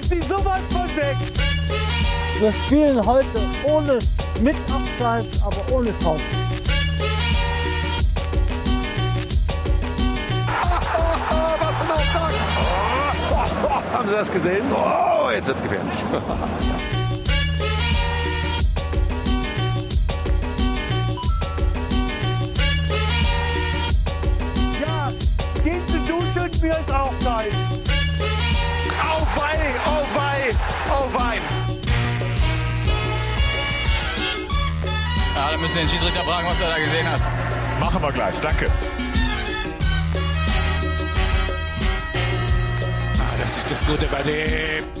ist sie sowas von weg. Wir spielen heute ohne mit Abseits, aber ohne! Oh, haben Sie das gesehen? Oh, jetzt wird's gefährlich. Ja, gehen Sie duschen mir ist auch kalt. Ja, dann müssen wir den Schiedsrichter fragen, was er da gesehen hat. Machen wir gleich, danke. Ah, das ist das Gute bei dem.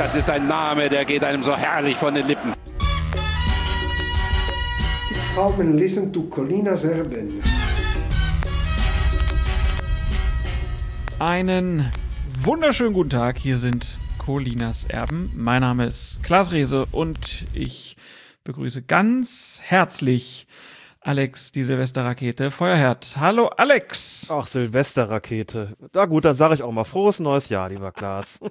Das ist ein Name, der geht einem so herrlich von den Lippen. Come and listen to Colina Serben. Einen wunderschönen guten Tag. Hier sind Colinas Erben. Mein Name ist Klaas Rehse und ich begrüße ganz herzlich Alex, die Silvesterrakete Feuerherd. Hallo Alex. Ach, Silvesterrakete. Na gut, dann sage ich auch mal frohes neues Jahr, lieber Klaas.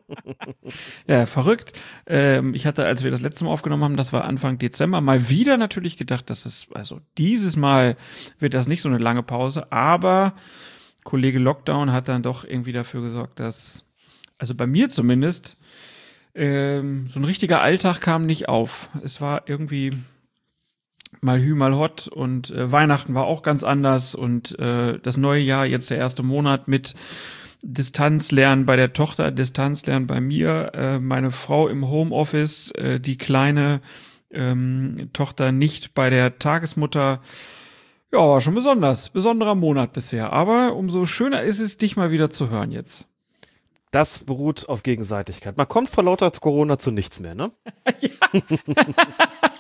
Ja, verrückt. Ähm, ich hatte, als wir das letzte Mal aufgenommen haben, das war Anfang Dezember, mal wieder natürlich gedacht, dass es, also dieses Mal wird das nicht so eine lange Pause, aber Kollege Lockdown hat dann doch irgendwie dafür gesorgt, dass, also bei mir zumindest, ähm, so ein richtiger Alltag kam nicht auf. Es war irgendwie mal Hü, mal Hot und äh, Weihnachten war auch ganz anders und äh, das neue Jahr, jetzt der erste Monat mit Distanzlernen bei der Tochter, Distanzlernen bei mir, äh, meine Frau im Homeoffice, äh, die kleine ähm, Tochter nicht bei der Tagesmutter. Ja, war schon besonders, besonderer Monat bisher. Aber umso schöner ist es, dich mal wieder zu hören jetzt. Das beruht auf Gegenseitigkeit. Man kommt vor lauter Corona zu nichts mehr, ne?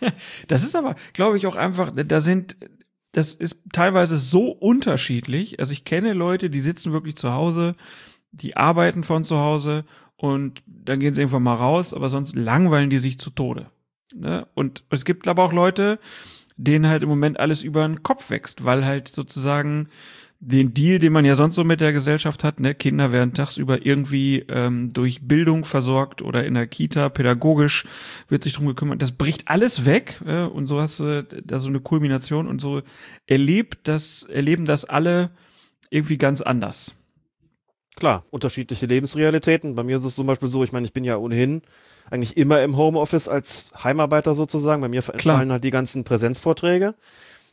Das ist aber, glaube ich, auch einfach, da sind, das ist teilweise so unterschiedlich. Also ich kenne Leute, die sitzen wirklich zu Hause, die arbeiten von zu Hause und dann gehen sie irgendwann mal raus, aber sonst langweilen die sich zu Tode. Ne? Und es gibt aber auch Leute, denen halt im Moment alles über den Kopf wächst, weil halt sozusagen den Deal, den man ja sonst so mit der Gesellschaft hat, ne, Kinder werden tagsüber irgendwie ähm, durch Bildung versorgt oder in der Kita pädagogisch wird sich drum gekümmert. Das bricht alles weg äh, und so hast du da so eine Kulmination und so erlebt das, erleben das alle irgendwie ganz anders. Klar, unterschiedliche Lebensrealitäten. Bei mir ist es zum Beispiel so, ich meine, ich bin ja ohnehin eigentlich immer im Homeoffice als Heimarbeiter sozusagen. Bei mir entfallen halt die ganzen Präsenzvorträge.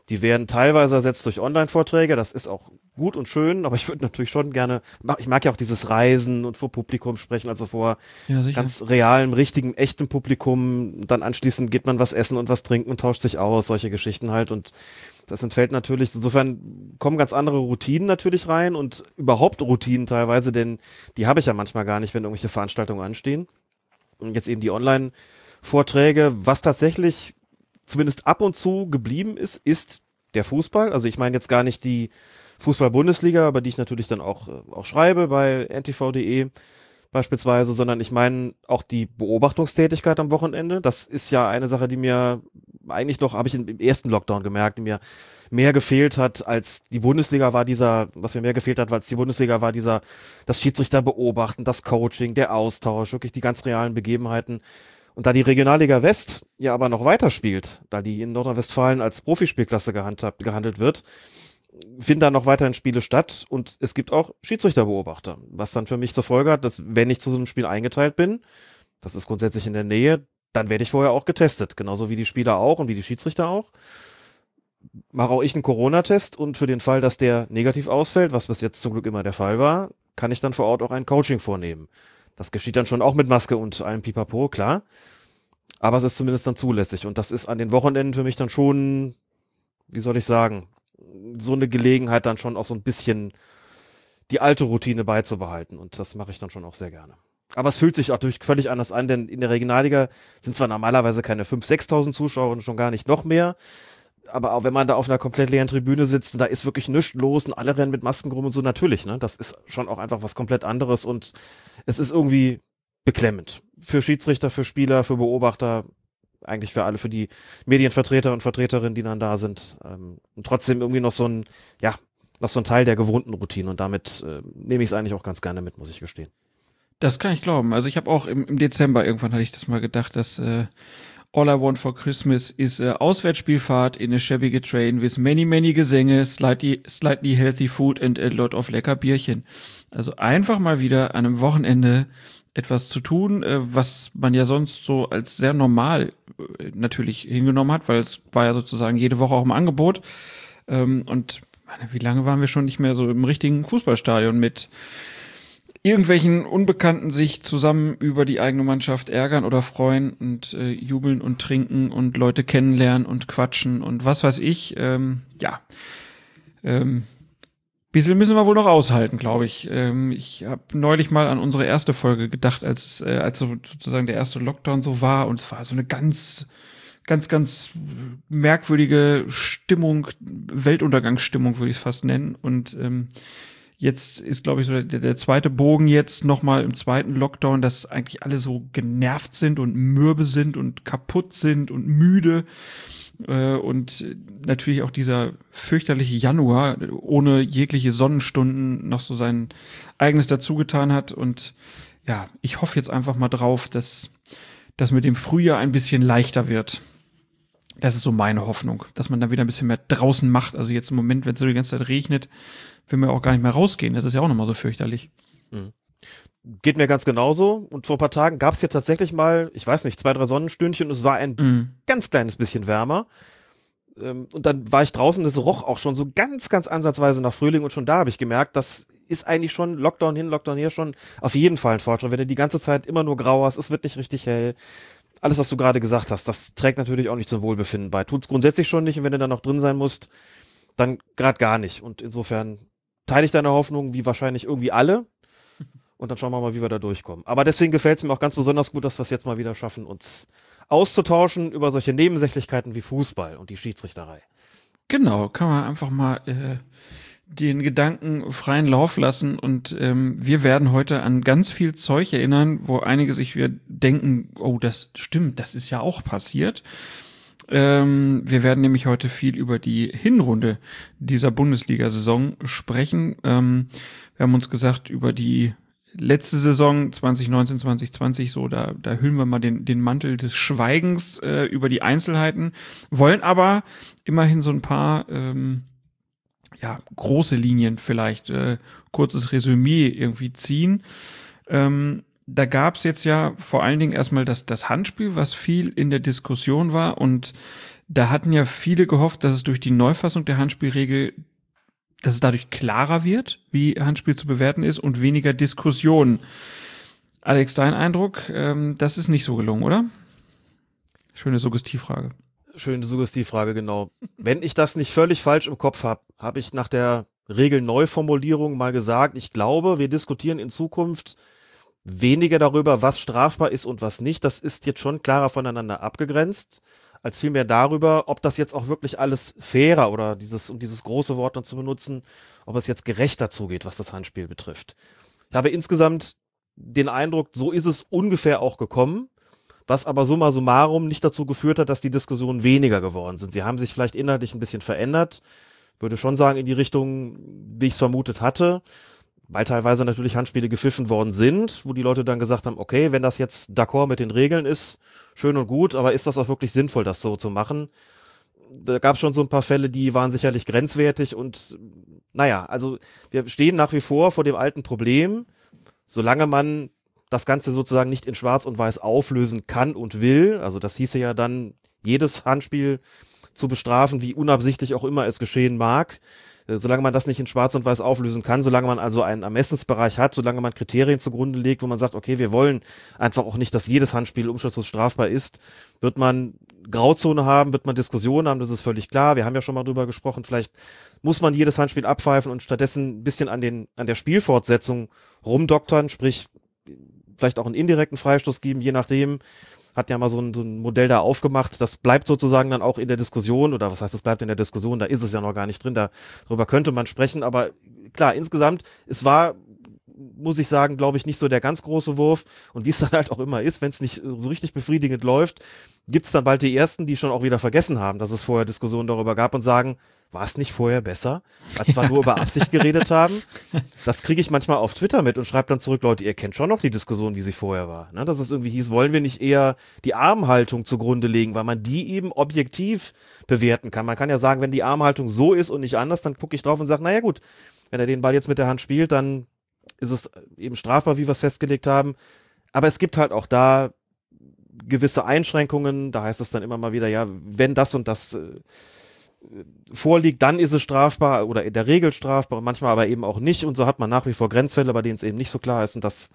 Die werden teilweise ersetzt durch Online-Vorträge. Das ist auch gut und schön, aber ich würde natürlich schon gerne, ich mag ja auch dieses Reisen und vor Publikum sprechen, also vor Ja, ganz realem, richtigen, echtem Publikum. Dann anschließend geht man was essen und was trinken und tauscht sich aus, solche Geschichten halt. Und das entfällt natürlich, insofern kommen ganz andere Routinen natürlich rein und überhaupt Routinen teilweise, denn die habe ich ja manchmal gar nicht, wenn irgendwelche Veranstaltungen anstehen. Und jetzt eben die Online-Vorträge, was tatsächlich zumindest ab und zu geblieben ist, ist der Fußball. Also ich meine jetzt gar nicht die Fußball-Bundesliga, über die ich natürlich dann auch, äh, auch schreibe bei ntv.de beispielsweise, sondern ich meine auch die Beobachtungstätigkeit am Wochenende. Das ist ja eine Sache, die mir eigentlich noch, habe ich im ersten Lockdown gemerkt, die mir mehr gefehlt hat als die Bundesliga war dieser, was mir mehr gefehlt hat, als die Bundesliga war dieser, das Schiedsrichter beobachten, das Coaching, der Austausch, wirklich die ganz realen Begebenheiten. Und da die Regionalliga West ja aber noch weiterspielt, da die in Nordrhein-Westfalen als Profispielklasse gehandelt wird, finden da noch weiterhin Spiele statt und es gibt auch Schiedsrichterbeobachter, was dann für mich zur Folge hat, dass wenn ich zu so einem Spiel eingeteilt bin, das ist grundsätzlich in der Nähe, dann werde ich vorher auch getestet, genauso wie die Spieler auch und wie die Schiedsrichter auch. Mache auch ich einen Corona-Test und für den Fall, dass der negativ ausfällt, was bis jetzt zum Glück immer der Fall war, kann ich dann vor Ort auch ein Coaching vornehmen. Das geschieht dann schon auch mit Maske und allem Pipapo, klar. Aber es ist zumindest dann zulässig. Und das ist an den Wochenenden für mich dann schon, wie soll ich sagen, so eine Gelegenheit dann schon auch so ein bisschen die alte Routine beizubehalten. Und das mache ich dann schon auch sehr gerne. Aber es fühlt sich natürlich völlig anders an, denn in der Regionalliga sind zwar normalerweise keine 5.000, 6.000 Zuschauer und schon gar nicht noch mehr. Aber auch wenn man da auf einer komplett leeren Tribüne sitzt und da ist wirklich nichts los und alle rennen mit Masken rum und so, natürlich, ne? Das ist schon auch einfach was komplett anderes und es ist irgendwie beklemmend. Für Schiedsrichter, für Spieler, für Beobachter, eigentlich für alle, für die Medienvertreter und Vertreterinnen, die dann da sind. Ähm, und trotzdem irgendwie noch so ein, ja, noch so ein Teil der gewohnten Routine und damit äh, nehme ich es eigentlich auch ganz gerne mit, muss ich gestehen. Das kann ich glauben. Also ich habe auch im, im Dezember irgendwann hatte ich das mal gedacht, dass äh, All I Want for Christmas ist äh, Auswärtsspielfahrt in a schäbige Train with many, many Gesänge, slightly, slightly healthy food and a lot of lecker Bierchen. Also einfach mal wieder an einem Wochenende etwas zu tun, äh, was man ja sonst so als sehr normal äh, natürlich hingenommen hat, weil es war ja sozusagen jede Woche auch im Angebot. Ähm, und meine, wie lange waren wir schon nicht mehr so im richtigen Fußballstadion mit irgendwelchen Unbekannten sich zusammen über die eigene Mannschaft ärgern oder freuen und äh, jubeln und trinken und Leute kennenlernen und quatschen und was weiß ich. Ähm, ja. Ähm, bisschen müssen wir wohl noch aushalten, glaube ich. Ähm, ich habe neulich mal an unsere erste Folge gedacht, als, äh, als so sozusagen der erste Lockdown so war und es war so eine ganz ganz, ganz merkwürdige Stimmung, Weltuntergangsstimmung würde ich es fast nennen. Und ähm, Jetzt ist, glaube ich, so der, der zweite Bogen jetzt nochmal im zweiten Lockdown, dass eigentlich alle so genervt sind und mürbe sind und kaputt sind und müde. Äh, und natürlich auch dieser fürchterliche Januar ohne jegliche Sonnenstunden noch so sein eigenes dazugetan hat. Und ja, ich hoffe jetzt einfach mal drauf, dass das mit dem Frühjahr ein bisschen leichter wird. Das ist so meine Hoffnung, dass man da wieder ein bisschen mehr draußen macht. Also jetzt im Moment, wenn es so die ganze Zeit regnet, will man auch gar nicht mehr rausgehen. Das ist ja auch nochmal so fürchterlich. Mhm. Geht mir ganz genauso. Und vor ein paar Tagen gab es hier tatsächlich mal, ich weiß nicht, zwei, drei Sonnenstündchen und es war ein mhm. ganz kleines bisschen wärmer. Ähm, und dann war ich draußen, das roch auch schon so ganz, ganz ansatzweise nach Frühling und schon da habe ich gemerkt, das ist eigentlich schon Lockdown hin, Lockdown her schon auf jeden Fall ein Fortschritt. Wenn du die ganze Zeit immer nur grau hast, es wird nicht richtig hell. Alles, was du gerade gesagt hast, das trägt natürlich auch nicht zum Wohlbefinden bei. Tut's grundsätzlich schon nicht und wenn du dann noch drin sein musst, dann gerade gar nicht. Und insofern teile ich deine Hoffnung, wie wahrscheinlich irgendwie alle. Und dann schauen wir mal, wie wir da durchkommen. Aber deswegen gefällt es mir auch ganz besonders gut, dass wir es jetzt mal wieder schaffen, uns auszutauschen über solche Nebensächlichkeiten wie Fußball und die Schiedsrichterei. Genau, kann man einfach mal äh, den Gedanken freien Lauf lassen und ähm, wir werden heute an ganz viel Zeug erinnern, wo einige sich wieder denken, oh, das stimmt, das ist ja auch passiert. Ähm, wir werden nämlich heute viel über die Hinrunde dieser Bundesliga-Saison sprechen. Ähm, wir haben uns gesagt, über die letzte Saison 2019, 2020, so, da, da hüllen wir mal den, den Mantel des Schweigens äh, über die Einzelheiten, wollen aber immerhin so ein paar ähm, ja, große Linien vielleicht, äh, kurzes Resümee irgendwie ziehen. Ähm, da gab es jetzt ja vor allen Dingen erstmal das, das Handspiel, was viel in der Diskussion war. Und da hatten ja viele gehofft, dass es durch die Neufassung der Handspielregel, dass es dadurch klarer wird, wie Handspiel zu bewerten ist und weniger Diskussion. Alex, dein Eindruck, ähm, das ist nicht so gelungen, oder? Schöne Suggestivfrage. Schöne Suggestivfrage, genau. Wenn ich das nicht völlig falsch im Kopf habe, habe ich nach der Regelneuformulierung mal gesagt, ich glaube, wir diskutieren in Zukunft weniger darüber, was strafbar ist und was nicht. Das ist jetzt schon klarer voneinander abgegrenzt, als vielmehr darüber, ob das jetzt auch wirklich alles fairer oder dieses, um dieses große Wort noch zu benutzen, ob es jetzt gerechter zugeht, was das Handspiel betrifft. Ich habe insgesamt den Eindruck, so ist es ungefähr auch gekommen, was aber summa summarum nicht dazu geführt hat, dass die Diskussionen weniger geworden sind. Sie haben sich vielleicht inhaltlich ein bisschen verändert, würde schon sagen in die Richtung, wie ich es vermutet hatte weil teilweise natürlich Handspiele gepfiffen worden sind, wo die Leute dann gesagt haben, okay, wenn das jetzt d'accord mit den Regeln ist, schön und gut, aber ist das auch wirklich sinnvoll, das so zu machen? Da gab es schon so ein paar Fälle, die waren sicherlich grenzwertig und naja, also wir stehen nach wie vor vor dem alten Problem, solange man das Ganze sozusagen nicht in Schwarz und Weiß auflösen kann und will, also das hieße ja dann, jedes Handspiel zu bestrafen, wie unabsichtlich auch immer es geschehen mag, äh, solange man das nicht in Schwarz und Weiß auflösen kann, solange man also einen Ermessensbereich hat, solange man Kriterien zugrunde legt, wo man sagt, okay, wir wollen einfach auch nicht, dass jedes Handspiel umschutzlos strafbar ist, wird man Grauzone haben, wird man Diskussionen haben, das ist völlig klar. Wir haben ja schon mal drüber gesprochen, vielleicht muss man jedes Handspiel abpfeifen und stattdessen ein bisschen an den, an der Spielfortsetzung rumdoktern, sprich, vielleicht auch einen indirekten Freistoß geben, je nachdem. hat ja mal so ein, so ein Modell da aufgemacht. Das bleibt sozusagen dann auch in der Diskussion oder was heißt, es bleibt in der Diskussion, da ist es ja noch gar nicht drin, da, darüber könnte man sprechen, aber klar, insgesamt, es war muss ich sagen, glaube ich, nicht so der ganz große Wurf. Und wie es dann halt auch immer ist, wenn es nicht so richtig befriedigend läuft, gibt es dann bald die Ersten, die schon auch wieder vergessen haben, dass es vorher Diskussionen darüber gab und sagen, war es nicht vorher besser, als wir nur über Absicht geredet haben? Das kriege ich manchmal auf Twitter mit und schreibe dann zurück, Leute, ihr kennt schon noch die Diskussion, wie sie vorher war. Ne? Dass es irgendwie hieß, wollen wir nicht eher die Armhaltung zugrunde legen, weil man die eben objektiv bewerten kann. Man kann ja sagen, wenn die Armhaltung so ist und nicht anders, dann gucke ich drauf und sage, naja gut, wenn er den Ball jetzt mit der Hand spielt, dann ist es eben strafbar, wie wir es festgelegt haben. Aber es gibt halt auch da gewisse Einschränkungen. Da heißt es dann immer mal wieder, ja, wenn das und das äh, vorliegt, dann ist es strafbar oder in der Regel strafbar, manchmal aber eben auch nicht. Und so hat man nach wie vor Grenzfälle, bei denen es eben nicht so klar ist. Und das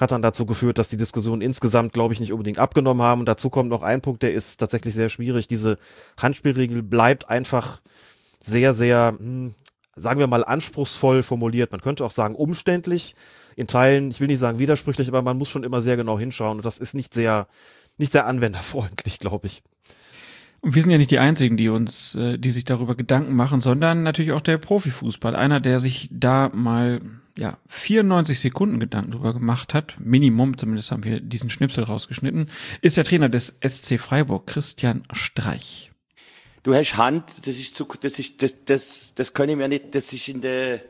hat dann dazu geführt, dass die Diskussionen insgesamt, glaube ich, nicht unbedingt abgenommen haben. Und dazu kommt noch ein Punkt, der ist tatsächlich sehr schwierig. Diese Handspielregel bleibt einfach sehr, sehr, hm, sagen wir mal, anspruchsvoll formuliert. Man könnte auch sagen, umständlich. In Teilen, ich will nicht sagen widersprüchlich, aber man muss schon immer sehr genau hinschauen. Und das ist nicht sehr, nicht sehr anwenderfreundlich, glaube ich. Und wir sind ja nicht die Einzigen, die uns, äh, die sich darüber Gedanken machen, sondern natürlich auch der Profifußball. Einer, der sich da mal ja 94 Sekunden Gedanken drüber gemacht hat, Minimum, zumindest haben wir diesen Schnipsel rausgeschnitten, ist der Trainer des SC Freiburg, Christian Streich. Du hast Hand, das ist zu, das ist, das, das, das können wir nicht, das ist in der,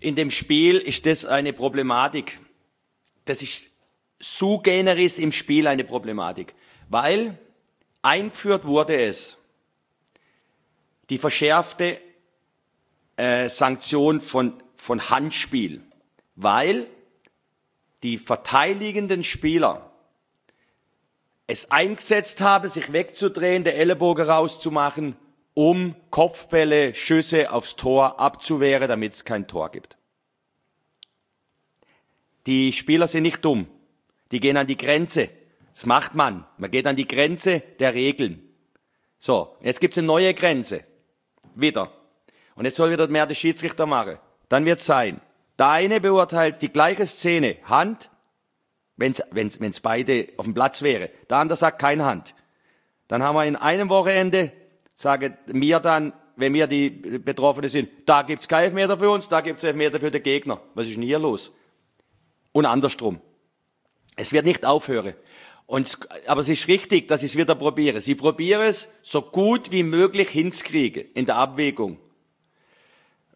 in dem Spiel ist das eine Problematik. Das ist su generis im Spiel eine Problematik, weil Eingeführt wurde es die verschärfte äh, Sanktion von, von Handspiel, weil die verteidigenden Spieler es eingesetzt haben, sich wegzudrehen, der Ellenbogen rauszumachen, um Kopfbälle, Schüsse aufs Tor abzuwehren, damit es kein Tor gibt. Die Spieler sind nicht dumm. Die gehen an die Grenze. Das macht man. Man geht an die Grenze der Regeln. So, jetzt gibt's eine neue Grenze. Wieder. Und jetzt soll wieder mehr der Schiedsrichter machen. Dann wird's sein. Der eine beurteilt die gleiche Szene, Hand, wenn's, wenn's, wenn's beide auf dem Platz wäre. Der andere sagt keine Hand. Dann haben wir in einem Wochenende, sagen mir dann, wenn wir die Betroffenen sind, da gibt's keinen Elfmeter für uns, da gibt's Elfmeter für den Gegner. Was ist denn hier los? Und andersrum. Es wird nicht aufhören. Und, aber es ist richtig, dass ich es wieder probiere. Sie probiere es so gut wie möglich hinzukriegen in der Abwägung.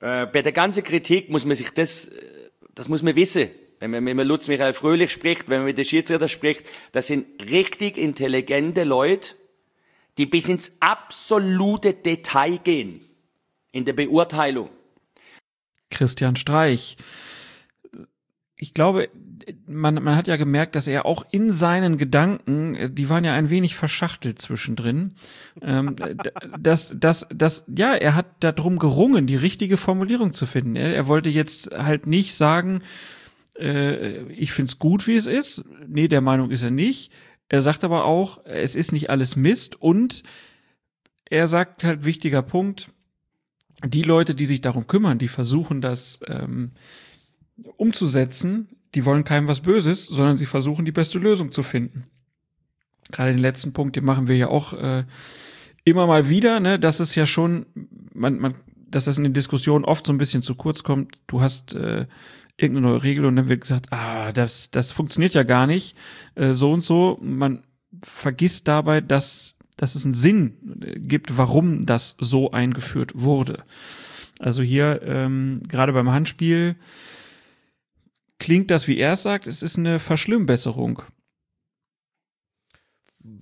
Äh, bei der ganzen Kritik muss man sich das, äh, das muss man wissen. Wenn man mit Lutz Michael Fröhlich spricht, wenn man mit den Schiedsrichter spricht, das sind richtig intelligente Leute, die bis ins absolute Detail gehen in der Beurteilung. Christian Streich. Ich glaube, man, man hat ja gemerkt, dass er auch in seinen Gedanken, die waren ja ein wenig verschachtelt zwischendrin, ähm, dass, dass, dass, ja, er hat darum gerungen, die richtige Formulierung zu finden. Er, er wollte jetzt halt nicht sagen, äh, ich find's gut, wie es ist. Nee, der Meinung ist er nicht. Er sagt aber auch, es ist nicht alles Mist und er sagt halt wichtiger Punkt, die Leute, die sich darum kümmern, die versuchen das ähm, umzusetzen, die wollen keinem was Böses, sondern sie versuchen die beste Lösung zu finden. Gerade den letzten Punkt, den machen wir ja auch äh, immer mal wieder, ne? Das ist ja schon, man, man, dass das in den Diskussionen oft so ein bisschen zu kurz kommt. Du hast äh, irgendeine neue Regel und dann wird gesagt, ah, das, das funktioniert ja gar nicht, äh, so und so. Man vergisst dabei, dass, dass es einen Sinn gibt, warum das so eingeführt wurde. Also hier ähm, gerade beim Handspiel klingt das, wie er es sagt, es ist eine Verschlimmbesserung.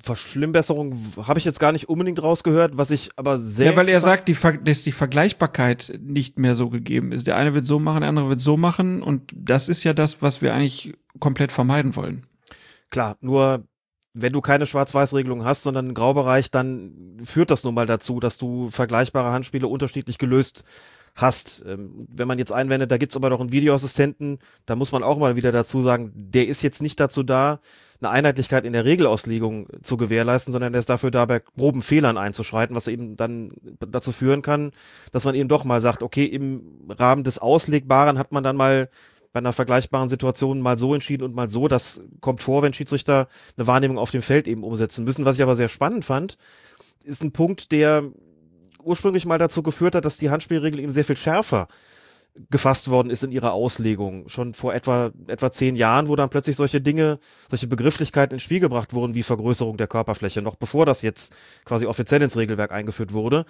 Verschlimmbesserung habe ich jetzt gar nicht unbedingt rausgehört, was ich aber sehr. Ja, weil er sagt, die, dass die Vergleichbarkeit nicht mehr so gegeben ist. Der eine wird so machen, der andere wird so machen und das ist ja das, was wir eigentlich komplett vermeiden wollen. Klar, nur wenn du keine Schwarz-Weiß-Regelung hast, sondern einen Graubereich, dann führt das nun mal dazu, dass du vergleichbare Handspiele unterschiedlich gelöst hast. Ähm, wenn man jetzt einwendet, da gibt's aber doch einen Videoassistenten, da muss man auch mal wieder dazu sagen, der ist jetzt nicht dazu da, eine Einheitlichkeit in der Regelauslegung zu gewährleisten, sondern der ist dafür da, bei groben Fehlern einzuschreiten, was eben dann dazu führen kann, dass man eben doch mal sagt, okay, im Rahmen des Auslegbaren hat man dann mal bei einer vergleichbaren Situation mal so entschieden und mal so. Das kommt vor, wenn Schiedsrichter eine Wahrnehmung auf dem Feld eben umsetzen müssen. Was ich aber sehr spannend fand, ist ein Punkt, der ursprünglich mal dazu geführt hat, dass die Handspielregel eben sehr viel schärfer gefasst worden ist in ihrer Auslegung. Schon vor etwa, etwa zehn Jahren, wo dann plötzlich solche Dinge, solche Begrifflichkeiten ins Spiel gebracht wurden, wie Vergrößerung der Körperfläche, noch bevor das jetzt quasi offiziell ins Regelwerk eingeführt wurde.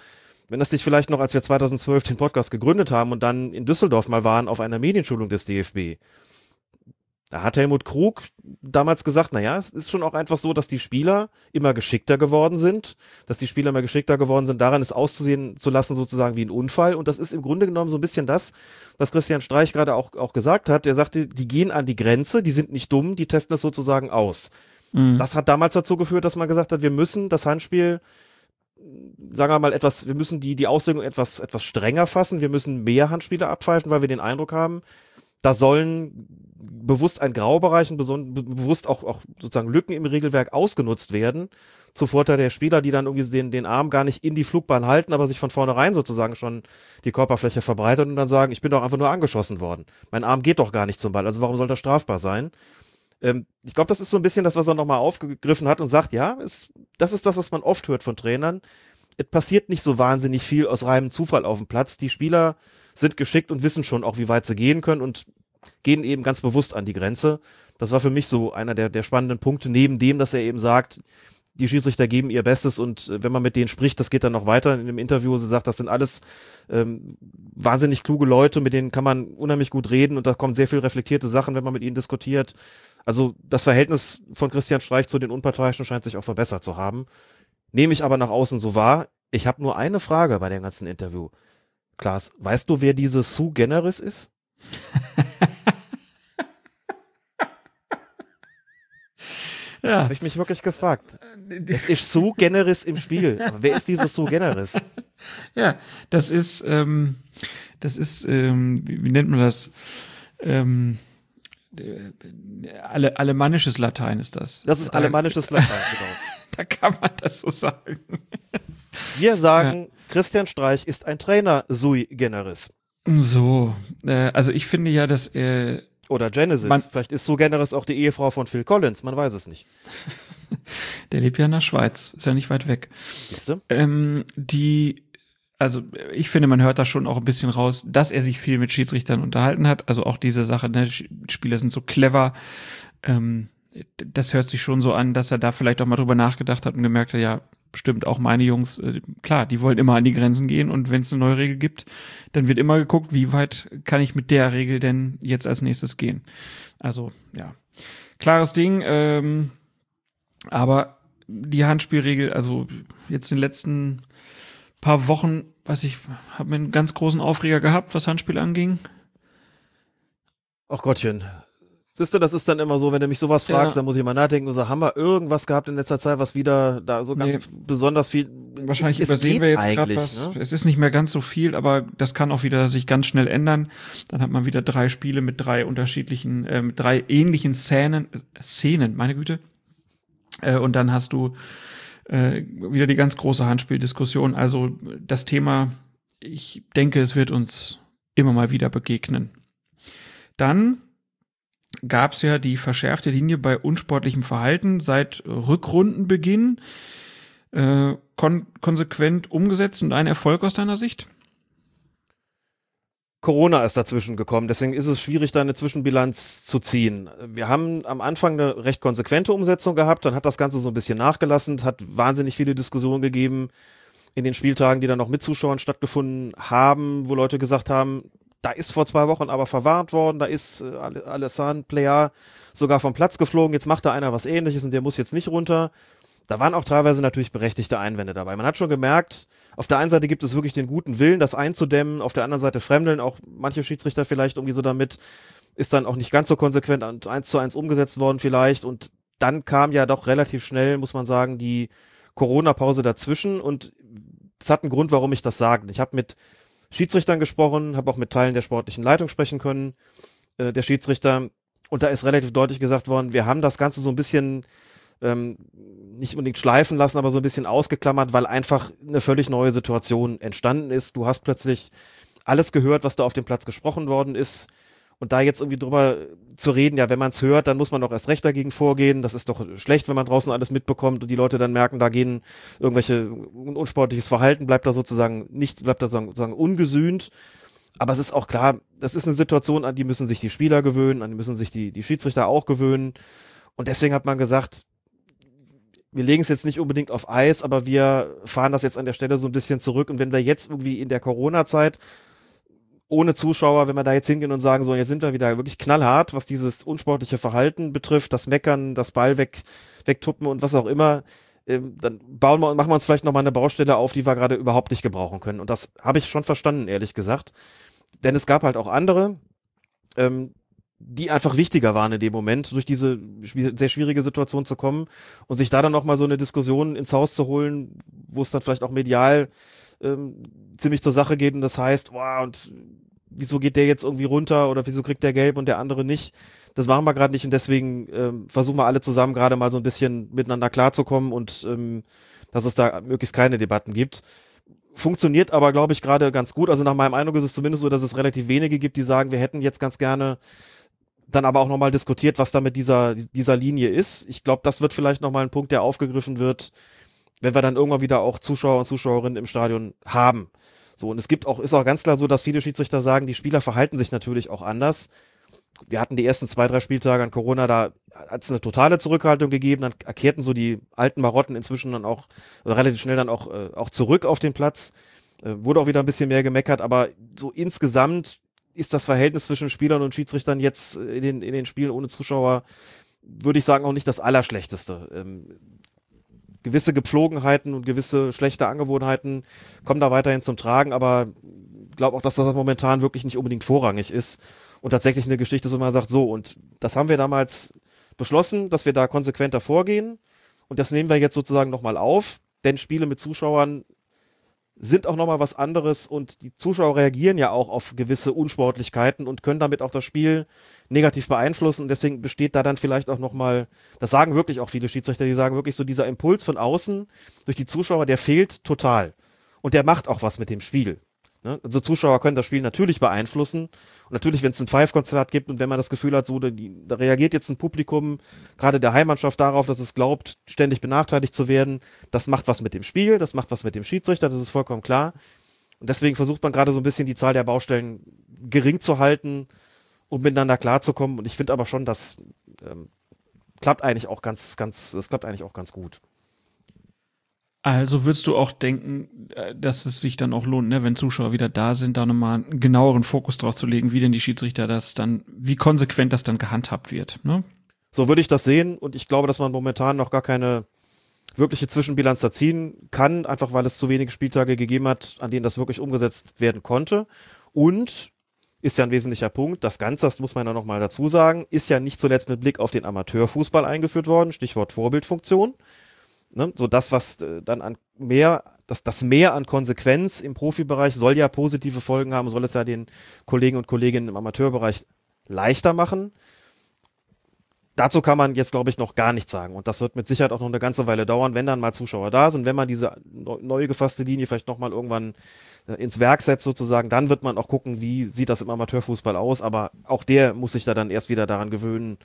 Wenn das dich vielleicht noch, als wir 2012 den Podcast gegründet haben und dann in Düsseldorf mal waren auf einer Medienschulung des DFB, da hat Helmut Krug damals gesagt, naja, es ist schon auch einfach so, dass die Spieler immer geschickter geworden sind, dass die Spieler immer geschickter geworden sind, daran es auszusehen zu lassen, sozusagen wie ein Unfall. Und das ist im Grunde genommen so ein bisschen das, was Christian Streich gerade auch, auch gesagt hat. Er sagte, die gehen an die Grenze, die sind nicht dumm, die testen das sozusagen aus. Mhm. Das hat damals dazu geführt, dass man gesagt hat, wir müssen das Handspiel sagen wir mal etwas, wir müssen die, die Auslegung etwas, etwas strenger fassen. Wir müssen mehr Handspiele abpfeifen, weil wir den Eindruck haben, da sollen bewusst ein Graubereich und bewusst auch, auch sozusagen Lücken im Regelwerk ausgenutzt werden, zu Vorteil der Spieler, die dann irgendwie den, den Arm gar nicht in die Flugbahn halten, aber sich von vornherein sozusagen schon die Körperfläche verbreitern und dann sagen, ich bin doch einfach nur angeschossen worden. Mein Arm geht doch gar nicht zum Ball, also warum soll das strafbar sein? Ähm, ich glaube, das ist so ein bisschen das, was er nochmal aufgegriffen hat und sagt, ja, es, das ist das, was man oft hört von Trainern. Es passiert nicht so wahnsinnig viel aus reinem Zufall auf dem Platz. Die Spieler sind geschickt und wissen schon auch, wie weit sie gehen können und gehen eben ganz bewusst an die Grenze. Das war für mich so einer der, der spannenden Punkte, neben dem, dass er eben sagt, die Schiedsrichter geben ihr Bestes und äh, wenn man mit denen spricht, das geht dann noch weiter in dem Interview. Sie sagt, das sind alles ähm, wahnsinnig kluge Leute, mit denen kann man unheimlich gut reden und da kommen sehr viel reflektierte Sachen, wenn man mit ihnen diskutiert. Also das Verhältnis von Christian Streich zu den Unparteiischen scheint sich auch verbessert zu haben. Nehme ich aber nach außen so wahr. Ich habe nur eine Frage bei dem ganzen Interview. Klaas, weißt du, wer diese Sue Generis ist? Das ja. habe ich mich wirklich gefragt. Es ist Sue Generis im Spiel. Aber wer ist diese Sue Generis? Ja, das ist, ähm, das ist, ähm, wie, wie, nennt man das? Ähm, alle, alemannisches Latein ist das. Das ist alemannisches Latein, genau. da kann man das so sagen. Wir sagen, ja. Christian Streich ist ein Trainer sui generis. So, äh, also ich finde ja, dass äh, oder Genesis. Man, Vielleicht ist so generis auch die Ehefrau von Phil Collins, man weiß es nicht. Der lebt ja in der Schweiz, ist ja nicht weit weg. Siehst du? Ähm, die, also ich finde, man hört da schon auch ein bisschen raus, dass er sich viel mit Schiedsrichtern unterhalten hat. Also auch diese Sache, ne, Spieler sind so clever. Ähm, das hört sich schon so an, dass er da vielleicht auch mal drüber nachgedacht hat und gemerkt hat, ja, stimmt, auch meine Jungs, äh, klar, die wollen immer an die Grenzen gehen und wenn es eine neue Regel gibt, dann wird immer geguckt, wie weit kann ich mit der Regel denn jetzt als nächstes gehen. Also, ja, klares Ding, ähm, aber die Handspielregel, also jetzt den letzten paar Wochen, weiß ich, habe mir einen ganz großen Aufreger gehabt, was Handspiel anging. Ach Gottchen, Siehst du, das ist dann immer so, wenn du mich sowas fragst, ja. dann muss ich mal nachdenken und so, haben wir irgendwas gehabt in letzter Zeit, was wieder da so ganz nee. besonders viel. Wahrscheinlich es, übersehen es wir jetzt gerade was. Ne? Es ist nicht mehr ganz so viel, aber das kann auch wieder sich ganz schnell ändern. Dann hat man wieder drei Spiele mit drei unterschiedlichen, äh, mit drei ähnlichen Szenen, Szenen, meine Güte. Äh, und dann hast du äh, wieder die ganz große Handspieldiskussion. Also das Thema, ich denke, es wird uns immer mal wieder begegnen. Dann gab es ja die verschärfte Linie bei unsportlichem Verhalten seit Rückrundenbeginn. Äh, kon konsequent umgesetzt und ein Erfolg aus deiner Sicht? Corona ist dazwischen gekommen, deswegen ist es schwierig, da eine Zwischenbilanz zu ziehen. Wir haben am Anfang eine recht konsequente Umsetzung gehabt, dann hat das Ganze so ein bisschen nachgelassen, hat wahnsinnig viele Diskussionen gegeben in den Spieltagen, die dann noch mit Zuschauern stattgefunden haben, wo Leute gesagt haben, da ist vor zwei Wochen aber verwarnt worden, da ist äh, Alessandro Player sogar vom Platz geflogen, jetzt macht da einer was ähnliches und der muss jetzt nicht runter. Da waren auch teilweise natürlich berechtigte Einwände dabei. Man hat schon gemerkt, auf der einen Seite gibt es wirklich den guten Willen, das einzudämmen, auf der anderen Seite fremdeln auch manche Schiedsrichter vielleicht irgendwie so damit, ist dann auch nicht ganz so konsequent und eins zu eins umgesetzt worden vielleicht und dann kam ja doch relativ schnell, muss man sagen, die Corona-Pause dazwischen und es hat einen Grund, warum ich das sage. Ich habe mit Schiedsrichtern gesprochen, habe auch mit Teilen der sportlichen Leitung sprechen können, äh, der Schiedsrichter. Und da ist relativ deutlich gesagt worden, wir haben das Ganze so ein bisschen ähm, nicht unbedingt schleifen lassen, aber so ein bisschen ausgeklammert, weil einfach eine völlig neue Situation entstanden ist. Du hast plötzlich alles gehört, was da auf dem Platz gesprochen worden ist. Und da jetzt irgendwie drüber zu reden, ja, wenn man es hört, dann muss man doch erst recht dagegen vorgehen. Das ist doch schlecht, wenn man draußen alles mitbekommt und die Leute dann merken, da gehen irgendwelche unsportliches Verhalten, bleibt da sozusagen nicht, bleibt da sozusagen ungesühnt. Aber es ist auch klar, das ist eine Situation, an die müssen sich die Spieler gewöhnen, an die müssen sich die, die Schiedsrichter auch gewöhnen. Und deswegen hat man gesagt, wir legen es jetzt nicht unbedingt auf Eis, aber wir fahren das jetzt an der Stelle so ein bisschen zurück. Und wenn wir jetzt irgendwie in der Corona-Zeit ohne Zuschauer, wenn wir da jetzt hingehen und sagen, so, jetzt sind wir wieder wirklich knallhart, was dieses unsportliche Verhalten betrifft, das Meckern, das Ball weg, wegtuppen und was auch immer, ähm, dann bauen wir, machen wir uns vielleicht nochmal eine Baustelle auf, die wir gerade überhaupt nicht gebrauchen können. Und das habe ich schon verstanden, ehrlich gesagt. Denn es gab halt auch andere, ähm, die einfach wichtiger waren in dem Moment, durch diese sehr schwierige Situation zu kommen und sich da dann nochmal so eine Diskussion ins Haus zu holen, wo es dann vielleicht auch medial ähm, ziemlich zur Sache geht und das heißt, wow, und wieso geht der jetzt irgendwie runter oder wieso kriegt der gelb und der andere nicht? Das machen wir gerade nicht und deswegen ähm, versuchen wir alle zusammen gerade mal so ein bisschen miteinander klarzukommen und ähm, dass es da möglichst keine Debatten gibt. Funktioniert aber, glaube ich, gerade ganz gut. Also nach meinem Eindruck ist es zumindest so, dass es relativ wenige gibt, die sagen, wir hätten jetzt ganz gerne dann aber auch nochmal diskutiert, was da mit dieser, dieser Linie ist. Ich glaube, das wird vielleicht nochmal ein Punkt, der aufgegriffen wird, wenn wir dann irgendwann wieder auch Zuschauer und Zuschauerinnen im Stadion haben. So, und es gibt auch, ist auch ganz klar so, dass viele Schiedsrichter sagen, die Spieler verhalten sich natürlich auch anders. Wir hatten die ersten zwei, drei Spieltage an Corona, da hat es eine totale Zurückhaltung gegeben, dann erkehrten so die alten Marotten inzwischen dann auch, oder relativ schnell dann auch, äh, auch zurück auf den Platz. Äh, wurde auch wieder ein bisschen mehr gemeckert, aber so insgesamt ist das Verhältnis zwischen Spielern und Schiedsrichtern jetzt in den, in den Spielen ohne Zuschauer, würde ich sagen, auch nicht das Allerschlechteste. Ähm, gewisse Gepflogenheiten und gewisse schlechte Angewohnheiten kommen da weiterhin zum Tragen, aber ich glaube auch, dass das momentan wirklich nicht unbedingt vorrangig ist und tatsächlich eine Geschichte wo man sagt, so, und das haben wir damals beschlossen, dass wir da konsequenter vorgehen und das nehmen wir jetzt sozusagen nochmal auf, denn Spiele mit Zuschauern sind auch nochmal was anderes und die Zuschauer reagieren ja auch auf gewisse Unsportlichkeiten und können damit auch das Spiel negativ beeinflussen und deswegen besteht da dann vielleicht auch nochmal, das sagen wirklich auch viele Schiedsrichter, die sagen wirklich so dieser Impuls von außen durch die Zuschauer, der fehlt total und der macht auch was mit dem Spiel. Ne? Also Zuschauer können das Spiel natürlich beeinflussen. Und natürlich, wenn es ein Five-Konzert gibt und wenn man das Gefühl hat, so, da, da reagiert jetzt ein Publikum, gerade der Heimmannschaft darauf, dass es glaubt, ständig benachteiligt zu werden, das macht was mit dem Spiel, das macht was mit dem Schiedsrichter, das ist vollkommen klar. Und deswegen versucht man gerade so ein bisschen die Zahl der Baustellen gering zu halten, um miteinander klarzukommen. Und ich finde aber schon, das ähm, klappt eigentlich auch ganz, ganz, das klappt eigentlich auch ganz gut. Also würdest du auch denken, äh, dass es sich dann auch lohnt, ne, wenn Zuschauer wieder da sind, da nochmal einen genaueren Fokus drauf zu legen, wie denn die Schiedsrichter das dann, wie konsequent das dann gehandhabt wird. Ne? So würde ich das sehen und ich glaube, dass man momentan noch gar keine wirkliche Zwischenbilanz da ziehen kann, einfach weil es zu wenige Spieltage gegeben hat, an denen das wirklich umgesetzt werden konnte. Und ist ja ein wesentlicher Punkt. Das Ganze, das muss man ja nochmal dazu sagen, ist ja nicht zuletzt mit Blick auf den Amateurfußball eingeführt worden, Stichwort Vorbildfunktion ne, so das, was äh, dann an mehr, das, das Mehr an Konsequenz im Profibereich soll ja positive Folgen haben, soll es ja den Kollegen und Kolleginnen im Amateurbereich leichter machen. Dazu kann man jetzt, glaube ich, noch gar nichts sagen. Und das wird mit Sicherheit auch noch eine ganze Weile dauern, wenn dann mal Zuschauer da sind, wenn man diese neu gefasste Linie vielleicht nochmal irgendwann äh, ins Werk setzt sozusagen, dann wird man auch gucken, wie sieht das im Amateurfußball aus. Aber auch der muss sich da dann erst wieder daran gewöhnen,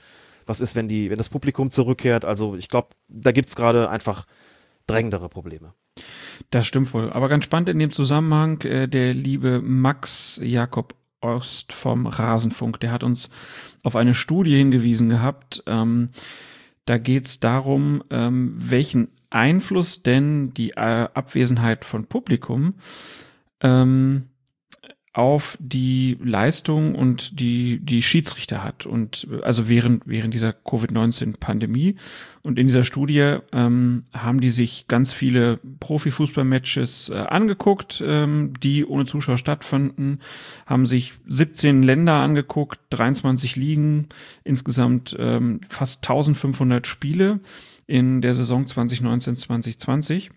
was ist, wenn die, wenn das Publikum zurückkehrt. Also ich glaube, da gibt es gerade einfach drängendere Probleme. Das stimmt wohl. Aber ganz spannend in dem Zusammenhang, äh, der liebe Max Jakob Ost vom Rasenfunk, der hat uns auf eine Studie hingewiesen gehabt. Ähm, da geht es darum, ähm, welchen Einfluss denn die äh, Abwesenheit von Publikum ähm, auf die Leistung und die, die Schiedsrichter hat. Und also während, während dieser Covid-19-Pandemie. Und in dieser Studie ähm, haben die sich ganz viele Profifußballmatches äh, angeguckt, ähm, die ohne Zuschauer stattfanden, haben sich 17 Länder angeguckt, 23 Ligen, insgesamt ähm, fast 1500 Spiele in der Saison 2019-2020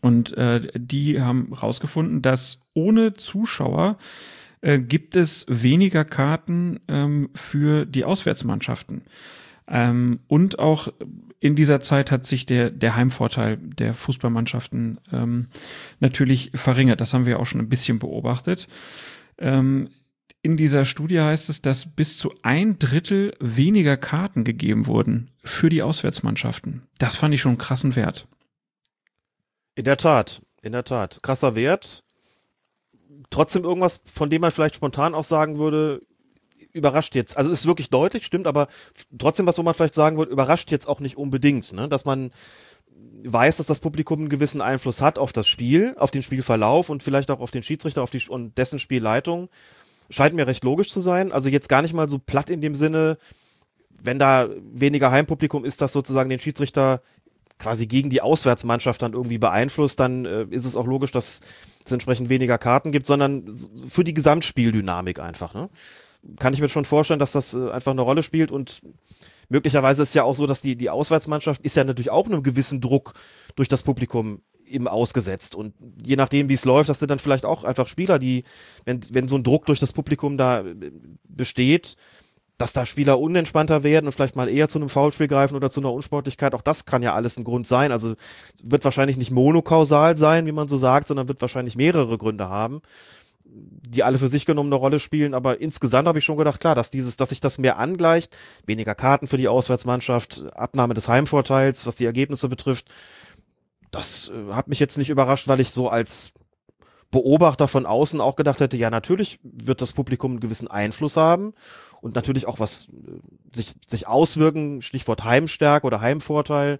und äh, die haben rausgefunden, dass ohne Zuschauer äh, gibt es weniger Karten ähm, für die Auswärtsmannschaften. Ähm, und auch in dieser Zeit hat sich der, der Heimvorteil der Fußballmannschaften ähm, natürlich verringert. Das haben wir auch schon ein bisschen beobachtet. Ähm, in dieser Studie heißt es, dass bis zu ein Drittel weniger Karten gegeben wurden für die Auswärtsmannschaften. Das fand ich schon einen krassen Wert. In der Tat, in der Tat. Krasser Wert. Trotzdem irgendwas, von dem man vielleicht spontan auch sagen würde, überrascht jetzt. Also ist wirklich deutlich, stimmt, aber trotzdem was, wo man vielleicht sagen würde, überrascht jetzt auch nicht unbedingt, ne? Dass man weiß, dass das Publikum einen gewissen Einfluss hat auf das Spiel, auf den Spielverlauf und vielleicht auch auf den Schiedsrichter auf die, und dessen Spielleitung. Scheint mir recht logisch zu sein. Also jetzt gar nicht mal so platt in dem Sinne, wenn da weniger Heimpublikum ist, das sozusagen den Schiedsrichter quasi gegen die Auswärtsmannschaft dann irgendwie beeinflusst, dann äh, ist es auch logisch, dass es entsprechend weniger Karten gibt, sondern für die Gesamtspieldynamik einfach. Ne? Kann ich mir schon vorstellen, dass das äh, einfach eine Rolle spielt und möglicherweise ist ja auch so, dass die, die Auswärtsmannschaft ist ja natürlich auch einem gewissen Druck durch das Publikum eben ausgesetzt. Und je nachdem, wie es läuft, das sind dann vielleicht auch einfach Spieler, die, wenn, wenn so ein Druck durch das Publikum da äh, besteht, dass da Spieler unentspannter werden und vielleicht mal eher zu einem Foulspiel greifen oder zu einer Unsportlichkeit, auch das kann ja alles ein Grund sein. Also wird wahrscheinlich nicht monokausal sein, wie man so sagt, sondern wird wahrscheinlich mehrere Gründe haben, die alle für sich genommen eine Rolle spielen. Aber insgesamt habe ich schon gedacht, klar, dass dieses, dass sich das mehr angleicht, weniger Karten für die Auswärtsmannschaft, Abnahme des Heimvorteils, was die Ergebnisse betrifft, das äh, hat mich jetzt nicht überrascht, weil ich so als Beobachter von außen auch gedacht hätte, ja, natürlich wird das Publikum einen gewissen Einfluss haben und natürlich auch was äh, sich, sich auswirken, Stichwort Heimstärke oder Heimvorteil.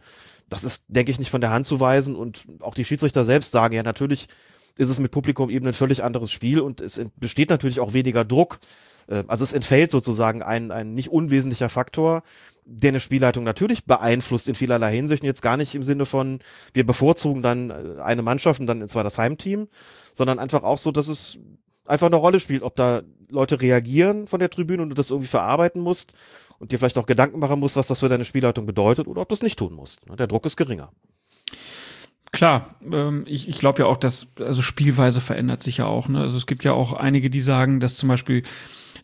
Das ist, denke ich, nicht von der Hand zu weisen und auch die Schiedsrichter selbst sagen ja, natürlich ist es mit Publikum eben ein völlig anderes Spiel und es besteht natürlich auch weniger Druck. Äh, also es entfällt sozusagen ein, ein nicht unwesentlicher Faktor, der eine Spielleitung natürlich beeinflusst in vielerlei Hinsicht. Jetzt gar nicht im Sinne von, wir bevorzugen dann äh, eine Mannschaft und dann zwar das Heimteam, sondern einfach auch so, dass es einfach eine Rolle spielt, ob da Leute reagieren von der Tribüne und du das irgendwie verarbeiten musst und dir vielleicht auch Gedanken machen musst, was das für deine Spielleitung bedeutet oder ob du es nicht tun musst. Der Druck ist geringer. Klar, ähm, ich, ich glaube ja auch, dass, also Spielweise verändert sich ja auch. Ne? Also es gibt ja auch einige, die sagen, dass zum Beispiel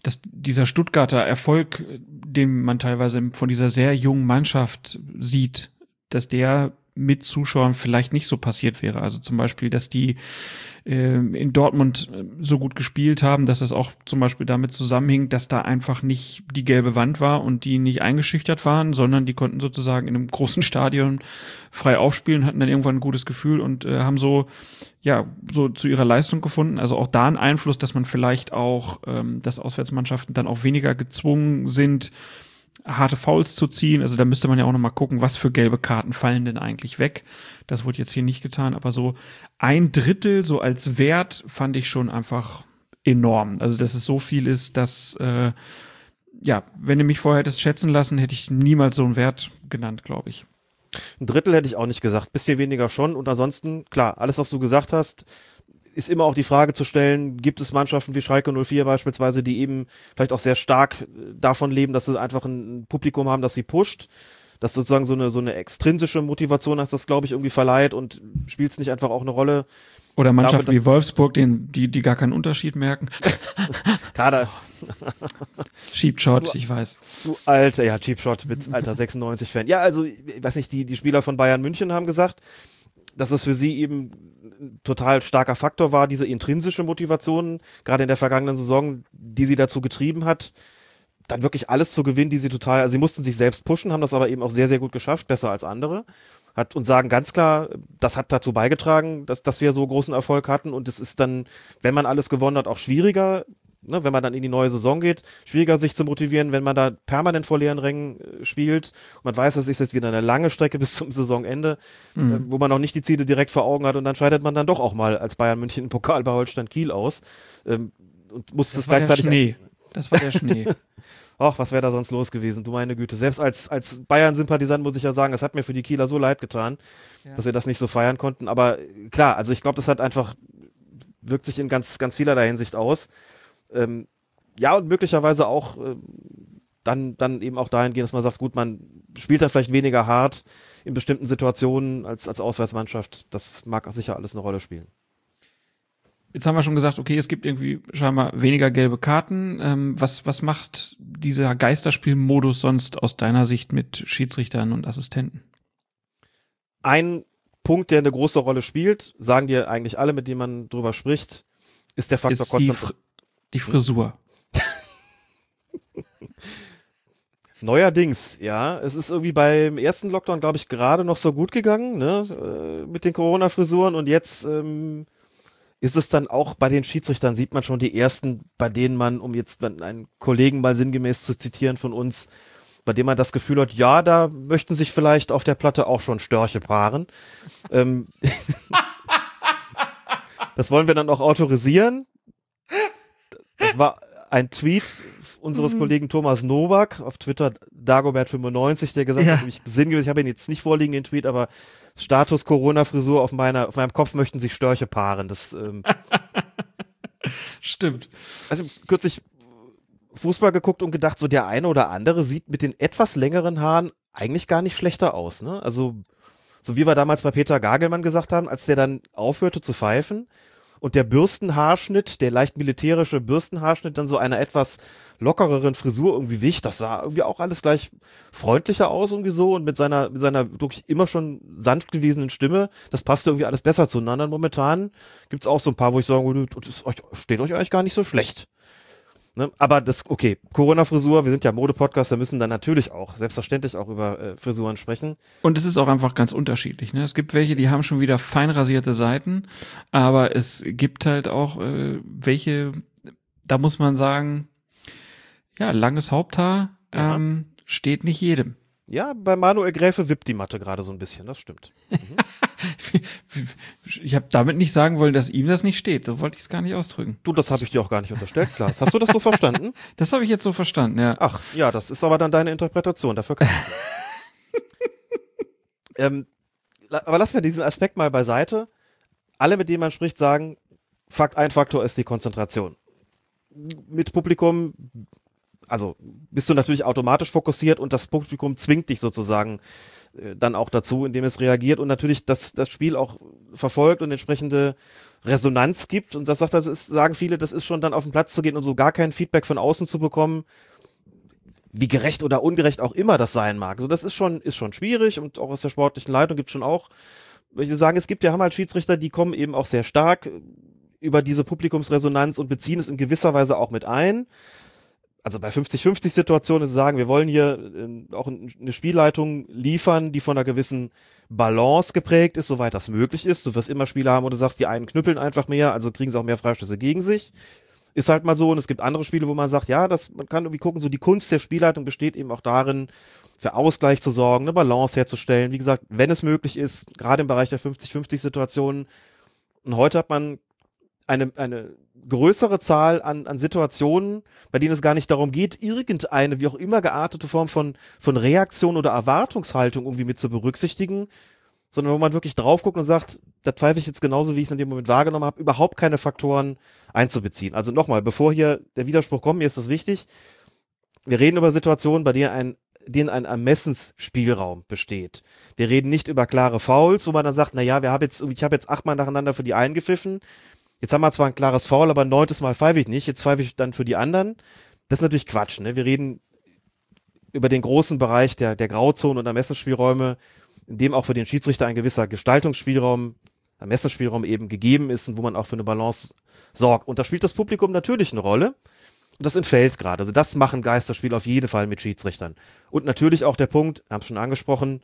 dass dieser Stuttgarter Erfolg, den man teilweise von dieser sehr jungen Mannschaft sieht, dass der mit Zuschauern vielleicht nicht so passiert wäre. Also zum Beispiel, dass die äh, in Dortmund äh, so gut gespielt haben, dass es auch zum Beispiel damit zusammenhing, dass da einfach nicht die gelbe Wand war und die nicht eingeschüchtert waren, sondern die konnten sozusagen in einem großen Stadion frei aufspielen, hatten dann irgendwann ein gutes Gefühl und äh, haben so ja so zu ihrer Leistung gefunden. Also auch da ein Einfluss, dass man vielleicht auch, ähm, dass Auswärtsmannschaften dann auch weniger gezwungen sind, harte Fouls zu ziehen. Also da müsste man ja auch nochmal gucken, was für gelbe Karten fallen denn eigentlich weg. Das wurde jetzt hier nicht getan, aber so ein Drittel so als Wert fand ich schon einfach enorm. Also dass es so viel ist, dass äh, ja, wenn du mich vorher hättest schätzen lassen, hätte ich niemals so einen Wert genannt, glaube ich. Ein Drittel hätte ich auch nicht gesagt, bisschen weniger schon. Und ansonsten, klar, alles, was du gesagt hast, ist immer auch die Frage zu stellen, gibt es Mannschaften wie Schalke 04 beispielsweise, die eben vielleicht auch sehr stark äh, davon leben, dass sie einfach ein Publikum haben, das sie pusht, dass sozusagen so eine, so eine extrinsische Motivation hast, das glaube ich irgendwie verleiht und spielt es nicht einfach auch eine Rolle. Oder Mannschaften wie Wolfsburg, den, die, die gar keinen Unterschied merken. Kader. Cheap Shot, ich weiß. Du alter, ja, Cheap Shot mit alter 96-Fan. Ja, also, ich weiß nicht, die, die Spieler von Bayern München haben gesagt, dass es für sie eben total starker Faktor war, diese intrinsische Motivation, gerade in der vergangenen Saison, die sie dazu getrieben hat, dann wirklich alles zu gewinnen, die sie total, also sie mussten sich selbst pushen, haben das aber eben auch sehr, sehr gut geschafft, besser als andere. Hat und sagen ganz klar, das hat dazu beigetragen, dass, dass wir so großen Erfolg hatten und es ist dann, wenn man alles gewonnen hat, auch schwieriger, ne, wenn man dann in die neue Saison geht, schwieriger sich zu motivieren, wenn man da permanent vor leeren Rängen äh, spielt. Und man weiß, das ist jetzt wieder eine lange Strecke bis zum Saisonende, mhm. äh, wo man noch nicht die Ziele direkt vor Augen hat und dann scheidet man dann doch auch mal als Bayern München im Pokal bei Holstein Kiel aus ähm, und muss das, das gleichzeitig. Der Schnee. Das war der Schnee. Ach, was wäre da sonst los gewesen? Du meine Güte. Selbst als, als Bayern-Sympathisant muss ich ja sagen, es hat mir für die Kieler so leid getan, ja. dass sie das nicht so feiern konnten. Aber klar, also ich glaube, das hat einfach, wirkt sich in ganz, ganz vielerlei Hinsicht aus. Ähm, ja, und möglicherweise auch äh, dann, dann eben auch dahingehend, dass man sagt, gut, man spielt da vielleicht weniger hart in bestimmten Situationen als, als Auswärtsmannschaft. Das mag sicher alles eine Rolle spielen. Jetzt haben wir schon gesagt, okay, es gibt irgendwie scheinbar weniger gelbe Karten. Ähm, was, was macht dieser Geisterspielmodus sonst aus deiner Sicht mit Schiedsrichtern und Assistenten? Ein Punkt, der eine große Rolle spielt, sagen dir eigentlich alle, mit denen man drüber spricht, ist der Faktor ist Fr die Frisur. Neuerdings, ja. Es ist irgendwie beim ersten Lockdown, glaube ich, gerade noch so gut gegangen, ne? Äh, mit den Corona-Frisuren und jetzt ähm, ist es dann auch bei den Schiedsrichtern, sieht man schon die ersten, bei denen man, um jetzt einen Kollegen mal sinngemäß zu zitieren von uns, bei dem man das Gefühl hat, ja, da möchten sich vielleicht auf der Platte auch schon Störche paaren. ähm, das wollen wir dann auch autorisieren. Das war ein Tweet unseres Mhm. Kollegen Thomas Nowak auf Twitter, Dagobert95, der gesagt Ja. hat, ich sinngemäß, ich habe ihn jetzt nicht vorliegen, den Tweet, aber Status Corona-Frisur auf meiner, auf meinem Kopf möchten sich Störche paaren. Das, ähm, Stimmt. also kürzlich Fußball geguckt und gedacht, so der eine oder andere sieht mit den etwas längeren Haaren eigentlich gar nicht schlechter aus, ne? Also, so wie wir damals bei Peter Gagelmann gesagt haben, als der dann aufhörte zu pfeifen und der Bürstenhaarschnitt, der leicht militärische Bürstenhaarschnitt dann so einer etwas lockereren Frisur irgendwie wich, das sah irgendwie auch alles gleich freundlicher aus irgendwie so und mit seiner, mit seiner wirklich immer schon sanft gewesenen Stimme, das passte irgendwie alles besser zueinander. Momentan gibt's auch so ein paar, wo ich sagen würde, das ist euch, steht euch eigentlich gar nicht so schlecht. Ne? Aber das, okay, Corona-Frisur, wir sind ja Mode-Podcast, da müssen dann natürlich auch, selbstverständlich auch über äh, Frisuren sprechen. Und es ist auch einfach ganz unterschiedlich. Ne? Es gibt welche, die haben schon wieder fein rasierte Seiten, aber es gibt halt auch äh, welche, da muss man sagen, ja, langes Haupthaar Ja. ähm, steht nicht jedem. Ja, bei Manuel Gräfe wippt die Matte gerade so ein bisschen, das stimmt. Ich habe damit nicht sagen wollen, dass ihm das nicht steht. So wollte ich es gar nicht ausdrücken. Du, das habe ich dir auch gar nicht unterstellt, Klaas. Hast du das so verstanden? Das habe ich jetzt so verstanden, ja. Ach, ja, das ist aber dann deine Interpretation, dafür kann ich ähm, aber lassen wir diesen Aspekt mal beiseite. Alle, mit denen man spricht, sagen, Fakt, ein Faktor ist die Konzentration. Mit Publikum, also bist du natürlich automatisch fokussiert und das Publikum zwingt dich sozusagen äh, dann auch dazu, indem es reagiert und natürlich das, das Spiel auch verfolgt und entsprechende Resonanz gibt. Und das sagt, das ist, sagen viele, das ist schon dann auf den Platz zu gehen und so gar kein Feedback von außen zu bekommen, wie gerecht oder ungerecht auch immer das sein mag. Also das ist schon, ist schon schwierig und auch aus der sportlichen Leitung gibt schon auch, ich sagen, es gibt, wir haben halt Schiedsrichter, die kommen eben auch sehr stark über diese Publikumsresonanz und beziehen es in gewisser Weise auch mit ein. Also bei 50-50 Situationen ist es sagen, wir wollen hier äh, auch ein- eine Spielleitung liefern, die von einer gewissen Balance geprägt ist, soweit das möglich ist. Du wirst immer Spiele haben, wo du sagst, die einen knüppeln einfach mehr, also kriegen sie auch mehr Freistöße gegen sich. Ist halt mal so. Und es gibt andere Spiele, wo man sagt, ja, das, man kann irgendwie gucken, so die Kunst der Spielleitung besteht eben auch darin, für Ausgleich zu sorgen, eine Balance herzustellen. Wie gesagt, wenn es möglich ist, gerade im Bereich der 50-50-Situationen. Und heute hat man eine, eine größere Zahl an, an Situationen, bei denen es gar nicht darum geht, irgendeine, wie auch immer geartete Form von, von Reaktion oder Erwartungshaltung irgendwie mit zu berücksichtigen, sondern wo man wirklich drauf guckt und sagt, da pfeife ich jetzt genauso, wie ich es in dem Moment wahrgenommen habe, überhaupt keine Faktoren einzubeziehen. Also nochmal, bevor hier der Widerspruch kommt, mir ist das wichtig, wir reden über Situationen, bei denen ein denen ein Ermessensspielraum besteht. Wir reden nicht über klare Fouls, wo man dann sagt, na ja, wir haben jetzt, ich habe jetzt achtmal nacheinander für die einen gepfiffen. Jetzt haben wir zwar ein klares Foul, aber ein neuntes Mal pfeife ich nicht. Jetzt pfeife ich dann für die anderen. Das ist natürlich Quatsch. Ne? Wir reden über den großen Bereich der, der Grauzonen und Ermessensspielräume, in dem auch für den Schiedsrichter ein gewisser Gestaltungsspielraum, Ermessensspielraum eben gegeben ist und wo man auch für eine Balance sorgt. Und da spielt das Publikum natürlich eine Rolle. Und das entfällt gerade. Also das machen Geisterspiele auf jeden Fall mit Schiedsrichtern. Und natürlich auch der Punkt, haben es schon angesprochen,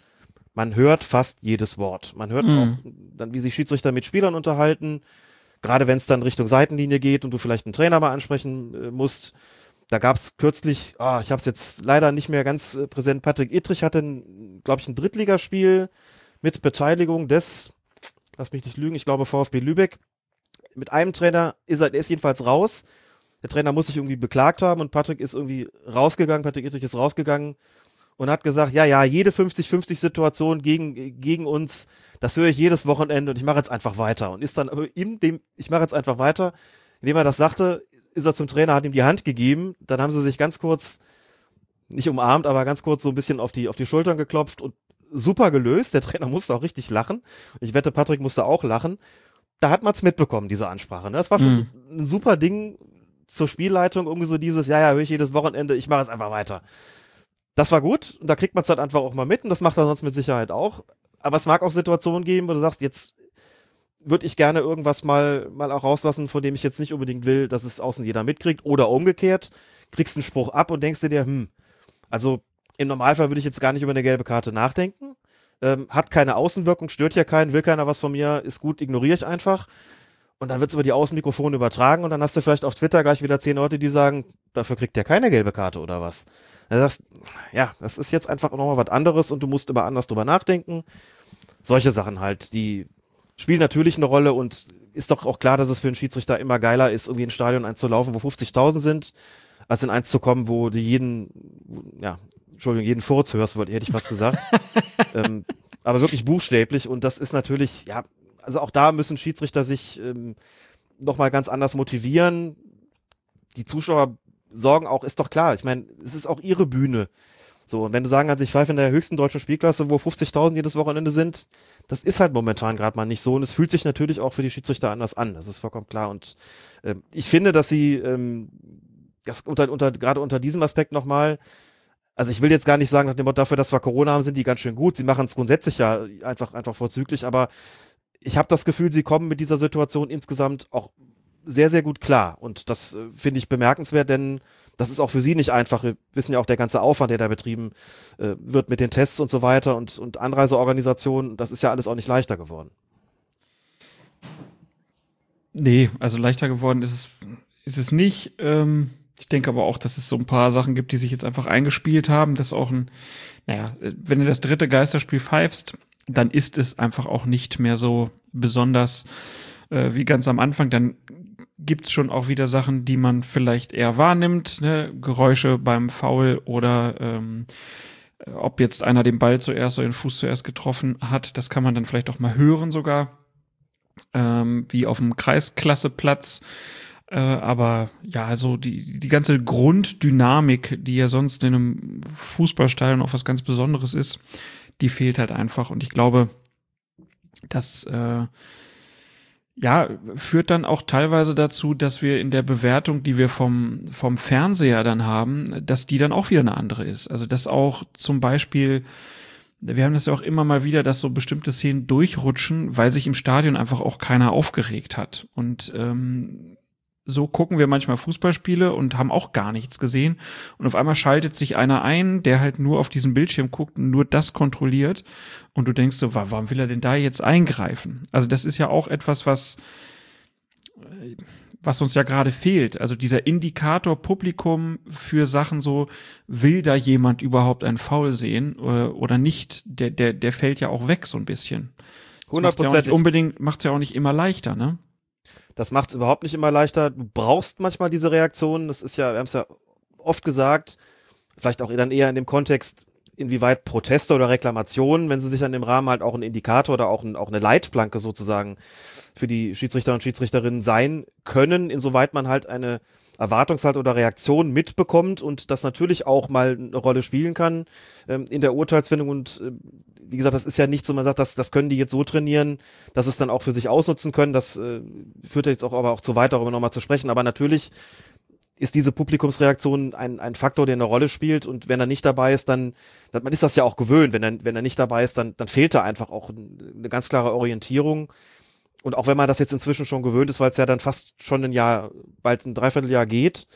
man hört fast jedes Wort. Man hört Mhm. auch dann, wie sich Schiedsrichter mit Spielern unterhalten. Gerade wenn es dann Richtung Seitenlinie geht und du vielleicht einen Trainer mal ansprechen äh, musst. Da gab es kürzlich, ah, ich habe es jetzt leider nicht mehr ganz äh, präsent, Patrick Ittrich hatte, glaube ich, ein Drittligaspiel mit Beteiligung des, lass mich nicht lügen, ich glaube VfB Lübeck. Mit einem Trainer ist er, der ist jedenfalls raus. Der Trainer muss sich irgendwie beklagt haben und Patrick ist irgendwie rausgegangen, Patrick Ittrich ist rausgegangen und hat gesagt, ja, ja, jede 50-50 Situation gegen, gegen uns, das höre ich jedes Wochenende und ich mache jetzt einfach weiter. Und ist dann aber in dem, ich mache jetzt einfach weiter, indem er das sagte, ist er zum Trainer, hat ihm die Hand gegeben, dann haben sie sich ganz kurz, nicht umarmt, aber ganz kurz so ein bisschen auf die, auf die Schultern geklopft und super gelöst. Der Trainer musste auch richtig lachen. Ich wette, Patrick musste auch lachen. Da hat man es mitbekommen, diese Ansprache. Ne? Das war schon Mhm. ein super Ding zur Spielleitung, irgendwie so dieses, ja, ja, höre ich jedes Wochenende, ich mache jetzt einfach weiter. Das war gut und da kriegt man es halt einfach auch mal mit und das macht er sonst mit Sicherheit auch. Aber es mag auch Situationen geben, wo du sagst, jetzt würde ich gerne irgendwas mal, mal auch rauslassen, von dem ich jetzt nicht unbedingt will, dass es außen jeder mitkriegt oder umgekehrt, kriegst einen Spruch ab und denkst dir, hm, also Im Normalfall würde ich jetzt gar nicht über eine gelbe Karte nachdenken. Ähm, hat keine Außenwirkung, stört ja keinen, will keiner was von mir, ist gut, ignoriere ich einfach. Und dann wird es über die Außenmikrofone übertragen und dann hast du vielleicht auf Twitter gleich wieder zehn Leute, die sagen, dafür kriegt der keine gelbe Karte oder was. Da sagst, ja, das ist jetzt einfach nochmal was anderes und du musst über anders drüber nachdenken. Solche Sachen halt, die spielen natürlich eine Rolle und ist doch auch klar, dass es für einen Schiedsrichter immer geiler ist, irgendwie in ein Stadion einzulaufen, wo 50.000 sind, als in eins zu kommen, wo du jeden, ja, Entschuldigung, jeden Furz hörst, hätte ich was gesagt. ähm, aber wirklich buchstäblich und das ist natürlich, ja, also auch da müssen Schiedsrichter sich ähm, nochmal ganz anders motivieren. Die Zuschauer sorgen auch, ist doch klar, ich meine, es ist auch ihre Bühne. So, und wenn du sagen kannst, ich pfeife in der höchsten deutschen Spielklasse, wo 50.000 jedes Wochenende sind, das ist halt momentan gerade mal nicht so. Und es fühlt sich natürlich auch für die Schiedsrichter anders an. Das ist vollkommen klar. Und äh, ich finde, dass sie ähm, das unter, unter, gerade unter diesem Aspekt nochmal, also ich will jetzt gar nicht sagen, nach dem Motto, dafür, dass wir Corona haben, sind die ganz schön gut. Sie machen es grundsätzlich ja einfach, einfach vorzüglich, aber ich habe das Gefühl, sie kommen mit dieser Situation insgesamt auch sehr, sehr gut klar. Und das äh, finde ich bemerkenswert, denn das ist auch für sie nicht einfach. Wir wissen ja auch der ganze Aufwand, der da betrieben äh, wird mit den Tests und so weiter und, und Anreiseorganisationen, das ist ja alles auch nicht leichter geworden. Nee, also leichter geworden ist es, ist es nicht. Ähm, ich denke aber auch, dass es so ein paar Sachen gibt, die sich jetzt einfach eingespielt haben, dass auch ein, naja, wenn du das dritte Geisterspiel pfeifst, dann ist es einfach auch nicht mehr so besonders äh, wie ganz am Anfang. Dann gibt's schon auch wieder Sachen, die man vielleicht eher wahrnimmt, ne? Geräusche beim Foul oder ähm, ob jetzt einer den Ball zuerst oder den Fuß zuerst getroffen hat, das kann man dann vielleicht auch mal hören sogar, ähm, wie auf dem Kreisklasseplatz. Äh, aber ja, also die, die ganze Grunddynamik, die ja sonst in einem Fußballstadion auch was ganz Besonderes ist, die fehlt halt einfach. Und ich glaube, das äh, ja, führt dann auch teilweise dazu, dass wir in der Bewertung, die wir vom, vom Fernseher dann haben, dass die dann auch wieder eine andere ist. Also dass auch zum Beispiel, wir haben das ja auch immer mal wieder, dass so bestimmte Szenen durchrutschen, weil sich im Stadion einfach auch keiner aufgeregt hat. Und ähm, so gucken wir manchmal Fußballspiele und haben auch gar nichts gesehen. Und auf einmal schaltet sich einer ein, der halt nur auf diesen Bildschirm guckt und nur das kontrolliert. Und du denkst so, warum will er denn da jetzt eingreifen? Also das ist ja auch etwas, was, äh, was uns ja gerade fehlt. Also dieser Indikator Publikum für Sachen so, will da jemand überhaupt ein Foul sehen äh, oder nicht? Der, der, der fällt ja auch weg so ein bisschen. Hundertprozentig. Ja unbedingt, macht's ja auch nicht immer leichter, ne? Das macht es überhaupt nicht immer leichter. Du brauchst manchmal diese Reaktionen. Das ist ja, wir haben es ja oft gesagt, vielleicht auch dann eher in dem Kontext, inwieweit Proteste oder Reklamationen, wenn sie sich an dem Rahmen halt auch ein Indikator oder auch, ein, auch eine Leitplanke sozusagen für die Schiedsrichter und Schiedsrichterinnen sein können, insoweit man halt eine Erwartungshalt oder Reaktion mitbekommt und das natürlich auch mal eine Rolle spielen kann ähm, in der Urteilsfindung und äh, wie gesagt, das ist ja nicht so, man sagt, das, das können die jetzt so trainieren, dass es dann auch für sich ausnutzen können. Das äh, führt jetzt auch aber auch zu weit, darüber nochmal zu sprechen. Aber natürlich ist diese Publikumsreaktion ein, ein Faktor, der eine Rolle spielt. Und wenn er nicht dabei ist, dann, man ist das ja auch gewöhnt. Wenn er, wenn er nicht dabei ist, dann, dann fehlt da einfach auch eine ganz klare Orientierung. Und auch wenn man das jetzt inzwischen schon gewöhnt ist, weil es ja dann fast schon ein Jahr, bald ein Dreivierteljahr geht,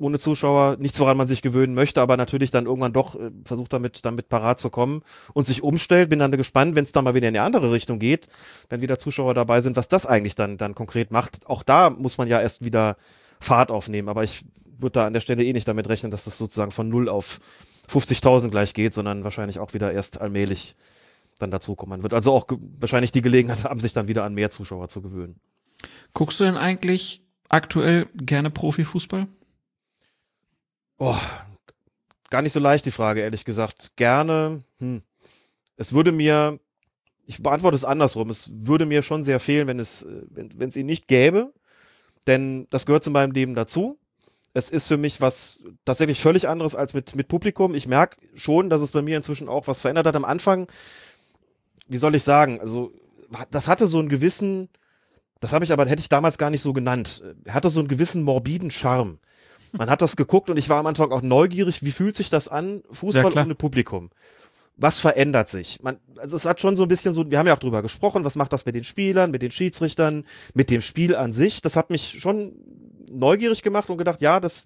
ohne Zuschauer. Nichts, woran man sich gewöhnen möchte, aber natürlich dann irgendwann doch äh, versucht damit, damit parat zu kommen und sich umstellt. Bin dann gespannt, wenn es dann mal wieder in eine andere Richtung geht, wenn wieder Zuschauer dabei sind, was das eigentlich dann, dann konkret macht. Auch da muss man ja erst wieder Fahrt aufnehmen, aber ich würde da an der Stelle eh nicht damit rechnen, dass das sozusagen von null auf 50.000 gleich geht, sondern wahrscheinlich auch wieder erst allmählich dann dazukommen Man wird also auch wahrscheinlich die Gelegenheit haben, sich dann wieder an mehr Zuschauer zu gewöhnen. Guckst du denn eigentlich aktuell gerne Profifußball? Oh, gar nicht so leicht die Frage, ehrlich gesagt. Gerne. Hm. Es würde mir, ich beantworte es andersrum, es würde mir schon sehr fehlen, wenn es, wenn, wenn es ihn nicht gäbe. Denn das gehört zu meinem Leben dazu. Es ist für mich was tatsächlich völlig anderes als mit, mit Publikum. Ich merke schon, dass es bei mir inzwischen auch was verändert hat. Am Anfang, wie soll ich sagen, also das hatte so einen gewissen, das habe ich aber, hätte ich damals gar nicht so genannt, hatte so einen gewissen morbiden Charme. Man hat das geguckt und ich war am Anfang auch neugierig, wie fühlt sich das an, Fußball ohne Publikum? Was verändert sich? Man, also es hat schon so ein bisschen so, wir haben ja auch drüber gesprochen, was macht das mit den Spielern, mit den Schiedsrichtern, mit dem Spiel an sich? Das hat mich schon neugierig gemacht und gedacht, ja, das,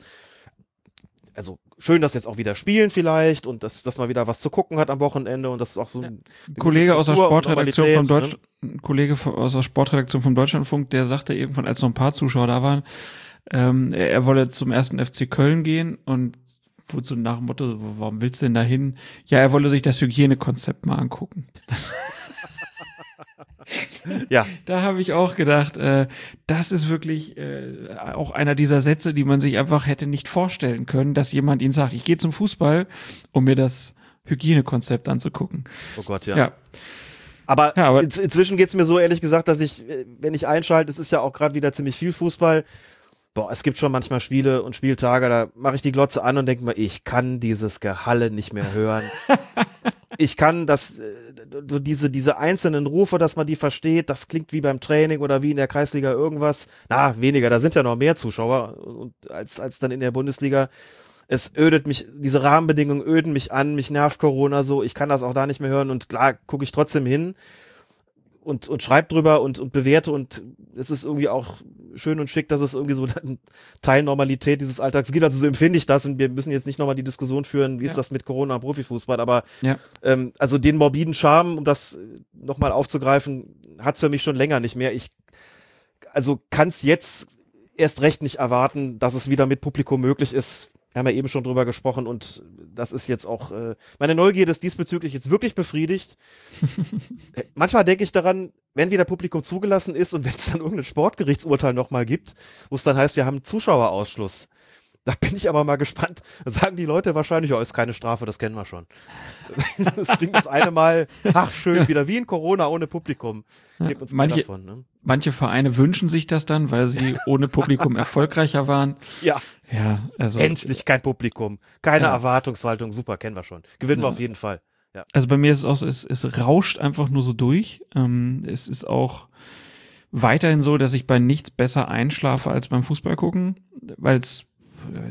also schön, dass jetzt auch wieder spielen vielleicht und dass, dass man wieder was zu gucken hat am Wochenende und das ist auch so ein Ein Kollege aus der Sportredaktion vom Deutsch ein Kollege von- aus der Sportredaktion vom Deutschlandfunk, der sagte irgendwann, als noch ein paar Zuschauer da waren, ähm, er, er wolle zum ersten FC Köln gehen und so nach dem Motto, warum willst du denn da hin? Ja, er wolle sich das Hygienekonzept mal angucken. Ja. Da habe ich auch gedacht, äh, das ist wirklich äh, auch einer dieser Sätze, die man sich einfach hätte nicht vorstellen können, dass jemand ihn sagt, ich gehe zum Fußball, um mir das Hygienekonzept anzugucken. Oh Gott, ja. Ja, Aber, Ja, aber- in, inzwischen geht's mir so ehrlich gesagt, dass ich, äh, wenn ich einschalte, es ist ja auch gerade wieder ziemlich viel Fußball. Boah, es gibt schon manchmal Spiele und Spieltage, da mache ich die Glotze an und denke mir, ich kann dieses Gehalle nicht mehr hören. ich kann das, äh, so diese, diese einzelnen Rufe, dass man die versteht, das klingt wie beim Training oder wie in der Kreisliga irgendwas. Na, weniger, da sind ja noch mehr Zuschauer als, als dann in der Bundesliga. Es ödet mich, diese Rahmenbedingungen öden mich an, mich nervt Corona so, ich kann das auch da nicht mehr hören und klar gucke ich trotzdem hin und, und schreibe drüber und, und bewerte und es ist irgendwie auch schön und schick, dass es irgendwie so ein Teil Normalität dieses Alltags gibt. Also so empfinde ich das und wir müssen jetzt nicht nochmal die Diskussion führen, wie ist das mit Corona und Profifußball, aber ja. ähm, also den morbiden Charme, um das nochmal aufzugreifen, hat's für mich schon länger nicht mehr. Ich also kann's jetzt erst recht nicht erwarten, dass es wieder mit Publikum möglich ist. Wir haben ja eben schon drüber gesprochen und das ist jetzt auch, äh, meine Neugierde ist diesbezüglich jetzt wirklich befriedigt. Äh, Manchmal denke ich daran, wenn wieder Publikum zugelassen ist und wenn es dann irgendein Sportgerichtsurteil nochmal gibt, wo es dann heißt, wir haben Zuschauerausschluss. Da bin ich aber mal gespannt. Da sagen die Leute wahrscheinlich, ja, ist keine Strafe, das kennen wir schon. Das klingt das eine Mal, ach schön, wieder wie in Corona ohne Publikum. Gebt uns manche- davon. Ne? Manche Vereine wünschen sich das dann, weil sie ohne Publikum erfolgreicher waren. Ja, Ja, also, endlich kein Publikum. Keine Ja. Erwartungshaltung, super, kennen wir schon. Gewinnen wir auf jeden Fall. also bei mir ist es auch so, es, es rauscht einfach nur so durch. Ähm, es ist auch weiterhin so, dass ich bei nichts besser einschlafe als beim Fußball gucken, weil es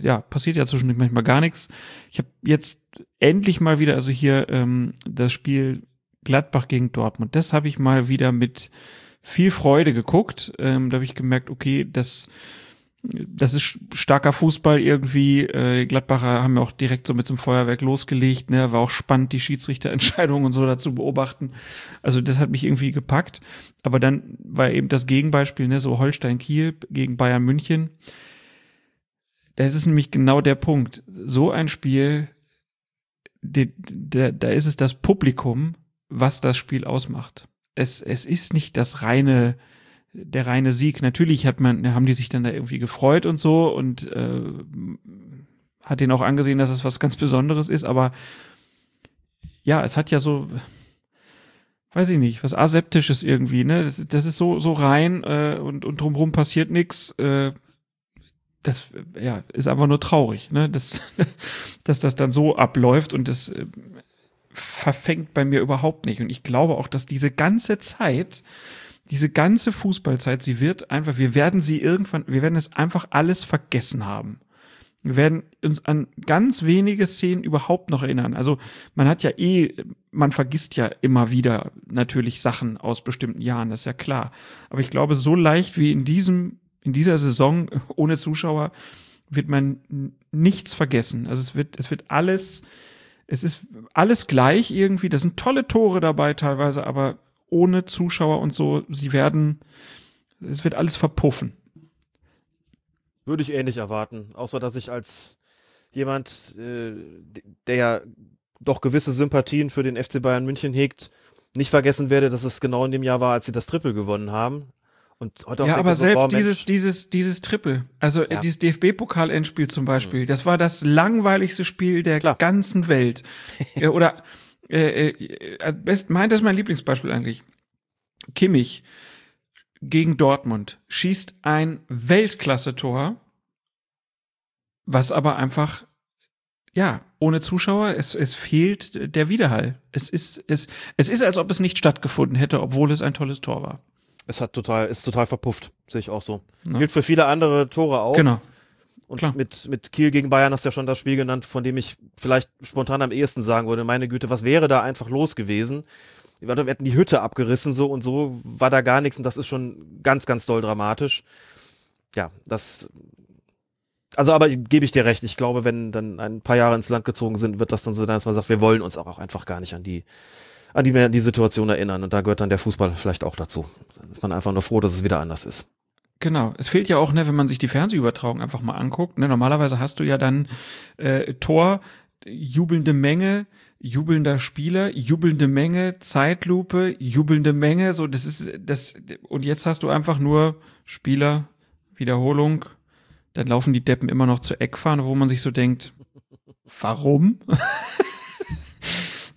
ja passiert ja zwischendurch manchmal gar nichts. Ich habe jetzt endlich mal wieder, also hier ähm, das Spiel Gladbach gegen Dortmund, das habe ich mal wieder mit viel Freude geguckt. Ähm, da habe ich gemerkt, okay, das das ist starker Fußball irgendwie. Äh, Gladbacher haben ja auch direkt so mit dem Feuerwerk losgelegt. Ne? War auch spannend, die Schiedsrichterentscheidungen und so dazu beobachten. Also das hat mich irgendwie gepackt. Aber dann war eben das Gegenbeispiel, ne? so Holstein-Kiel gegen Bayern München. Das ist nämlich genau der Punkt. So ein Spiel, die, da, da ist es das Publikum, was das Spiel ausmacht. Es, es ist nicht das reine der reine Sieg. Natürlich hat man, haben die sich dann da irgendwie gefreut und so und äh, hat denen auch angesehen, dass es was ganz Besonderes ist, aber ja, es hat ja so, weiß ich nicht, was Aseptisches irgendwie, ne? Das, das ist so, so rein äh, und, und drumherum passiert nichts. Äh, das ja, ist einfach nur traurig, ne? Das, dass das dann so abläuft und das äh, verfängt bei mir überhaupt nicht. Und ich glaube auch, dass diese ganze Zeit, diese ganze Fußballzeit, sie wird einfach, wir werden sie irgendwann, wir werden es einfach alles vergessen haben. Wir werden uns an ganz wenige Szenen überhaupt noch erinnern. Also man hat ja eh, man vergisst ja immer wieder natürlich Sachen aus bestimmten Jahren, das ist ja klar. Aber ich glaube, so leicht wie in diesem, in dieser Saison ohne Zuschauer wird man nichts vergessen. Also es wird, es wird alles, es ist alles gleich irgendwie. Da sind tolle Tore dabei teilweise, aber ohne Zuschauer und so, sie werden, es wird alles verpuffen. Würde ich ähnlich erwarten. Außer, dass ich als jemand, äh, der ja doch gewisse Sympathien für den FC Bayern München hegt, nicht vergessen werde, dass es genau in dem Jahr war, als sie das Triple gewonnen haben. Und heute auch Ja, aber so, selbst boah, dieses, dieses, dieses Triple, also Ja. dieses DFB-Pokal-Endspiel zum Beispiel, das war das langweiligste Spiel der Klar. ganzen Welt. ja, oder äh, äh, äh, best, mein, das ist mein Lieblingsbeispiel eigentlich. Kimmich gegen Dortmund schießt ein Weltklasse-Tor, was aber einfach ja, ohne Zuschauer, es, es fehlt der Widerhall. Es ist, es, es ist, als ob es nicht stattgefunden hätte, obwohl es ein tolles Tor war. Es hat total, ist total verpufft. Sehe ich auch so. Ja. Gilt für viele andere Tore auch. Genau. Und klar. mit, mit Kiel gegen Bayern hast du ja schon das Spiel genannt, von dem ich vielleicht spontan am ehesten sagen würde, meine Güte, was wäre da einfach los gewesen? Wir hätten die Hütte abgerissen so und so war da gar nichts und das ist schon ganz, ganz doll dramatisch. Ja, das Also, aber gebe ich dir recht. Ich glaube, wenn dann ein paar Jahre ins Land gezogen sind, wird das dann so, dass man sagt, wir wollen uns auch einfach gar nicht an die, an die, die Situation erinnern. Und da gehört dann der Fußball vielleicht auch dazu. Da ist man einfach nur froh, dass es wieder anders ist. Genau. Es fehlt ja auch, ne, wenn man sich die Fernsehübertragung einfach mal anguckt. Ne, normalerweise hast du ja dann äh, Tor, jubelnde Menge, jubelnder Spieler, jubelnde Menge, Zeitlupe, jubelnde Menge. So, das ist das. Und jetzt hast du einfach nur Spieler, Wiederholung. Dann laufen die Deppen immer noch zur Eckfahne, wo man sich so denkt, warum?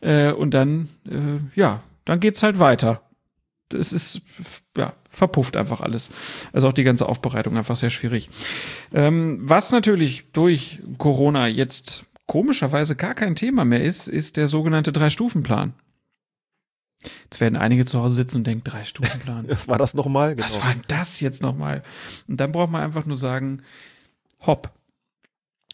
äh, und dann, äh, ja, dann geht's halt weiter. Das ist, ja, verpufft einfach alles. Also auch die ganze Aufbereitung einfach sehr schwierig. Ähm, was natürlich durch Corona jetzt komischerweise gar kein Thema mehr ist, ist der sogenannte Drei-Stufen-Plan. Jetzt werden einige zu Hause sitzen und denken, Drei-Stufen-Plan. Was war das nochmal? Genau. Was war das jetzt nochmal? Und dann braucht man einfach nur sagen, hopp.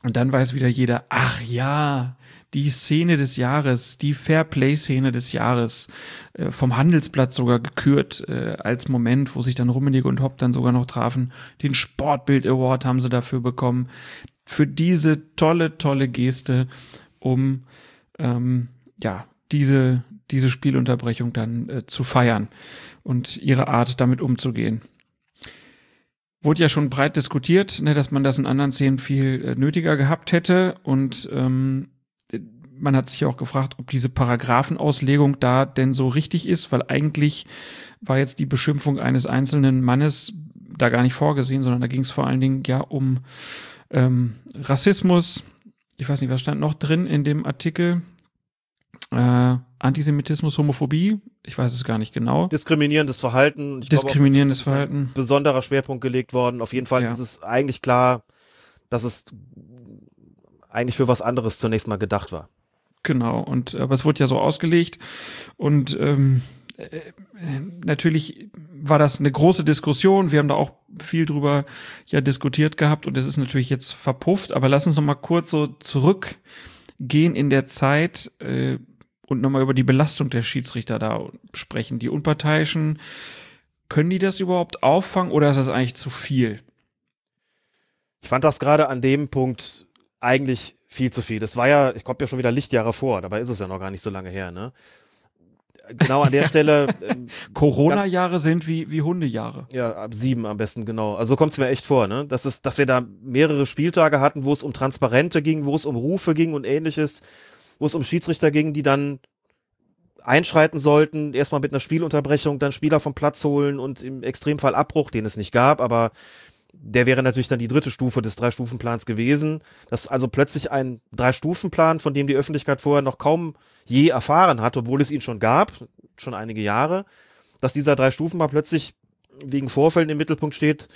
Und dann weiß wieder jeder, ach ja, die Szene des Jahres, die Fairplay-Szene des Jahres, äh, vom Handelsblatt sogar gekürt äh, als Moment, wo sich dann Rummenigge und Hopp dann sogar noch trafen. Den Sportbild Award haben sie dafür bekommen. Für diese tolle, tolle Geste, um ähm, ja diese diese Spielunterbrechung dann äh, zu feiern und ihre Art damit umzugehen. Wurde ja schon breit diskutiert, ne, dass man das in anderen Szenen viel äh, nötiger gehabt hätte und ähm, man hat sich auch gefragt, ob diese Paragraphenauslegung da denn so richtig ist, weil eigentlich war jetzt die Beschimpfung eines einzelnen Mannes da gar nicht vorgesehen, sondern da ging es vor allen Dingen ja um ähm, Rassismus. Ich weiß nicht, was stand noch drin in dem Artikel? Äh, Antisemitismus, Homophobie, ich weiß es gar nicht genau. Diskriminierendes Verhalten. Ich Diskriminierendes glaube, Verhalten. besonderer Schwerpunkt gelegt worden. Auf jeden Fall Ja. ist es eigentlich klar, dass es eigentlich für was anderes zunächst mal gedacht war. Genau, und aber es wurde ja so ausgelegt und ähm, äh, natürlich war das eine große Diskussion. Wir haben da auch viel drüber ja diskutiert gehabt und es ist natürlich jetzt verpufft. Aber lass uns noch mal kurz so zurückgehen in der Zeit äh, und noch mal über die Belastung der Schiedsrichter da sprechen. Die Unparteiischen können die das überhaupt auffangen oder ist das eigentlich zu viel? Ich fand das gerade an dem Punkt eigentlich viel zu viel. Das war ja, ich komme ja schon wieder Lichtjahre vor, dabei ist es ja noch gar nicht so lange her, ne? Genau an der Stelle. ähm, Corona-Jahre sind wie, wie Hundejahre. Ja, ab sieben am besten, genau. Also so kommt es mir echt vor, ne? Das ist, dass wir da mehrere Spieltage hatten, wo es um Transparente ging, wo es um Rufe ging und ähnliches, wo es um Schiedsrichter ging, die dann einschreiten sollten, erstmal mit einer Spielunterbrechung, dann Spieler vom Platz holen und im Extremfall Abbruch, den es nicht gab, aber der wäre natürlich dann die dritte Stufe des Drei-Stufen-Plans gewesen. Das ist also plötzlich ein Drei-Stufen-Plan, von dem die Öffentlichkeit vorher noch kaum je erfahren hat, obwohl es ihn schon gab, schon einige Jahre, dass dieser Drei-Stufen-Plan plötzlich wegen Vorfällen im Mittelpunkt steht,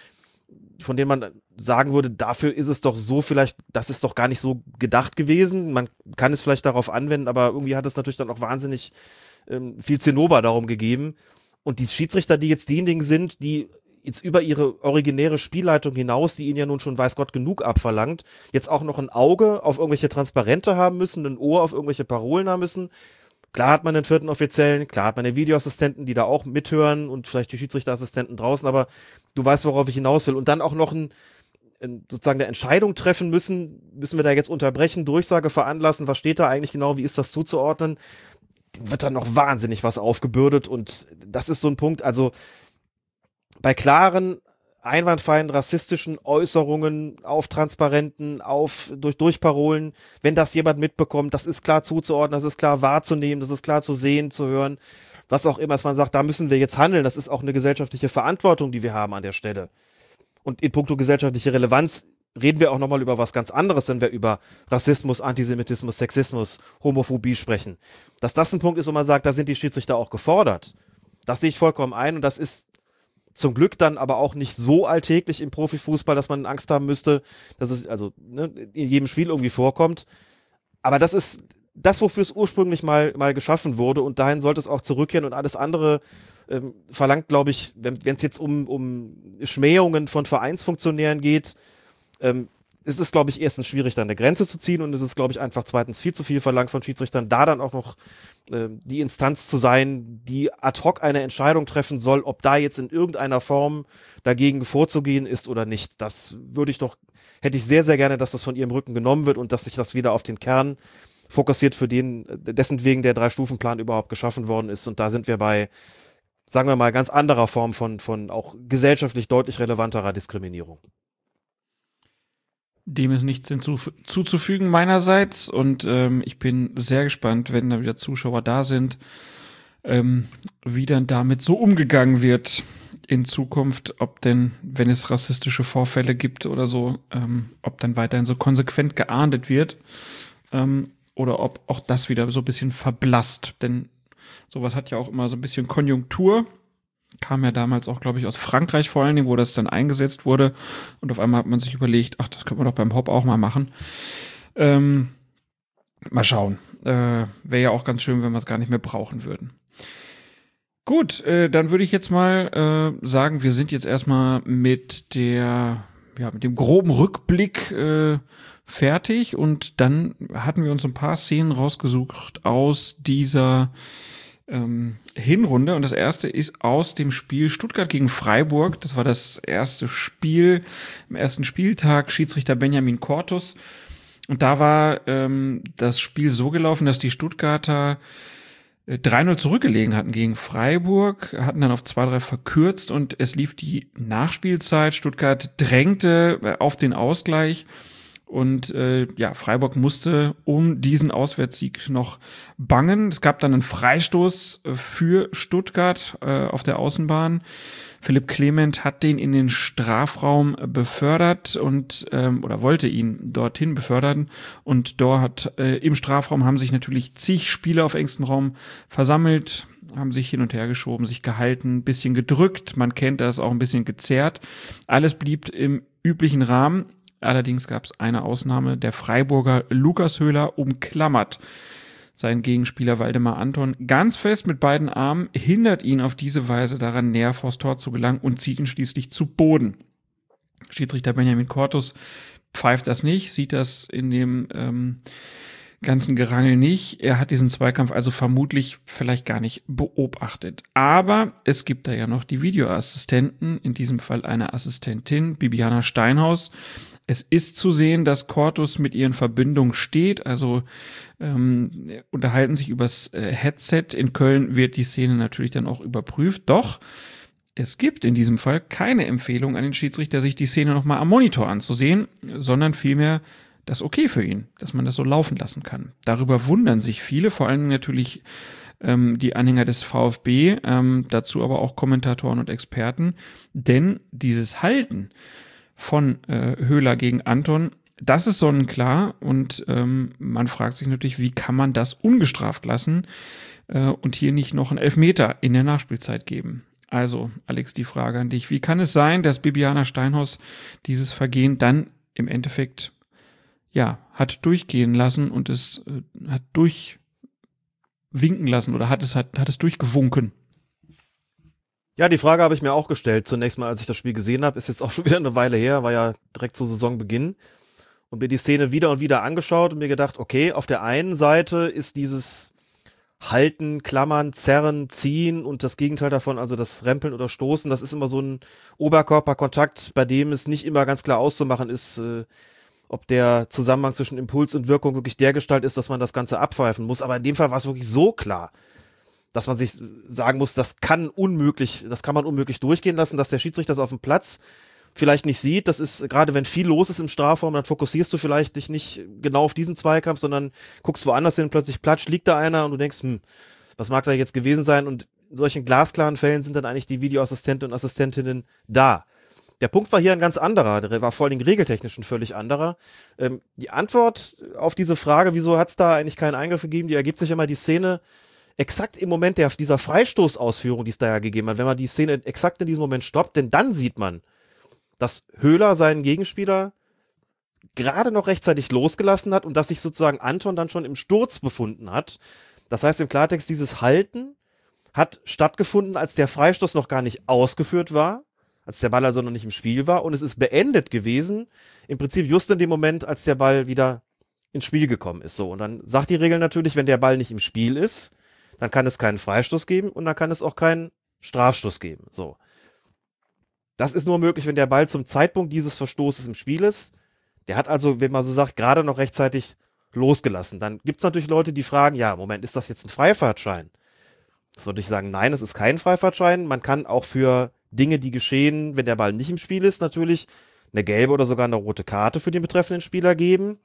von denen man sagen würde, dafür ist es doch so vielleicht, das ist doch gar nicht so gedacht gewesen. Man kann es vielleicht darauf anwenden, aber irgendwie hat es natürlich dann auch wahnsinnig ähm, viel Zinnober darum gegeben. Und die Schiedsrichter, die jetzt diejenigen sind, die jetzt über ihre originäre Spielleitung hinaus, die ihnen ja nun schon weiß Gott genug abverlangt, jetzt auch noch ein Auge auf irgendwelche Transparente haben müssen, ein Ohr auf irgendwelche Parolen haben müssen. Klar hat man den vierten Offiziellen, klar hat man den Videoassistenten, die da auch mithören und vielleicht die Schiedsrichterassistenten draußen, aber du weißt, worauf ich hinaus will. Und dann auch noch ein, ein, sozusagen eine Entscheidung treffen müssen, müssen wir da jetzt unterbrechen, Durchsage veranlassen, was steht da eigentlich genau, wie ist das zuzuordnen, wird dann noch wahnsinnig was aufgebürdet und das ist so ein Punkt, also bei klaren, einwandfreien rassistischen Äußerungen auf Transparenten, auf durch Durchparolen, wenn das jemand mitbekommt, das ist klar zuzuordnen, das ist klar wahrzunehmen, das ist klar zu sehen, zu hören, was auch immer, dass man sagt, da müssen wir jetzt handeln, das ist auch eine gesellschaftliche Verantwortung, die wir haben an der Stelle. Und in puncto gesellschaftliche Relevanz reden wir auch nochmal über was ganz anderes, wenn wir über Rassismus, Antisemitismus, Sexismus, Homophobie sprechen. Dass das ein Punkt ist, wo man sagt, da sind die Schiedsrichter auch gefordert. Das sehe ich vollkommen ein und das ist zum Glück dann aber auch nicht so alltäglich im Profifußball, dass man Angst haben müsste, dass es also ne, in jedem Spiel irgendwie vorkommt. Aber das ist das, wofür es ursprünglich mal, mal geschaffen wurde und dahin sollte es auch zurückkehren und alles andere ähm, verlangt, glaube ich, wenn es jetzt um, um Schmähungen von Vereinsfunktionären geht, ähm, es ist, glaube ich, erstens schwierig, da eine Grenze zu ziehen und es ist, glaube ich, einfach zweitens viel zu viel verlangt von Schiedsrichtern, da dann auch noch äh, die Instanz zu sein, die ad hoc eine Entscheidung treffen soll, ob da jetzt in irgendeiner Form dagegen vorzugehen ist oder nicht. Das würde ich doch, hätte ich sehr, sehr gerne, dass das von ihrem Rücken genommen wird und dass sich das wieder auf den Kern fokussiert, für den, dessen wegen der Drei-Stufen-Plan überhaupt geschaffen worden ist. Und da sind wir bei, sagen wir mal, ganz anderer Form von, von auch gesellschaftlich deutlich relevanterer Diskriminierung. Dem ist nichts hinzuzufügen meinerseits und ähm, ich bin sehr gespannt, wenn da wieder Zuschauer da sind, ähm, wie dann damit so umgegangen wird in Zukunft, ob denn, wenn es rassistische Vorfälle gibt oder so, ähm, ob dann weiterhin so konsequent geahndet wird ähm, oder ob auch das wieder so ein bisschen verblasst. Denn sowas hat ja auch immer so ein bisschen Konjunktur kam ja damals auch, glaube ich, aus Frankreich vor allen Dingen, wo das dann eingesetzt wurde. Und auf einmal hat man sich überlegt, ach, das könnte man doch beim Hop auch mal machen. Ähm, mal schauen. Äh, Wäre ja auch ganz schön, wenn wir es gar nicht mehr brauchen würden. Gut, äh, dann würde ich jetzt mal äh, sagen, wir sind jetzt erstmal mit der, ja, mit dem groben Rückblick äh, fertig und dann hatten wir uns ein paar Szenen rausgesucht aus dieser ähm, Hinrunde. Und das erste ist aus dem Spiel Stuttgart gegen Freiburg. Das war das erste Spiel am ersten Spieltag. Schiedsrichter Benjamin Cortus. Und da war ähm, das Spiel so gelaufen, dass die Stuttgarter 3-0 äh, zurückgelegen hatten gegen Freiburg, hatten dann auf 2-3 verkürzt und es lief die Nachspielzeit. Stuttgart drängte äh, auf den Ausgleich und äh, ja, Freiburg musste um diesen Auswärtssieg noch bangen. Es gab dann einen Freistoß äh, für Stuttgart äh, auf der Außenbahn. Philipp Clement hat den in den Strafraum befördert und ähm, oder wollte ihn dorthin befördern. Und dort hat äh, im Strafraum haben sich natürlich zig Spieler auf engstem Raum versammelt, haben sich hin und her geschoben, sich gehalten, bisschen gedrückt. Man kennt das auch ein bisschen gezerrt. Alles blieb im üblichen Rahmen. Allerdings gab es eine Ausnahme. Der Freiburger Lukas Höhler umklammert seinen Gegenspieler Waldemar Anton ganz fest mit beiden Armen, hindert ihn auf diese Weise daran, näher vors Tor zu gelangen und zieht ihn schließlich zu Boden. Schiedsrichter Benjamin Cortus pfeift das nicht, sieht das in dem ähm, ganzen Gerangel nicht. Er hat diesen Zweikampf also vermutlich vielleicht gar nicht beobachtet. Aber es gibt da ja noch die Videoassistenten, in diesem Fall eine Assistentin, Bibiana Steinhaus, es ist zu sehen, dass Cortus mit ihren Verbindungen steht, also ähm, unterhalten sich übers äh, Headset. In Köln wird die Szene natürlich dann auch überprüft. Doch es gibt in diesem Fall keine Empfehlung an den Schiedsrichter, sich die Szene nochmal am Monitor anzusehen, sondern vielmehr das okay für ihn, dass man das so laufen lassen kann. Darüber wundern sich viele, vor allem natürlich ähm, die Anhänger des VfB, ähm, dazu aber auch Kommentatoren und Experten, denn dieses Halten von äh, Höhler gegen Anton. Das ist sonnenklar und ähm, man fragt sich natürlich, wie kann man das ungestraft lassen äh, und hier nicht noch einen Elfmeter in der Nachspielzeit geben. Also, Alex, die Frage an dich. Wie kann es sein, dass Bibiana Steinhaus dieses Vergehen dann im Endeffekt, ja, hat durchgehen lassen und es äh, hat durchwinken lassen oder hat es, hat, hat es durchgewunken? Ja, die Frage habe ich mir auch gestellt. Zunächst mal, als ich das Spiel gesehen habe, ist jetzt auch schon wieder eine Weile her, war ja direkt zu Saisonbeginn und mir die Szene wieder und wieder angeschaut und mir gedacht, okay, auf der einen Seite ist dieses Halten, Klammern, Zerren, Ziehen und das Gegenteil davon, also das Rempeln oder Stoßen, das ist immer so ein Oberkörperkontakt, bei dem es nicht immer ganz klar auszumachen ist, äh, ob der Zusammenhang zwischen Impuls und Wirkung wirklich der Gestalt ist, dass man das Ganze abpfeifen muss. Aber in dem Fall war es wirklich so klar dass man sich sagen muss, das kann unmöglich, das kann man unmöglich durchgehen lassen, dass der Schiedsrichter das auf dem Platz vielleicht nicht sieht. Das ist gerade, wenn viel los ist im Strafraum, dann fokussierst du vielleicht dich nicht genau auf diesen Zweikampf, sondern guckst woanders hin, plötzlich platsch, liegt da einer und du denkst, hm, was mag da jetzt gewesen sein? Und in solchen glasklaren Fällen sind dann eigentlich die Videoassistenten und Assistentinnen da. Der Punkt war hier ein ganz anderer, der war vor allen Dingen regeltechnisch ein völlig anderer. Ähm, die Antwort auf diese Frage, wieso hat es da eigentlich keinen Eingriff gegeben, die ergibt sich immer die Szene, exakt im Moment der, dieser Freistoßausführung, die es da ja gegeben hat, wenn man die Szene exakt in diesem Moment stoppt, denn dann sieht man, dass Höhler seinen Gegenspieler gerade noch rechtzeitig losgelassen hat und dass sich sozusagen Anton dann schon im Sturz befunden hat. Das heißt im Klartext, dieses Halten hat stattgefunden, als der Freistoß noch gar nicht ausgeführt war, als der Ball also noch nicht im Spiel war und es ist beendet gewesen, im Prinzip just in dem Moment, als der Ball wieder ins Spiel gekommen ist. So, und dann sagt die Regel natürlich, wenn der Ball nicht im Spiel ist, dann kann es keinen Freistoß geben und dann kann es auch keinen Strafstoß geben. So. Das ist nur möglich, wenn der Ball zum Zeitpunkt dieses Verstoßes im Spiel ist. Der hat also, wenn man so sagt, gerade noch rechtzeitig losgelassen. Dann gibt es natürlich Leute, die fragen, ja, Moment, ist das jetzt ein Freifahrtschein? Das würde ich sagen, nein, es ist kein Freifahrtschein. Man kann auch für Dinge, die geschehen, wenn der Ball nicht im Spiel ist, natürlich eine gelbe oder sogar eine rote Karte für den betreffenden Spieler geben.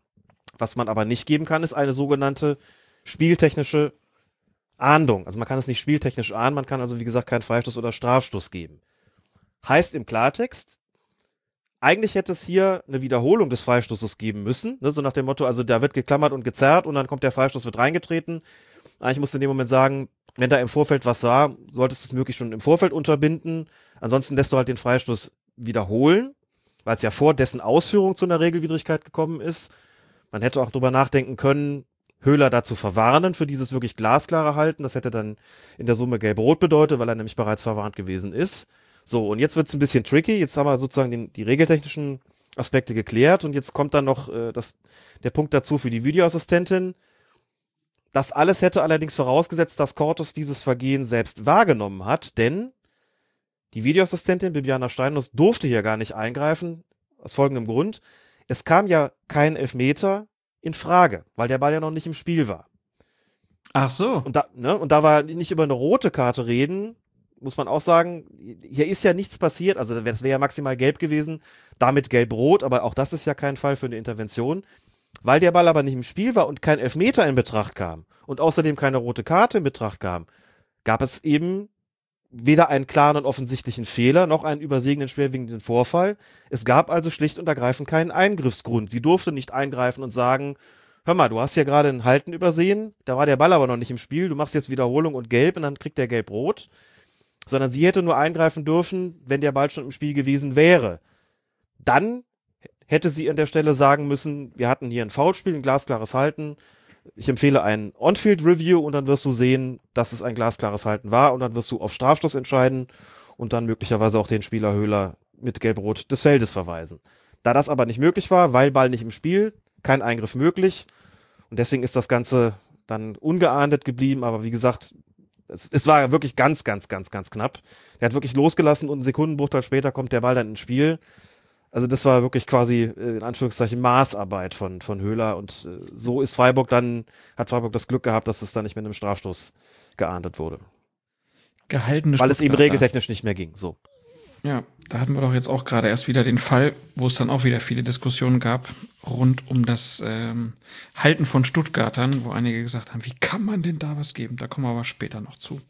Was man aber nicht geben kann, ist eine sogenannte spieltechnische Ahndung. Also man kann es nicht spieltechnisch ahnen, man kann also wie gesagt keinen Freistoß oder Strafstoß geben. Heißt im Klartext, eigentlich hätte es hier eine Wiederholung des Freistoßes geben müssen, ne, so nach dem Motto, also da wird geklammert und gezerrt und dann kommt der Freistoß, wird reingetreten. Eigentlich musste in dem Moment sagen, wenn da im Vorfeld was sah, solltest du es möglich schon im Vorfeld unterbinden. Ansonsten lässt du halt den Freistoß wiederholen, weil es ja vor dessen Ausführung zu einer Regelwidrigkeit gekommen ist. Man hätte auch drüber nachdenken können, Höhler dazu verwarnen für dieses wirklich glasklare Halten. Das hätte dann in der Summe gelb-rot bedeutet, weil er nämlich bereits verwarnt gewesen ist. So, und jetzt wird es ein bisschen tricky. Jetzt haben wir sozusagen den, die regeltechnischen Aspekte geklärt und jetzt kommt dann noch äh, das, der Punkt dazu für die Videoassistentin. Das alles hätte allerdings vorausgesetzt, dass Cortus dieses Vergehen selbst wahrgenommen hat, denn die Videoassistentin Bibiana Steinlos durfte hier gar nicht eingreifen, aus folgendem Grund. Es kam ja kein Elfmeter in Frage, weil der Ball ja noch nicht im Spiel war. Ach so. Und da, ne, und da war nicht über eine rote Karte reden, muss man auch sagen, hier ist ja nichts passiert, also das wäre ja maximal gelb gewesen, damit gelb-rot, aber auch das ist ja kein Fall für eine Intervention. Weil der Ball aber nicht im Spiel war und kein Elfmeter in Betracht kam und außerdem keine rote Karte in Betracht kam, gab es eben weder einen klaren und offensichtlichen Fehler noch einen übersehenen schwerwiegenden Vorfall. Es gab also schlicht und ergreifend keinen Eingriffsgrund. Sie durfte nicht eingreifen und sagen, hör mal, du hast ja gerade ein Halten übersehen, da war der Ball aber noch nicht im Spiel, du machst jetzt Wiederholung und gelb und dann kriegt der gelb-rot sondern sie hätte nur eingreifen dürfen, wenn der Ball schon im Spiel gewesen wäre. Dann hätte sie an der Stelle sagen müssen, wir hatten hier ein Foulspiel, ein glasklares Halten. Ich empfehle ein On-Field-Review und dann wirst du sehen, dass es ein glasklares Halten war und dann wirst du auf Strafstoß entscheiden und dann möglicherweise auch den Spieler Höhler mit Gelb-Rot des Feldes verweisen. Da das aber nicht möglich war, weil Ball nicht im Spiel, kein Eingriff möglich und deswegen ist das Ganze dann ungeahndet geblieben, aber wie gesagt, es, es war wirklich ganz, ganz, ganz, ganz knapp. Der hat wirklich losgelassen und einen Sekundenbruchteil später kommt der Ball dann ins Spiel. Also das war wirklich quasi äh, in Anführungszeichen Maßarbeit von von Höhler und äh, so ist Freiburg dann hat Freiburg das Glück gehabt, dass es dann nicht mit einem Strafstoß geahndet wurde. Gehaltene Weil es eben regeltechnisch nicht mehr ging. So. Ja, da hatten wir doch jetzt auch gerade erst wieder den Fall, wo es dann auch wieder viele Diskussionen gab rund um das ähm, Halten von Stuttgartern, wo einige gesagt haben, wie kann man denn da was geben? Da kommen wir aber später noch zu.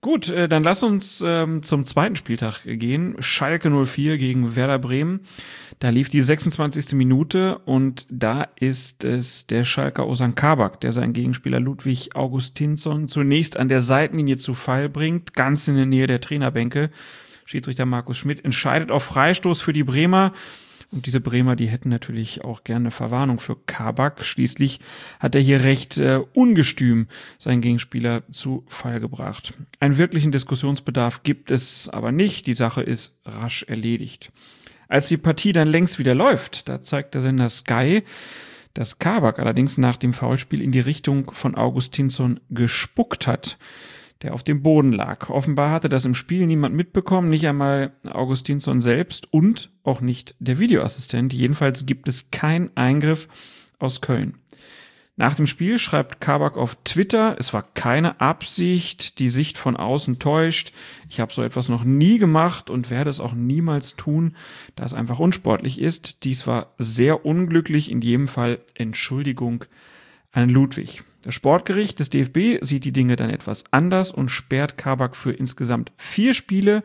Gut, äh, dann lass uns ähm, zum zweiten Spieltag gehen. Schalke 04 gegen Werder Bremen. Da lief die 26. Minute und da ist es der Schalker Osan Kabak, der seinen Gegenspieler Ludwig Augustinsson zunächst an der Seitenlinie zu Fall bringt, ganz in der Nähe der Trainerbänke. Schiedsrichter Markus Schmidt entscheidet auf Freistoß für die Bremer. Und diese Bremer, die hätten natürlich auch gerne Verwarnung für Kabak. Schließlich hat er hier recht äh, ungestüm seinen Gegenspieler zu Fall gebracht. Einen wirklichen Diskussionsbedarf gibt es aber nicht. Die Sache ist rasch erledigt. Als die Partie dann längst wieder läuft, da zeigt der Sender Sky, dass Kabak allerdings nach dem Foulspiel in die Richtung von Augustinsson gespuckt hat der auf dem Boden lag. Offenbar hatte das im Spiel niemand mitbekommen, nicht einmal Augustinsson selbst und auch nicht der Videoassistent. Jedenfalls gibt es keinen Eingriff aus Köln. Nach dem Spiel schreibt Kabak auf Twitter, es war keine Absicht, die Sicht von außen täuscht. Ich habe so etwas noch nie gemacht und werde es auch niemals tun, da es einfach unsportlich ist. Dies war sehr unglücklich, in jedem Fall Entschuldigung an Ludwig. Das Sportgericht des DFB sieht die Dinge dann etwas anders und sperrt Kabak für insgesamt vier Spiele.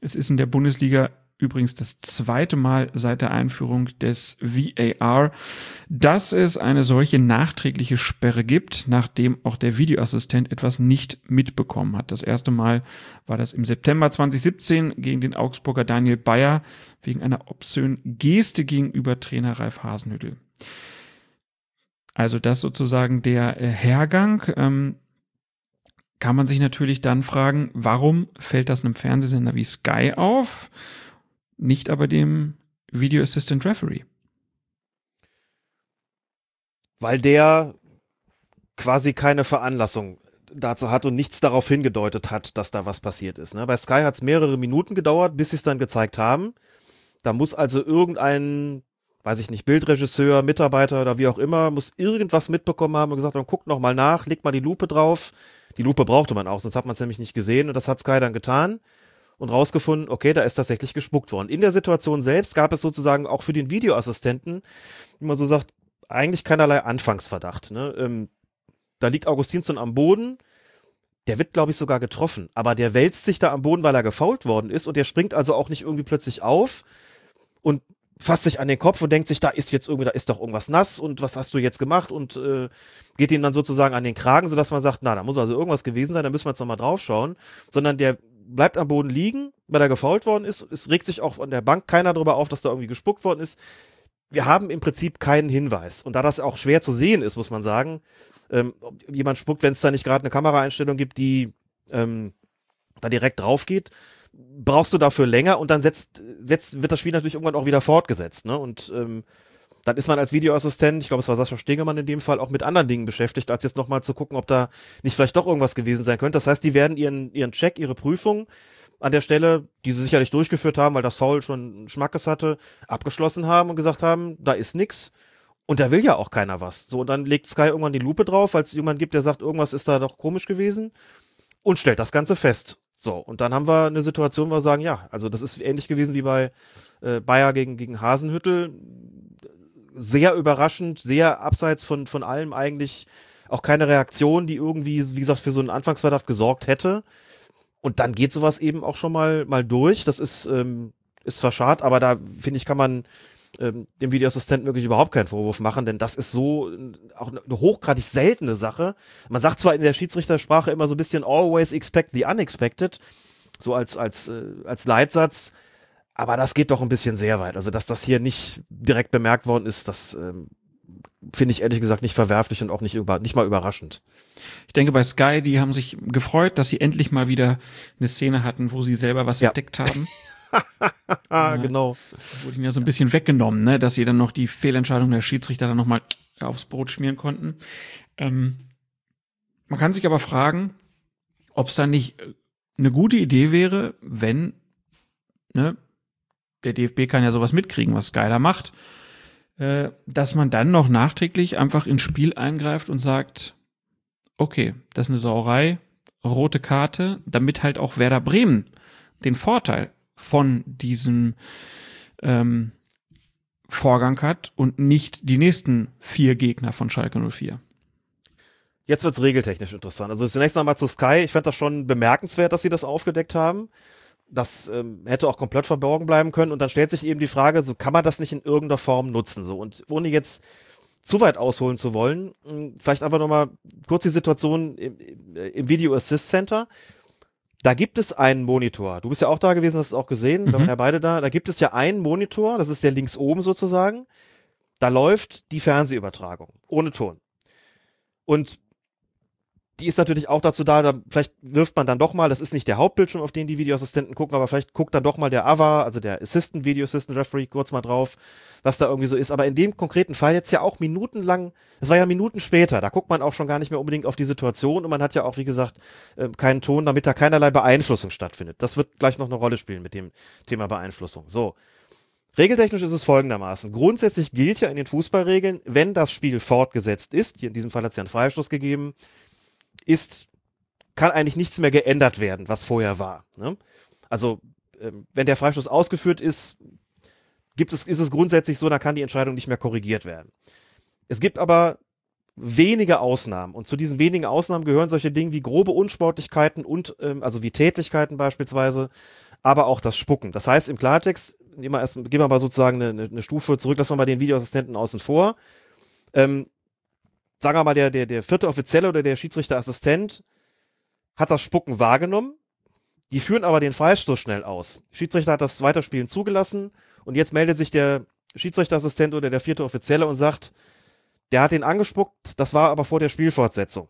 Es ist in der Bundesliga übrigens das zweite Mal seit der Einführung des VAR, dass es eine solche nachträgliche Sperre gibt, nachdem auch der Videoassistent etwas nicht mitbekommen hat. Das erste Mal war das im September 2017 gegen den Augsburger Daniel Bayer wegen einer obszönen Geste gegenüber Trainer Ralf Hasenhüttel. Also das sozusagen der äh, Hergang. Ähm, kann man sich natürlich dann fragen, warum fällt das einem Fernsehsender wie Sky auf, nicht aber dem Video Assistant Referee? Weil der quasi keine Veranlassung dazu hat und nichts darauf hingedeutet hat, dass da was passiert ist. Ne? Bei Sky hat es mehrere Minuten gedauert, bis sie es dann gezeigt haben. Da muss also irgendein, weiß ich nicht, Bildregisseur, Mitarbeiter oder wie auch immer, muss irgendwas mitbekommen haben und gesagt haben, guckt noch mal nach, legt mal die Lupe drauf. Die Lupe brauchte man auch, sonst hat man es nämlich nicht gesehen und das hat Sky dann getan und rausgefunden, okay, da ist tatsächlich gespuckt worden. In der Situation selbst gab es sozusagen auch für den Videoassistenten, wie man so sagt, eigentlich keinerlei Anfangsverdacht. Ne? Ähm, da liegt Augustinsson am Boden. Der wird, glaube ich, sogar getroffen. Aber der wälzt sich da am Boden, weil er gefault worden ist. Und der springt also auch nicht irgendwie plötzlich auf und fasst sich an den Kopf und denkt sich, da ist jetzt irgendwie, da ist doch irgendwas nass und was hast du jetzt gemacht? Und äh, geht ihm dann sozusagen an den Kragen, sodass man sagt, na, da muss also irgendwas gewesen sein, da müssen wir jetzt nochmal drauf schauen. Sondern der bleibt am Boden liegen, weil er gefault worden ist. Es regt sich auch an der Bank keiner darüber auf, dass da irgendwie gespuckt worden ist. Wir haben im Prinzip keinen Hinweis. Und da das auch schwer zu sehen ist, muss man sagen, ähm, jemand spuckt, wenn es da nicht gerade eine Kameraeinstellung gibt, die ähm, da direkt drauf geht, brauchst du dafür länger und dann setzt, setzt, wird das Spiel natürlich irgendwann auch wieder fortgesetzt. Ne? Und ähm, dann ist man als Videoassistent, ich glaube, es war Sascha Stegemann in dem Fall, auch mit anderen Dingen beschäftigt, als jetzt nochmal zu gucken, ob da nicht vielleicht doch irgendwas gewesen sein könnte. Das heißt, die werden ihren, ihren Check, ihre Prüfung an der Stelle, die sie sicherlich durchgeführt haben, weil das Foul schon Schmackes hatte, abgeschlossen haben und gesagt haben, da ist nix. Und da will ja auch keiner was. So, und dann legt Sky irgendwann die Lupe drauf, weil es jemand gibt, der sagt, irgendwas ist da doch komisch gewesen und stellt das Ganze fest. So, und dann haben wir eine Situation, wo wir sagen, ja, also das ist ähnlich gewesen wie bei äh, Bayer gegen, gegen Hasenhüttel. Sehr überraschend, sehr abseits von, von allem eigentlich auch keine Reaktion, die irgendwie, wie gesagt, für so einen Anfangsverdacht gesorgt hätte. Und dann geht sowas eben auch schon mal, mal durch. Das ist, ähm, ist zwar schade, aber da finde ich, kann man ähm, dem Videoassistenten wirklich überhaupt keinen Vorwurf machen, denn das ist so äh, auch eine hochgradig seltene Sache. Man sagt zwar in der Schiedsrichtersprache immer so ein bisschen always expect the unexpected, so als, als, äh, als Leitsatz, aber das geht doch ein bisschen sehr weit. Also, dass das hier nicht direkt bemerkt worden ist, das ähm, finde ich ehrlich gesagt nicht verwerflich und auch nicht, über, nicht mal überraschend. Ich denke, bei Sky, die haben sich gefreut, dass sie endlich mal wieder eine Szene hatten, wo sie selber was ja. entdeckt haben. ja, genau. Wurde ihnen ja so ein bisschen weggenommen, ne? dass sie dann noch die Fehlentscheidung der Schiedsrichter dann nochmal aufs Brot schmieren konnten. Ähm, man kann sich aber fragen, ob es da nicht eine gute Idee wäre, wenn, ne, der DFB kann ja sowas mitkriegen, was Sky da macht, äh, dass man dann noch nachträglich einfach ins Spiel eingreift und sagt, okay, das ist eine Sauerei, rote Karte, damit halt auch Werder Bremen den Vorteil von diesem ähm, Vorgang hat und nicht die nächsten vier Gegner von Schalke 04. Jetzt wird's regeltechnisch interessant. Also zunächst einmal zu Sky. Ich fand das schon bemerkenswert, dass sie das aufgedeckt haben. Das ähm, hätte auch komplett verborgen bleiben können. Und dann stellt sich eben die Frage, so kann man das nicht in irgendeiner Form nutzen? So und ohne jetzt zu weit ausholen zu wollen, hm, vielleicht einfach nochmal kurz die Situation im, im Video Assist Center. Da gibt es einen Monitor. Du bist ja auch da gewesen, hast es auch gesehen. Mhm. Wir waren ja beide da. Da gibt es ja einen Monitor, das ist der links oben sozusagen. Da läuft die Fernsehübertragung ohne Ton. Und die ist natürlich auch dazu da, da, vielleicht wirft man dann doch mal, das ist nicht der Hauptbildschirm, auf den die Videoassistenten gucken, aber vielleicht guckt dann doch mal der AVA, also der Assistant Video Assistant Referee, kurz mal drauf, was da irgendwie so ist. Aber in dem konkreten Fall jetzt ja auch minutenlang, es war ja Minuten später, da guckt man auch schon gar nicht mehr unbedingt auf die Situation und man hat ja auch, wie gesagt, äh, keinen Ton, damit da keinerlei Beeinflussung stattfindet. Das wird gleich noch eine Rolle spielen mit dem Thema Beeinflussung. So. Regeltechnisch ist es folgendermaßen. Grundsätzlich gilt ja in den Fußballregeln, wenn das Spiel fortgesetzt ist, hier in diesem Fall hat es ja einen Freistoß gegeben, ist, kann eigentlich nichts mehr geändert werden, was vorher war. Ne? Also, ähm, wenn der Freistoß ausgeführt ist, gibt es, ist es grundsätzlich so, dann kann die Entscheidung nicht mehr korrigiert werden. Es gibt aber wenige Ausnahmen. Und zu diesen wenigen Ausnahmen gehören solche Dinge wie grobe Unsportlichkeiten und, ähm, also wie Tätigkeiten beispielsweise, aber auch das Spucken. Das heißt, im Klartext, nehmen wir erst, gehen wir mal sozusagen eine, eine Stufe zurück, lassen wir mal den Videoassistenten außen vor. Ähm, sagen wir mal, der, der, der vierte Offizielle oder der Schiedsrichterassistent hat das Spucken wahrgenommen. Die führen aber den Freistoß schnell aus. Schiedsrichter hat das Weiterspielen zugelassen und jetzt meldet sich der Schiedsrichterassistent oder der vierte Offizielle und sagt, der hat ihn angespuckt, das war aber vor der Spielfortsetzung.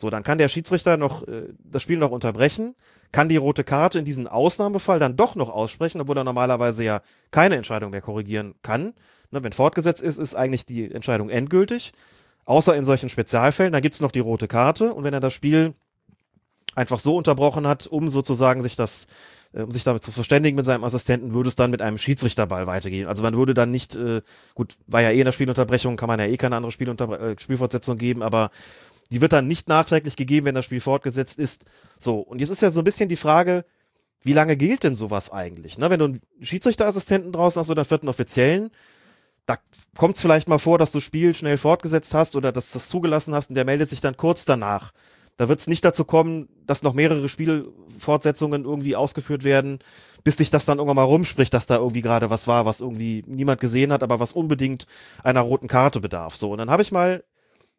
So, dann kann der Schiedsrichter noch äh, das Spiel noch unterbrechen, kann die rote Karte in diesem Ausnahmefall dann doch noch aussprechen, obwohl er normalerweise ja keine Entscheidung mehr korrigieren kann. Ne, wenn fortgesetzt ist, ist eigentlich die Entscheidung endgültig. Außer in solchen Spezialfällen, dann gibt's noch die rote Karte und wenn er das Spiel einfach so unterbrochen hat, um sozusagen sich das, äh, um sich damit zu verständigen mit seinem Assistenten, würde es dann mit einem Schiedsrichterball weitergehen. Also man würde dann nicht, äh, gut, war ja eh in der Spielunterbrechung, kann man ja eh keine andere Spielunter äh, Spielfortsetzung geben, aber die wird dann nicht nachträglich gegeben, wenn das Spiel fortgesetzt ist. So, und jetzt ist ja so ein bisschen die Frage, wie lange gilt denn sowas eigentlich? Ne? Wenn du einen Schiedsrichterassistenten draußen hast oder einen vierten Offiziellen, da kommt es vielleicht mal vor, dass du Spiel schnell fortgesetzt hast oder dass du das zugelassen hast und der meldet sich dann kurz danach. Da wird es nicht dazu kommen, dass noch mehrere Spielfortsetzungen irgendwie ausgeführt werden, bis sich das dann irgendwann mal rumspricht, dass da irgendwie gerade was war, was irgendwie niemand gesehen hat, aber was unbedingt einer roten Karte bedarf. So, und dann habe ich mal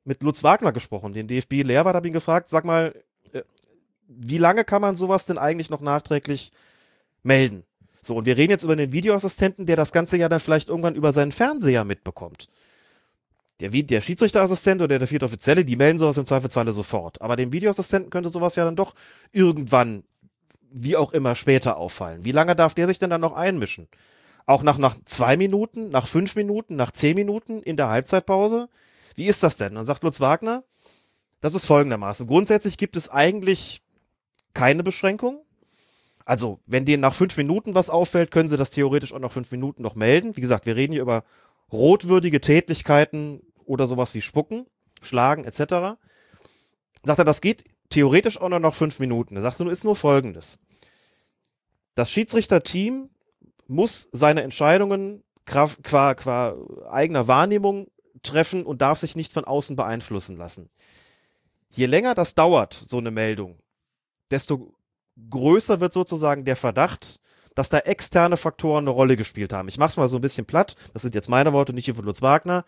mit Lutz Wagner gesprochen, den DFB-Lehrwart, habe ihn gefragt, sag mal, äh, wie lange kann man sowas denn eigentlich noch nachträglich melden? So, und wir reden jetzt über den Videoassistenten, der das Ganze ja dann vielleicht irgendwann über seinen Fernseher mitbekommt. Der, der Schiedsrichterassistent oder der vierte Offizielle, die melden sowas im Zweifelsfalle sofort. Aber dem Videoassistenten könnte sowas ja dann doch irgendwann, wie auch immer, später auffallen. Wie lange darf der sich denn dann noch einmischen? Auch nach, nach zwei Minuten, nach fünf Minuten, nach zehn Minuten in der Halbzeitpause? Wie ist das denn? Dann sagt Lutz Wagner, das ist folgendermaßen. Grundsätzlich gibt es eigentlich keine Beschränkung. Also, wenn denen nach fünf Minuten was auffällt, können sie das theoretisch auch nach fünf Minuten noch melden. Wie gesagt, wir reden hier über rotwürdige Tätlichkeiten oder sowas wie Spucken, Schlagen etc. Sagt er, das geht theoretisch auch noch nach fünf Minuten. Er sagt, nun ist nur Folgendes. Das Schiedsrichterteam muss seine Entscheidungen qua, qua eigener Wahrnehmung treffen und darf sich nicht von außen beeinflussen lassen. Je länger das dauert, so eine Meldung, desto größer wird sozusagen der Verdacht, dass da externe Faktoren eine Rolle gespielt haben. Ich mach's mal so ein bisschen platt, das sind jetzt meine Worte, nicht die von Lutz Wagner.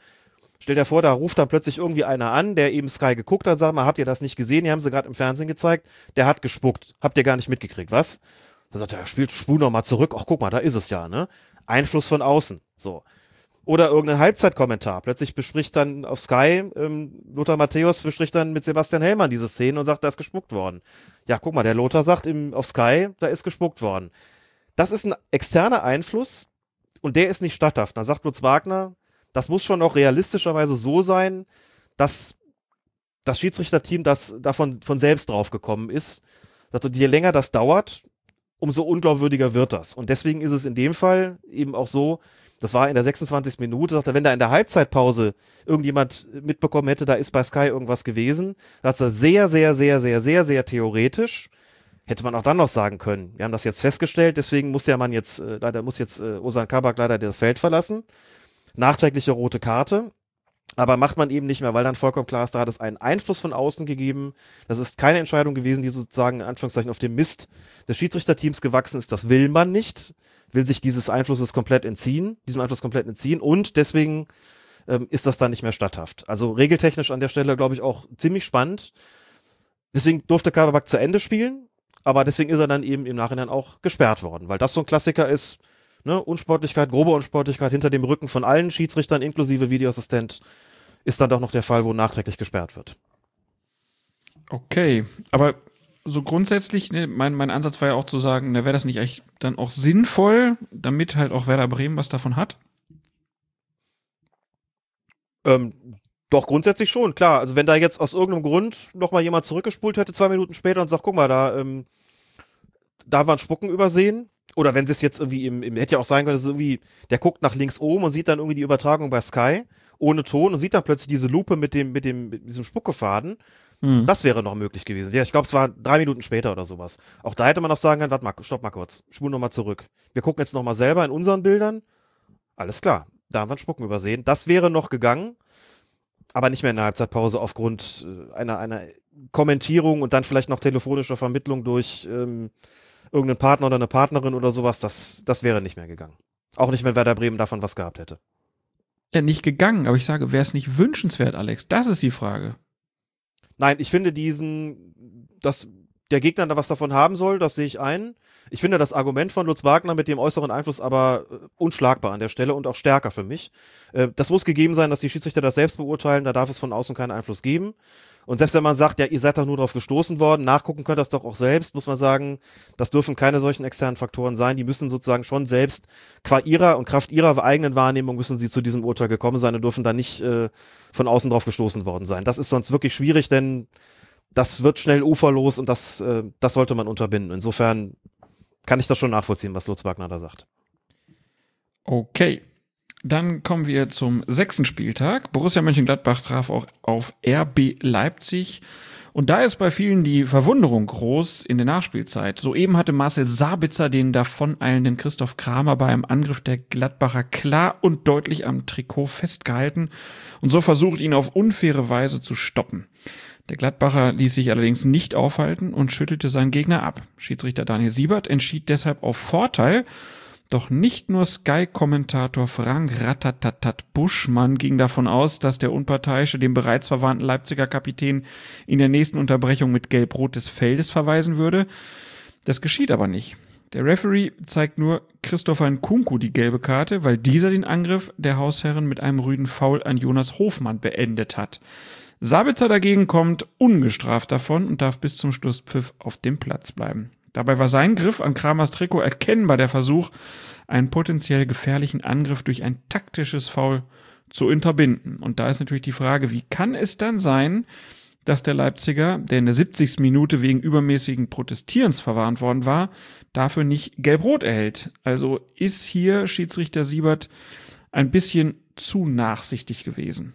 Stell dir vor, da ruft dann plötzlich irgendwie einer an, der eben Sky geguckt hat, sagt mal, habt ihr das nicht gesehen? Die haben sie gerade im Fernsehen gezeigt. Der hat gespuckt. Habt ihr gar nicht mitgekriegt, was? Da sagt er, spielt spul noch mal zurück. Ach, guck mal, da ist es ja, ne? Einfluss von außen. So. Oder irgendein Halbzeitkommentar. Plötzlich bespricht dann auf Sky, ähm, Lothar Matthäus bespricht dann mit Sebastian Hellmann diese Szene und sagt, da ist gespuckt worden. Ja, guck mal, der Lothar sagt im, auf Sky, da ist gespuckt worden. Das ist ein externer Einfluss und der ist nicht statthaft. Da sagt Lutz Wagner, das muss schon auch realistischerweise so sein, dass das Schiedsrichterteam das davon von selbst draufgekommen ist. Sagt, je länger das dauert, umso unglaubwürdiger wird das. Und deswegen ist es in dem Fall eben auch so, das war in der 26. Minute, sagt er, wenn da in der Halbzeitpause irgendjemand mitbekommen hätte, da ist bei Sky irgendwas gewesen, sagt er sehr, sehr, sehr, sehr, sehr, sehr theoretisch. Hätte man auch dann noch sagen können. Wir haben das jetzt festgestellt, deswegen muss der Mann jetzt, äh, leider muss jetzt äh, Osan Kabak leider das Feld verlassen. Nachträgliche rote Karte. Aber macht man eben nicht mehr, weil dann vollkommen klar ist, da hat es einen Einfluss von außen gegeben. Das ist keine Entscheidung gewesen, die sozusagen in Anführungszeichen auf dem Mist des Schiedsrichterteams gewachsen ist. Das will man nicht will sich dieses Einflusses komplett entziehen, diesem Einfluss komplett entziehen und deswegen ähm, ist das dann nicht mehr statthaft. Also regeltechnisch an der Stelle, glaube ich, auch ziemlich spannend. Deswegen durfte Kabak zu Ende spielen, aber deswegen ist er dann eben im Nachhinein auch gesperrt worden, weil das so ein Klassiker ist, ne, Unsportlichkeit, grobe Unsportlichkeit hinter dem Rücken von allen Schiedsrichtern inklusive Videoassistent ist dann doch noch der Fall, wo nachträglich gesperrt wird. Okay, aber so grundsätzlich, ne, mein, mein Ansatz war ja auch zu sagen, ne, wäre das nicht eigentlich dann auch sinnvoll, damit halt auch Werder Bremen was davon hat? Ähm, doch, grundsätzlich schon, klar. Also wenn da jetzt aus irgendeinem Grund nochmal jemand zurückgespult hätte, zwei Minuten später und sagt, guck mal, da, ähm, da waren Spucken übersehen. Oder wenn sie es jetzt irgendwie im, im, hätte ja auch sein können, dass irgendwie, der guckt nach links oben und sieht dann irgendwie die Übertragung bei Sky ohne Ton und sieht dann plötzlich diese Lupe mit dem, mit dem, mit diesem Spuckefaden Mhm. Das wäre noch möglich gewesen. Ja, ich glaube, es war drei Minuten später oder sowas. Auch da hätte man noch sagen können, warte mal, stopp mal kurz, spul noch mal zurück. Wir gucken jetzt noch mal selber in unseren Bildern. Alles klar, da haben wir einen Spucken übersehen. Das wäre noch gegangen, aber nicht mehr in der Halbzeitpause aufgrund äh, einer, einer Kommentierung und dann vielleicht noch telefonischer Vermittlung durch ähm, irgendeinen Partner oder eine Partnerin oder sowas. Das, das wäre nicht mehr gegangen. Auch nicht, wenn Werder Bremen davon was gehabt hätte. Ja, nicht gegangen, aber ich sage, wäre es nicht wünschenswert, Alex? Das ist die Frage. Nein, ich finde diesen, das, der Gegner da was davon haben soll, das sehe ich ein. Ich finde das Argument von Lutz Wagner mit dem äußeren Einfluss aber äh, unschlagbar an der Stelle und auch stärker für mich. Äh, das muss gegeben sein, dass die Schiedsrichter das selbst beurteilen, da darf es von außen keinen Einfluss geben. Und selbst wenn man sagt, ja, ihr seid doch nur darauf gestoßen worden, nachgucken könnt das doch auch selbst, muss man sagen, das dürfen keine solchen externen Faktoren sein. Die müssen sozusagen schon selbst qua ihrer und Kraft ihrer eigenen Wahrnehmung müssen sie zu diesem Urteil gekommen sein und dürfen da nicht äh, von außen drauf gestoßen worden sein. Das ist sonst wirklich schwierig, denn das wird schnell uferlos und das, äh, das sollte man unterbinden. Insofern kann ich das schon nachvollziehen, was Lutz Wagner da sagt. Okay. Dann kommen wir zum sechsten Spieltag. Borussia Mönchengladbach traf auch auf RB Leipzig. Und da ist bei vielen die Verwunderung groß in der Nachspielzeit. Soeben hatte Marcel Sabitzer den davoneilenden Christoph Kramer bei einem Angriff der Gladbacher klar und deutlich am Trikot festgehalten und so versucht, ihn auf unfaire Weise zu stoppen. Der Gladbacher ließ sich allerdings nicht aufhalten und schüttelte seinen Gegner ab. Schiedsrichter Daniel Siebert entschied deshalb auf Vorteil doch nicht nur Sky-Kommentator Frank Ratatatat Buschmann ging davon aus, dass der Unparteiische dem bereits verwandten Leipziger Kapitän in der nächsten Unterbrechung mit Gelb-Rot des Feldes verweisen würde. Das geschieht aber nicht. Der Referee zeigt nur Christopher Nkunku die gelbe Karte, weil dieser den Angriff der Hausherren mit einem rüden Foul an Jonas Hofmann beendet hat. Sabitzer dagegen kommt ungestraft davon und darf bis zum Schlusspfiff auf dem Platz bleiben. Dabei war sein Griff an Kramers Trikot erkennbar der Versuch, einen potenziell gefährlichen Angriff durch ein taktisches Foul zu unterbinden. Und da ist natürlich die Frage, wie kann es dann sein, dass der Leipziger, der in der 70. Minute wegen übermäßigen Protestierens verwarnt worden war, dafür nicht gelb-rot erhält. Also ist hier Schiedsrichter Siebert ein bisschen zu nachsichtig gewesen.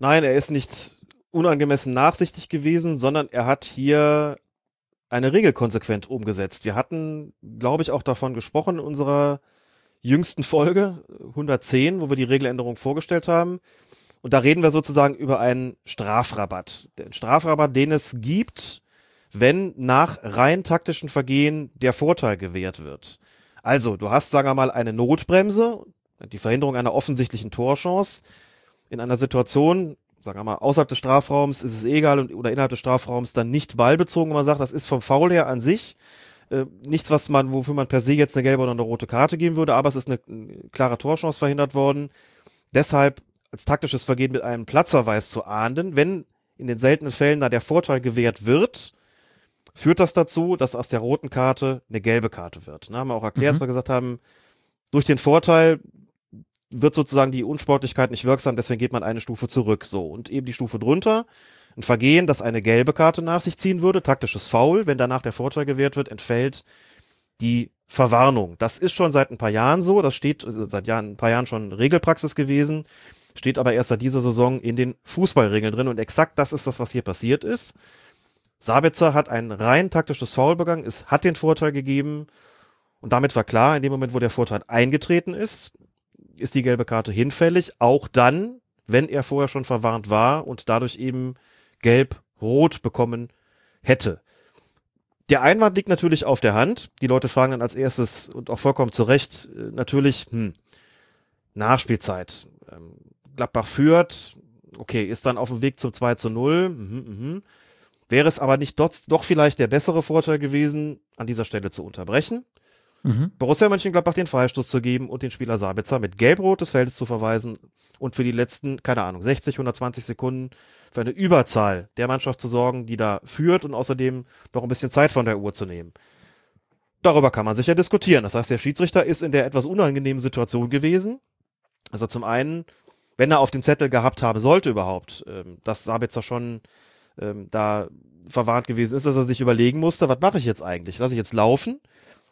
Nein, er ist nicht unangemessen nachsichtig gewesen, sondern er hat hier eine Regel konsequent umgesetzt. Wir hatten, glaube ich, auch davon gesprochen in unserer jüngsten Folge 110, wo wir die Regeländerung vorgestellt haben. Und da reden wir sozusagen über einen Strafrabatt. Den Strafrabatt, den es gibt, wenn nach rein taktischen Vergehen der Vorteil gewährt wird. Also, du hast, sagen wir mal, eine Notbremse, die Verhinderung einer offensichtlichen Torchance in einer Situation, sagen wir mal, außerhalb des Strafraums ist es egal und, oder innerhalb des Strafraums dann nicht ballbezogen, wenn man sagt, das ist vom Foul her an sich äh, nichts, was man, wofür man per se jetzt eine gelbe oder eine rote Karte geben würde, aber es ist eine, eine klare Torchance verhindert worden. Deshalb als taktisches Vergehen mit einem Platzverweis zu ahnden, wenn in den seltenen Fällen da der Vorteil gewährt wird, führt das dazu, dass aus der roten Karte eine gelbe Karte wird. Ne, haben wir auch erklärt, mhm. dass wir gesagt haben, durch den Vorteil wird sozusagen die Unsportlichkeit nicht wirksam, deswegen geht man eine Stufe zurück. So, und eben die Stufe drunter, ein Vergehen, das eine gelbe Karte nach sich ziehen würde, taktisches Foul, wenn danach der Vorteil gewährt wird, entfällt die Verwarnung. Das ist schon seit ein paar Jahren so, das steht äh, seit Jahren, ein paar Jahren schon Regelpraxis gewesen, steht aber erst seit dieser Saison in den Fußballregeln drin und exakt das ist das, was hier passiert ist. Sabitzer hat ein rein taktisches Foul begangen, es hat den Vorteil gegeben und damit war klar, in dem Moment, wo der Vorteil eingetreten ist, ist die gelbe Karte hinfällig, auch dann, wenn er vorher schon verwarnt war und dadurch eben gelb-rot bekommen hätte. Der Einwand liegt natürlich auf der Hand. Die Leute fragen dann als erstes und auch vollkommen zu Recht äh, natürlich, hm, Nachspielzeit. Ähm, Gladbach führt, okay, ist dann auf dem Weg zum 2 zu 0. Mhm, mhm. Wäre es aber nicht doch, doch vielleicht der bessere Vorteil gewesen, an dieser Stelle zu unterbrechen? Mhm. Borussia Mönchengladbach den Freistoß zu geben und den Spieler Sabitzer mit Gelb-Rot des Feldes zu verweisen und für die letzten, keine Ahnung, 60, 120 Sekunden für eine Überzahl der Mannschaft zu sorgen, die da führt und außerdem noch ein bisschen Zeit von der Uhr zu nehmen. Darüber kann man sicher diskutieren. Das heißt, der Schiedsrichter ist in der etwas unangenehmen Situation gewesen. Also zum einen, wenn er auf dem Zettel gehabt haben sollte überhaupt, ähm, dass Sabitzer schon ähm, da verwarnt gewesen ist, dass er sich überlegen musste, was mache ich jetzt eigentlich? Lasse ich jetzt laufen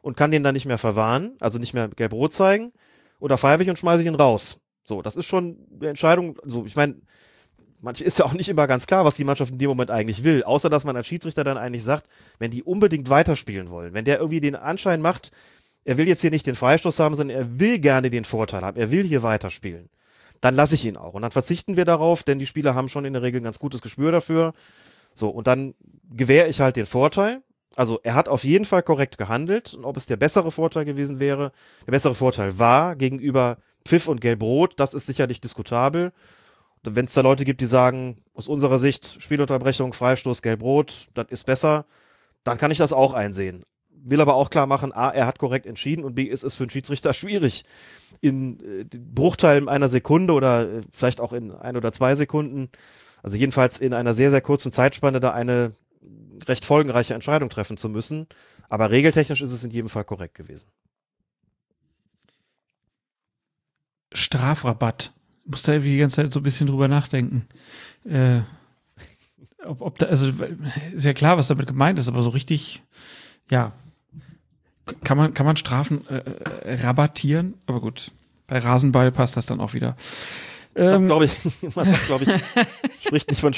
und kann den dann nicht mehr verwahren, also nicht mehr gelb-rot zeigen, oder pfeife ich und schmeiße ich ihn raus. So, das ist schon eine Entscheidung, so, ich meine, manche ist ja auch nicht immer ganz klar, was die Mannschaft in dem Moment eigentlich will, außer dass man als Schiedsrichter dann eigentlich sagt, wenn die unbedingt weiterspielen wollen, wenn der irgendwie den Anschein macht, er will jetzt hier nicht den Freistoß haben, sondern er will gerne den Vorteil haben, er will hier weiterspielen, dann lasse ich ihn auch. Und dann verzichten wir darauf, denn die Spieler haben schon in der Regel ein ganz gutes Gespür dafür. So, und dann gewähre ich halt den Vorteil, also er hat auf jeden Fall korrekt gehandelt und ob es der bessere Vorteil gewesen wäre, der bessere Vorteil war gegenüber Pfiff und Gelb-Rot, das ist sicherlich diskutabel. Wenn es da Leute gibt, die sagen, aus unserer Sicht Spielunterbrechung, Freistoß, Gelb-Rot, das ist besser, dann kann ich das auch einsehen. Will aber auch klar machen, A, er hat korrekt entschieden und B, ist es für einen Schiedsrichter schwierig, in äh, Bruchteilen einer Sekunde oder äh, vielleicht auch in ein oder zwei Sekunden, also jedenfalls in einer sehr, sehr kurzen Zeitspanne da eine recht folgenreiche Entscheidung treffen zu müssen. Aber regeltechnisch ist es in jedem Fall korrekt gewesen. Strafrabatt. Ich muss da irgendwie die ganze Zeit so ein bisschen drüber nachdenken. Äh, ob, ob da, also ist ja klar, was damit gemeint ist, aber so richtig, ja, kann man, kann man Strafen äh, äh rabattieren? Aber gut, bei Rasenball passt das dann auch wieder. Man sagt, glaube ich, man sagt, glaube ich, spricht nicht von,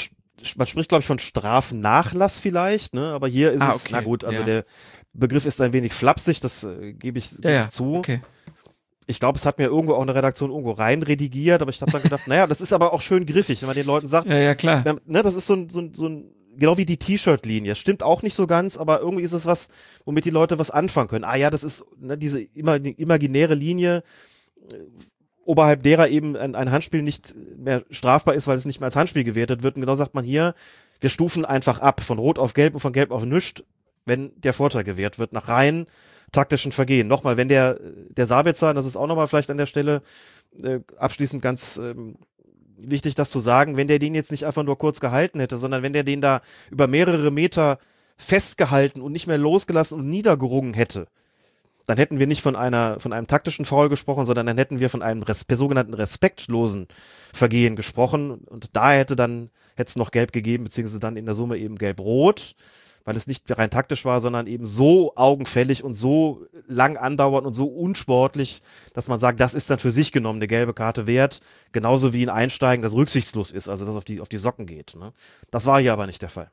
man spricht, glaube ich, von Strafnachlass vielleicht, ne? Aber hier ist Ah, es, okay, na gut, also ja. der Begriff ist ein wenig flapsig, das äh, gebe ich, geb Ja, ich zu. okay. Ich glaube, es hat mir irgendwo auch eine Redaktion irgendwo rein redigiert, aber ich habe dann gedacht, naja, das ist aber auch schön griffig, wenn man den Leuten sagt, Ja, ja, klar. ja, ne, das ist so ein, so ein, so ein genau wie die T-Shirt-Linie. Stimmt auch nicht so ganz, aber irgendwie ist es was, womit die Leute was anfangen können. Ah ja, das ist ne, diese immer, die imaginäre Linie, äh, oberhalb derer eben ein, ein Handspiel nicht mehr strafbar ist, weil es nicht mehr als Handspiel gewertet wird. Und genau sagt man hier, wir stufen einfach ab von Rot auf Gelb und von Gelb auf Nischt, wenn der Vorteil gewährt wird, nach rein taktischen Vergehen. Nochmal, wenn der, der Sabitzer, das ist auch nochmal vielleicht an der Stelle äh, abschließend ganz ähm, wichtig, das zu sagen, wenn der den jetzt nicht einfach nur kurz gehalten hätte, sondern wenn der den da über mehrere Meter festgehalten und nicht mehr losgelassen und niedergerungen hätte, dann hätten wir nicht von einer, von einem taktischen Foul gesprochen, sondern dann hätten wir von einem res sogenannten respektlosen Vergehen gesprochen. Und da hätte dann, hätte es noch gelb gegeben, beziehungsweise dann in der Summe eben gelb-rot, weil es nicht rein taktisch war, sondern eben so augenfällig und so lang andauernd und so unsportlich, dass man sagt, das ist dann für sich genommen eine gelbe Karte wert, genauso wie ein Einsteigen, das rücksichtslos ist, also das auf die, auf die Socken geht. Ne? Das war hier aber nicht der Fall.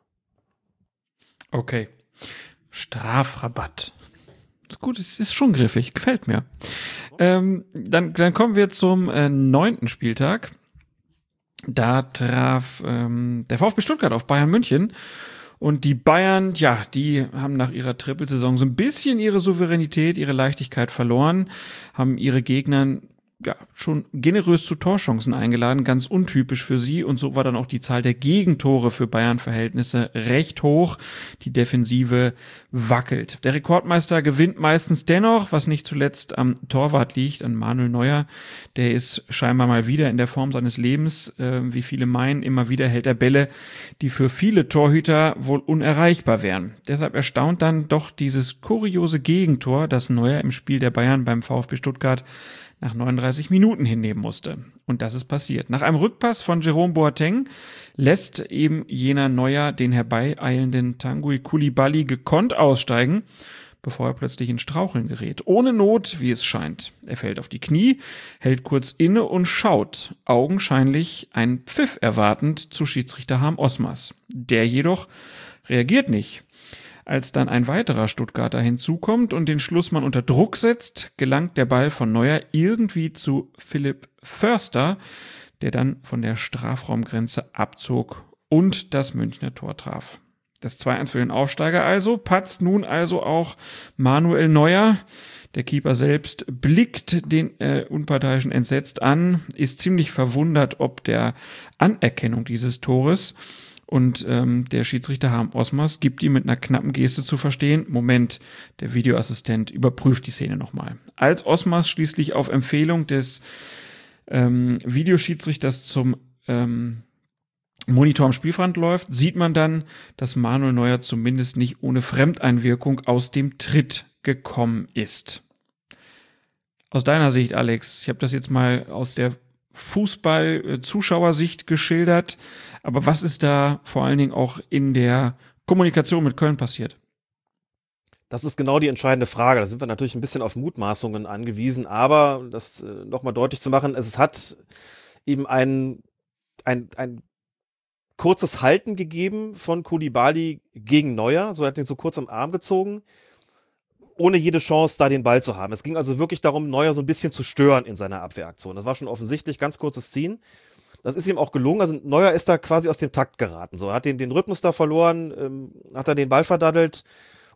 Okay. Strafrabatt. Ist Gut, es ist schon griffig, gefällt mir. Ähm, dann, dann kommen wir zum äh, neunten Spieltag. Da traf ähm, der VfB Stuttgart auf Bayern München. Und die Bayern, ja, die haben nach ihrer Trippelsaison so ein bisschen ihre Souveränität, ihre Leichtigkeit verloren, haben ihre Gegnern ja, schon generös zu Torchancen eingeladen, ganz untypisch für sie. Und so war dann auch die Zahl der Gegentore für Bayern-Verhältnisse recht hoch. Die Defensive wackelt. Der Rekordmeister gewinnt meistens dennoch, was nicht zuletzt am Torwart liegt, an Manuel Neuer. Der ist scheinbar mal wieder in der Form seines Lebens, äh, wie viele meinen. Immer wieder hält er Bälle, die für viele Torhüter wohl unerreichbar wären. Deshalb erstaunt dann doch dieses kuriose Gegentor, das Neuer im Spiel der Bayern beim VfB Stuttgart nach 39 Minuten hinnehmen musste. Und das ist passiert. Nach einem Rückpass von Jerome Boateng lässt eben jener Neuer den herbeieilenden Tanguy Koulibaly gekonnt aussteigen, bevor er plötzlich in Straucheln gerät. Ohne Not, wie es scheint. Er fällt auf die Knie, hält kurz inne und schaut, augenscheinlich einen Pfiff erwartend zu Schiedsrichter Harm Osmas. Der jedoch reagiert nicht. Als dann ein weiterer Stuttgarter hinzukommt und den Schlussmann unter Druck setzt, gelangt der Ball von Neuer irgendwie zu Philipp Förster, der dann von der Strafraumgrenze abzog und das Münchner Tor traf. Das 2-1 für den Aufsteiger also, patzt nun also auch Manuel Neuer. Der Keeper selbst blickt den äh, Unparteiischen entsetzt an, ist ziemlich verwundert ob der Anerkennung dieses Tores. Und ähm, der Schiedsrichter Harm Osmas gibt ihm mit einer knappen Geste zu verstehen, Moment, der Videoassistent überprüft die Szene nochmal. Als Osmas schließlich auf Empfehlung des ähm, Videoschiedsrichters zum ähm, Monitor am Spielfrand läuft, sieht man dann, dass Manuel Neuer zumindest nicht ohne Fremdeinwirkung aus dem Tritt gekommen ist. Aus deiner Sicht, Alex, ich habe das jetzt mal aus der Fußball-Zuschauersicht geschildert, aber was ist da vor allen Dingen auch in der Kommunikation mit Köln passiert? Das ist genau die entscheidende Frage. Da sind wir natürlich ein bisschen auf Mutmaßungen angewiesen, aber das äh, nochmal deutlich zu machen, es hat eben ein, ein, ein kurzes Halten gegeben von Koulibaly gegen Neuer. So er hat ihn so kurz am Arm gezogen, ohne jede Chance, da den Ball zu haben. Es ging also wirklich darum, Neuer so ein bisschen zu stören in seiner Abwehraktion. Das war schon offensichtlich, ganz kurzes Ziehen. Das ist ihm auch gelungen. Also Neuer ist da quasi aus dem Takt geraten. So, er hat den, den Rhythmus da verloren, ähm, hat er den Ball verdaddelt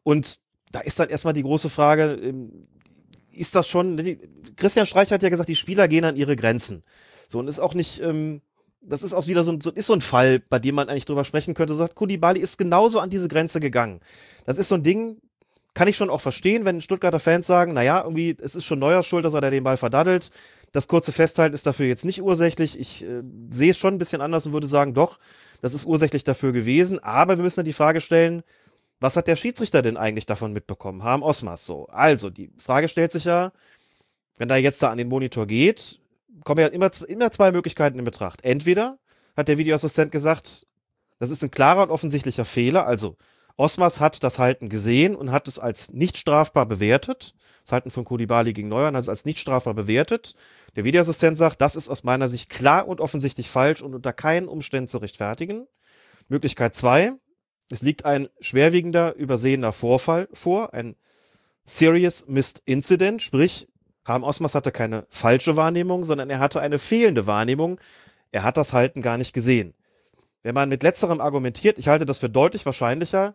und da ist dann erstmal die große Frage, ähm, ist das schon, die, Christian Streich hat ja gesagt, die Spieler gehen an ihre Grenzen. So, und ist auch nicht, ähm, das ist auch wieder so, ein- so ist so ein Fall, bei dem man eigentlich drüber sprechen könnte, sagt, Koulibaly ist genauso an diese Grenze gegangen. Das ist so ein Ding, kann ich schon auch verstehen, wenn Stuttgarter Fans sagen, naja, irgendwie, es ist schon Neuers Schuld, dass er da den Ball verdaddelt. Das kurze Festhalten ist dafür jetzt nicht ursächlich. Ich äh, sehe es schon ein bisschen anders und würde sagen, doch, das ist ursächlich dafür gewesen. Aber wir müssen dann die Frage stellen, was hat der Schiedsrichter denn eigentlich davon mitbekommen? Haben Osmas so. Also, die Frage stellt sich ja, wenn da jetzt da an den Monitor geht, kommen ja immer, immer zwei Möglichkeiten in Betracht. Entweder hat der Videoassistent gesagt, das ist ein klarer und offensichtlicher Fehler, also Osmas hat das Halten gesehen und hat es als nicht strafbar bewertet. Das Halten von Koulibaly gegen Neuer hat es als nicht strafbar bewertet. Der Videoassistent sagt, das ist aus meiner Sicht klar und offensichtlich falsch und unter keinen Umständen zu rechtfertigen. Möglichkeit zwei, es liegt ein schwerwiegender, übersehener Vorfall vor, ein Serious Missed Incident, sprich, Harm Osmas hatte keine falsche Wahrnehmung, sondern er hatte eine fehlende Wahrnehmung. Er hat das Halten gar nicht gesehen. Wenn man mit letzterem argumentiert, ich halte das für deutlich wahrscheinlicher,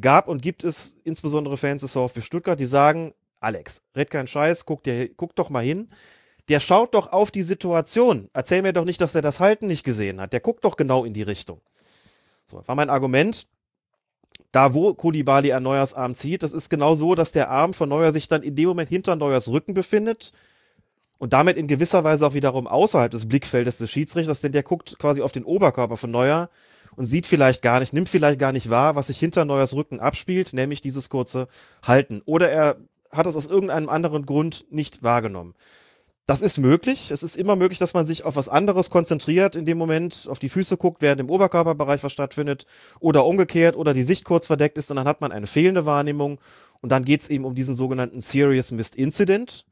gab und gibt es insbesondere Fans des VfB Stuttgart, die sagen, Alex, red keinen Scheiß, guck, dir, guck doch mal hin. Der schaut doch auf die Situation. Erzähl mir doch nicht, dass er das Halten nicht gesehen hat. Der guckt doch genau in die Richtung. So, war mein Argument. Da, wo Koulibaly an Neuers Arm zieht, das ist genau so, dass der Arm von Neuer sich dann in dem Moment hinter Neuers Rücken befindet und damit in gewisser Weise auch wiederum außerhalb des Blickfeldes des Schiedsrichters, denn der guckt quasi auf den Oberkörper von Neuer und sieht vielleicht gar nicht, nimmt vielleicht gar nicht wahr, was sich hinter Neuers Rücken abspielt, nämlich dieses kurze Halten. Oder er hat es aus irgendeinem anderen Grund nicht wahrgenommen. Das ist möglich. Es ist immer möglich, dass man sich auf was anderes konzentriert in dem Moment, auf die Füße guckt, während im Oberkörperbereich was stattfindet oder umgekehrt oder die Sicht kurz verdeckt ist und dann hat man eine fehlende Wahrnehmung und dann geht es eben um diesen sogenannten Serious Missed Incident.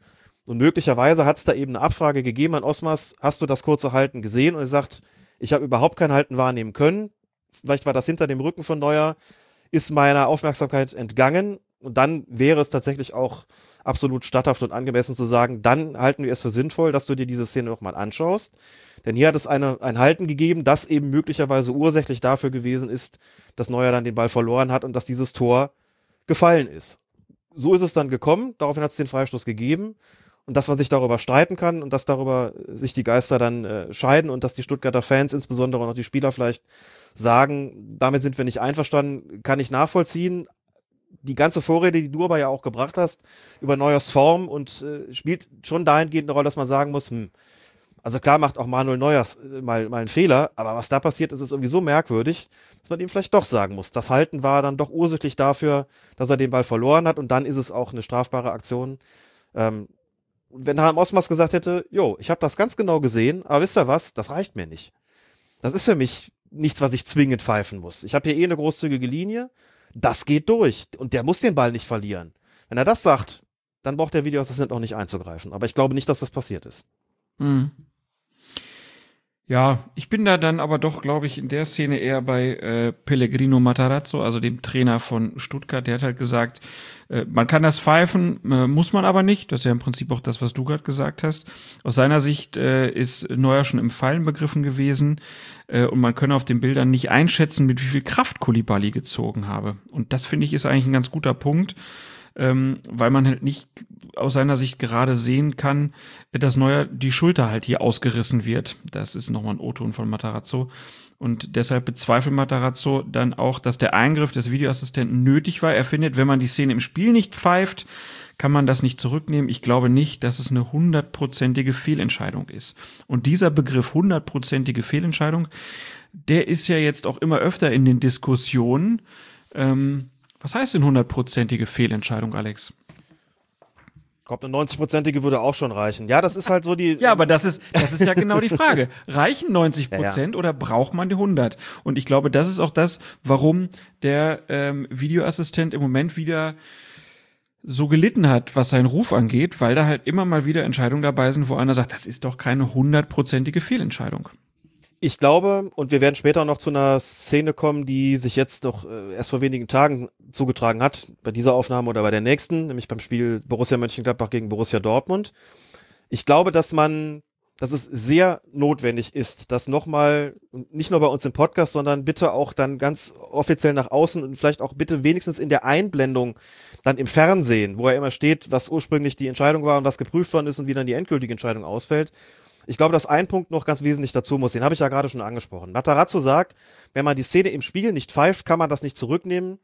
Und möglicherweise hat es da eben eine Abfrage gegeben an Osmas, hast du das kurze Halten gesehen? Und er sagt, ich habe überhaupt kein Halten wahrnehmen können. Vielleicht war das hinter dem Rücken von Neuer, ist meiner Aufmerksamkeit entgangen. Und dann wäre es tatsächlich auch absolut statthaft und angemessen zu sagen, dann halten wir es für sinnvoll, dass du dir diese Szene nochmal anschaust. Denn hier hat es eine, ein Halten gegeben, das eben möglicherweise ursächlich dafür gewesen ist, dass Neuer dann den Ball verloren hat und dass dieses Tor gefallen ist. So ist es dann gekommen, daraufhin hat es den Freistoß gegeben. Und dass man sich darüber streiten kann und dass darüber sich die Geister dann äh, scheiden und dass die Stuttgarter Fans, insbesondere und auch die Spieler vielleicht sagen, damit sind wir nicht einverstanden, kann ich nachvollziehen. Die ganze Vorrede, die du aber ja auch gebracht hast, über Neuers Form und äh, spielt schon dahingehend eine Rolle, dass man sagen muss, hm, also klar macht auch Manuel Neuers äh, mal, mal einen Fehler, aber was da passiert ist, ist irgendwie so merkwürdig, dass man ihm vielleicht doch sagen muss. Das Halten war dann doch ursächlich dafür, dass er den Ball verloren hat und dann ist es auch eine strafbare Aktion. Ähm, wenn Harm Osmas gesagt hätte, jo, ich habe das ganz genau gesehen, aber wisst ihr was, das reicht mir nicht. Das ist für mich nichts, was ich zwingend pfeifen muss. Ich habe hier eh eine großzügige Linie, das geht durch und der muss den Ball nicht verlieren. Wenn er das sagt, dann braucht der Videoassistent auch nicht einzugreifen. Aber ich glaube nicht, dass das passiert ist. Hm. Ja, ich bin da dann aber doch, glaube ich, in der Szene eher bei äh, Pellegrino Matarazzo, also dem Trainer von Stuttgart. Der hat halt gesagt, äh, man kann das pfeifen, äh, muss man aber nicht. Das ist ja im Prinzip auch das, was du gerade gesagt hast. Aus seiner Sicht äh, ist Neuer schon im Fallen begriffen gewesen äh, und man könne auf den Bildern nicht einschätzen, mit wie viel Kraft Kulibali gezogen habe. Und das finde ich ist eigentlich ein ganz guter Punkt ähm, weil man halt nicht aus seiner Sicht gerade sehen kann, dass Neuer die Schulter halt hier ausgerissen wird. Das ist nochmal ein O-Ton von Matarazzo. Und deshalb bezweifelt Matarazzo dann auch, dass der Eingriff des Videoassistenten nötig war. Er findet, wenn man die Szene im Spiel nicht pfeift, kann man das nicht zurücknehmen. Ich glaube nicht, dass es eine hundertprozentige Fehlentscheidung ist. Und dieser Begriff hundertprozentige Fehlentscheidung, der ist ja jetzt auch immer öfter in den Diskussionen. Ähm, was heißt denn hundertprozentige Fehlentscheidung, Alex? Ich glaube, eine 90-prozentige würde auch schon reichen. Ja, das ist halt so die. Ja, aber das ist, das ist ja genau die Frage. Reichen 90 Prozent ja, ja. oder braucht man die 100? Und ich glaube, das ist auch das, warum der ähm, Videoassistent im Moment wieder so gelitten hat, was seinen Ruf angeht, weil da halt immer mal wieder Entscheidungen dabei sind, wo einer sagt, das ist doch keine hundertprozentige Fehlentscheidung. Ich glaube, und wir werden später noch zu einer Szene kommen, die sich jetzt doch äh, erst vor wenigen Tagen zugetragen hat, bei dieser Aufnahme oder bei der nächsten, nämlich beim Spiel Borussia Mönchengladbach gegen Borussia Dortmund. Ich glaube, dass man, dass es sehr notwendig ist, dass nochmal, nicht nur bei uns im Podcast, sondern bitte auch dann ganz offiziell nach außen und vielleicht auch bitte wenigstens in der Einblendung dann im Fernsehen, wo er immer steht, was ursprünglich die Entscheidung war und was geprüft worden ist und wie dann die endgültige Entscheidung ausfällt, Ich glaube, dass ein Punkt noch ganz wesentlich dazu muss, den habe ich ja gerade schon angesprochen. Matarazzo sagt, wenn man die Szene im Spiegel nicht pfeift, kann man das nicht zurücknehmen.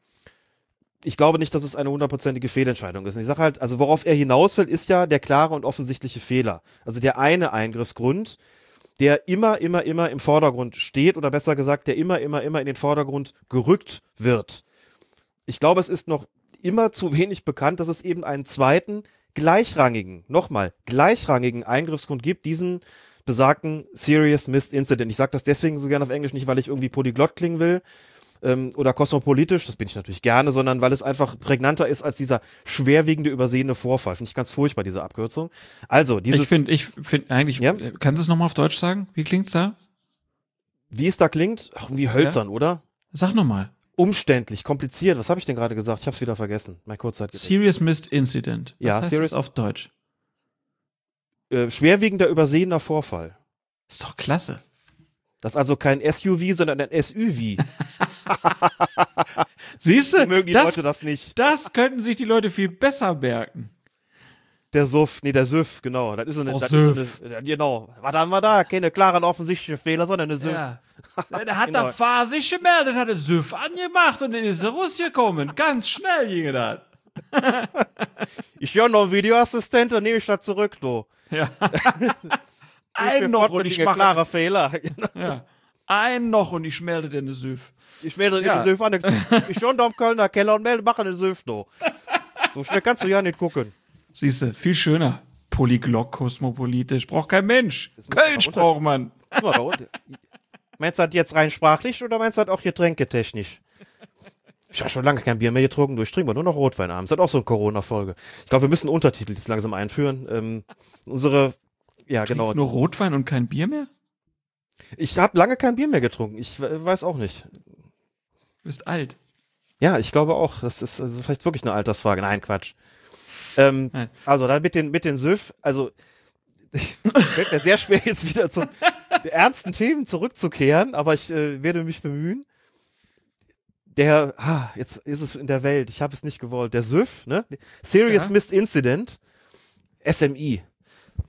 Ich glaube nicht, dass es eine hundertprozentige Fehlentscheidung ist. Und ich sage halt, also worauf er hinaus will, ist ja der klare und offensichtliche Fehler. Also der eine Eingriffsgrund, der immer, immer, immer im Vordergrund steht oder besser gesagt, der immer, immer, immer in den Vordergrund gerückt wird. Ich glaube, es ist noch immer zu wenig bekannt, dass es eben einen zweiten, gleichrangigen, nochmal, gleichrangigen Eingriffsgrund gibt, diesen besagten Serious Missed Incident. Ich sage das deswegen so gerne auf Englisch, nicht weil ich irgendwie polyglott klingen will ähm, oder kosmopolitisch, das bin ich natürlich gerne, sondern weil es einfach prägnanter ist als dieser schwerwiegende übersehene Vorfall. Finde ich ganz furchtbar, diese Abkürzung. Also, dieses... Ich finde, ich finde eigentlich, Ja? äh, kannst du es nochmal auf Deutsch sagen? Wie klingt's da? Wie es da klingt, ach, wie hölzern, oder? Sag nochmal. Umständlich, kompliziert. Was habe ich denn gerade gesagt? Ich habe es wieder vergessen. Mein Kurzzeitgedächtnis. Serious Missed Incident. Was Ja, heißt serious- auf Deutsch? Äh, schwerwiegender übersehener Vorfall. Ist doch klasse. Das ist also kein SUV, sondern ein SUV. Siehst du, Mögen die das, Leute das nicht. das könnten sich die Leute viel besser merken. Der Suff, nee, der Süff, genau. Das ist so eine, Oh, das ist eine ja, genau. Was haben wir da? Keine klaren offensichtlichen Fehler, sondern eine Süff. Ja. Der hat Genau. da Fahr sich gemeldet, hat er Süff angemacht und dann ist er rausgekommen. Ganz schnell ging das. Ich höre noch einen Videoassistent, dann nehme ich das zurück, du. Ja. Ein noch und ich mache klare Fehler. ja. Ein noch und ich melde dir eine Süff. Ich melde Ja. den Süff an. Ich schon da am Kölner Keller und melde, mache eine Süff, du. So schnell kannst du ja nicht gucken. Siehst du, viel schöner. Polyglott, kosmopolitisch. Braucht kein Mensch. Kölsch braucht man. Meinst du das jetzt rein sprachlich oder meinst du das auch getränketechnisch? Ich habe schon lange kein Bier mehr getrunken, du, ich trinke mal nur noch Rotwein abends. Das ist auch so eine Corona-Folge. Ich glaube, wir müssen Untertitel jetzt langsam einführen. Ähm, unsere, ja genau. Trinkst nur Rotwein und kein Bier mehr? Ich habe lange kein Bier mehr getrunken. Ich we- weiß auch nicht. Du bist alt. Ja, ich glaube auch. Das ist also vielleicht wirklich eine Altersfrage. Nein, Quatsch. Ähm, also dann mit den mit den Süff, also fällt mir sehr schwer jetzt wieder zu ernsten Themen zurückzukehren, aber ich äh, werde mich bemühen. Der, ah, jetzt ist es in der Welt. Ich habe es nicht gewollt. Der Süff, ne? Serious Ja. Missed Incident, SMI.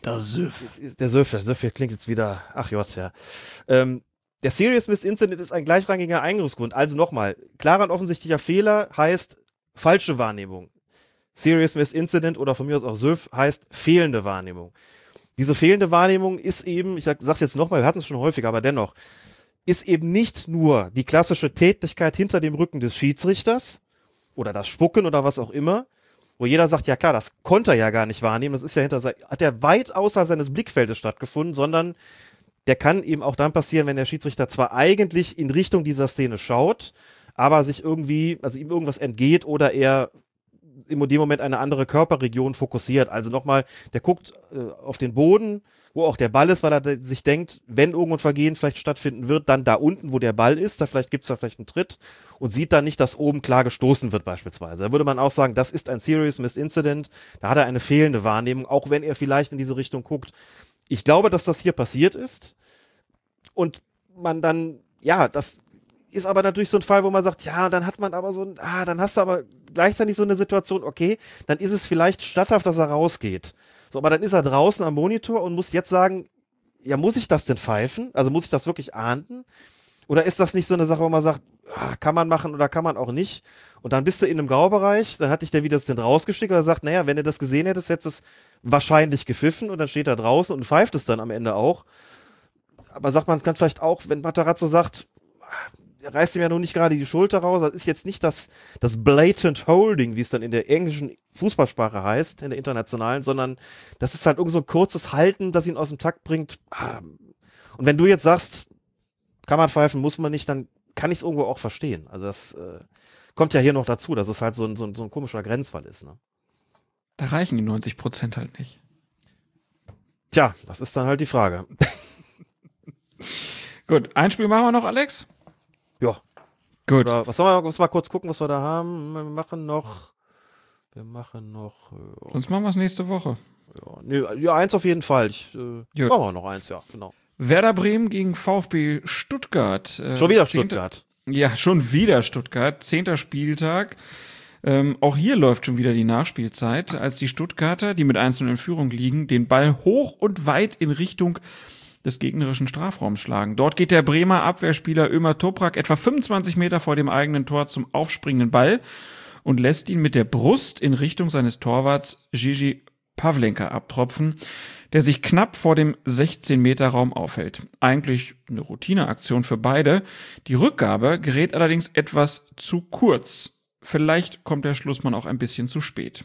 Der Süff. Der Süff, der Süff klingt jetzt wieder, ach Gott, ja. Ähm, der Serious Missed Incident ist ein gleichrangiger Eingriffsgrund. Also nochmal, klarer und offensichtlicher Fehler heißt falsche Wahrnehmung. Serious Missed Incident oder von mir aus auch Süff heißt fehlende Wahrnehmung. Diese fehlende Wahrnehmung ist eben, ich sag, sag's jetzt nochmal, wir hatten es schon häufiger, aber dennoch, ist eben nicht nur die klassische Tätigkeit hinter dem Rücken des Schiedsrichters oder das Spucken oder was auch immer, wo jeder sagt, ja klar, das konnte er ja gar nicht wahrnehmen, das ist ja hinter, hat er weit außerhalb seines Blickfeldes stattgefunden, sondern der kann eben auch dann passieren, wenn der Schiedsrichter zwar eigentlich in Richtung dieser Szene schaut, aber sich irgendwie, also ihm irgendwas entgeht oder er im dem Moment eine andere Körperregion fokussiert. Also nochmal, der guckt äh, auf den Boden, wo auch der Ball ist, weil er sich denkt, wenn irgendwo ein Vergehen vielleicht stattfinden wird, dann da unten, wo der Ball ist, da vielleicht gibt's da vielleicht einen Tritt und sieht dann nicht, dass oben klar gestoßen wird beispielsweise. Da würde man auch sagen, das ist ein Serious Missed Incident, da hat er eine fehlende Wahrnehmung, auch wenn er vielleicht in diese Richtung guckt. Ich glaube, dass das hier passiert ist und man dann, ja, das ist aber natürlich so ein Fall, wo man sagt, ja, dann hat man aber so ein, ah, dann hast du aber gleichzeitig so eine Situation, okay, dann ist es vielleicht statthaft, dass er rausgeht. So, aber dann ist er draußen am Monitor und muss jetzt sagen, ja, muss ich das denn pfeifen? Also muss ich das wirklich ahnden? Oder ist das nicht so eine Sache, wo man sagt, ah, kann man machen oder kann man auch nicht? Und dann bist du in einem Graubereich, dann hat dich der wieder das denn rausgeschickt oder sagt, naja, wenn du das gesehen hättest, hättest du es wahrscheinlich gepfiffen und dann steht er draußen und pfeift es dann am Ende auch. Aber sagt man kann vielleicht auch, wenn Matarazzo sagt, reißt ihm ja nun nicht gerade die Schulter raus. Das ist jetzt nicht das, das blatant holding, wie es dann in der englischen Fußballsprache heißt, in der internationalen, sondern das ist halt irgend so ein kurzes Halten, das ihn aus dem Takt bringt. Ah. Und wenn du jetzt sagst, kann man pfeifen, muss man nicht, dann kann ich es irgendwo auch verstehen. Also das äh, kommt ja hier noch dazu, dass es halt so ein, so ein, so ein komischer Grenzfall ist. Ne? Da reichen die 90 Prozent halt nicht. Tja, das ist dann halt die Frage. Gut, ein Spiel machen wir noch, Alex? Ja. Gut. Oder was sollen wir muss mal kurz gucken, was wir da haben? Wir machen noch. Wir machen noch. Ja, Sonst machen wir es nächste Woche. ja, nee, ja eins auf jeden Fall. Ich, äh, machen wir noch eins, ja, genau. Werder Bremen gegen VfB Stuttgart. Äh, Schon wieder zehnte- Stuttgart. Ja, schon wieder Stuttgart. Zehnter Spieltag. Ähm, auch hier läuft schon wieder die Nachspielzeit, als die Stuttgarter, die mit einzelnen in Führung liegen, den Ball hoch und weit in Richtung des gegnerischen Strafraums schlagen. Dort geht der Bremer Abwehrspieler Ömer Toprak etwa 25 Meter vor dem eigenen Tor zum aufspringenden Ball und lässt ihn mit der Brust in Richtung seines Torwarts Gigi Pavlenka abtropfen, der sich knapp vor dem 16-Meter-Raum aufhält. Eigentlich eine Routineaktion für beide. Die Rückgabe gerät allerdings etwas zu kurz. Vielleicht kommt der Schlussmann auch ein bisschen zu spät.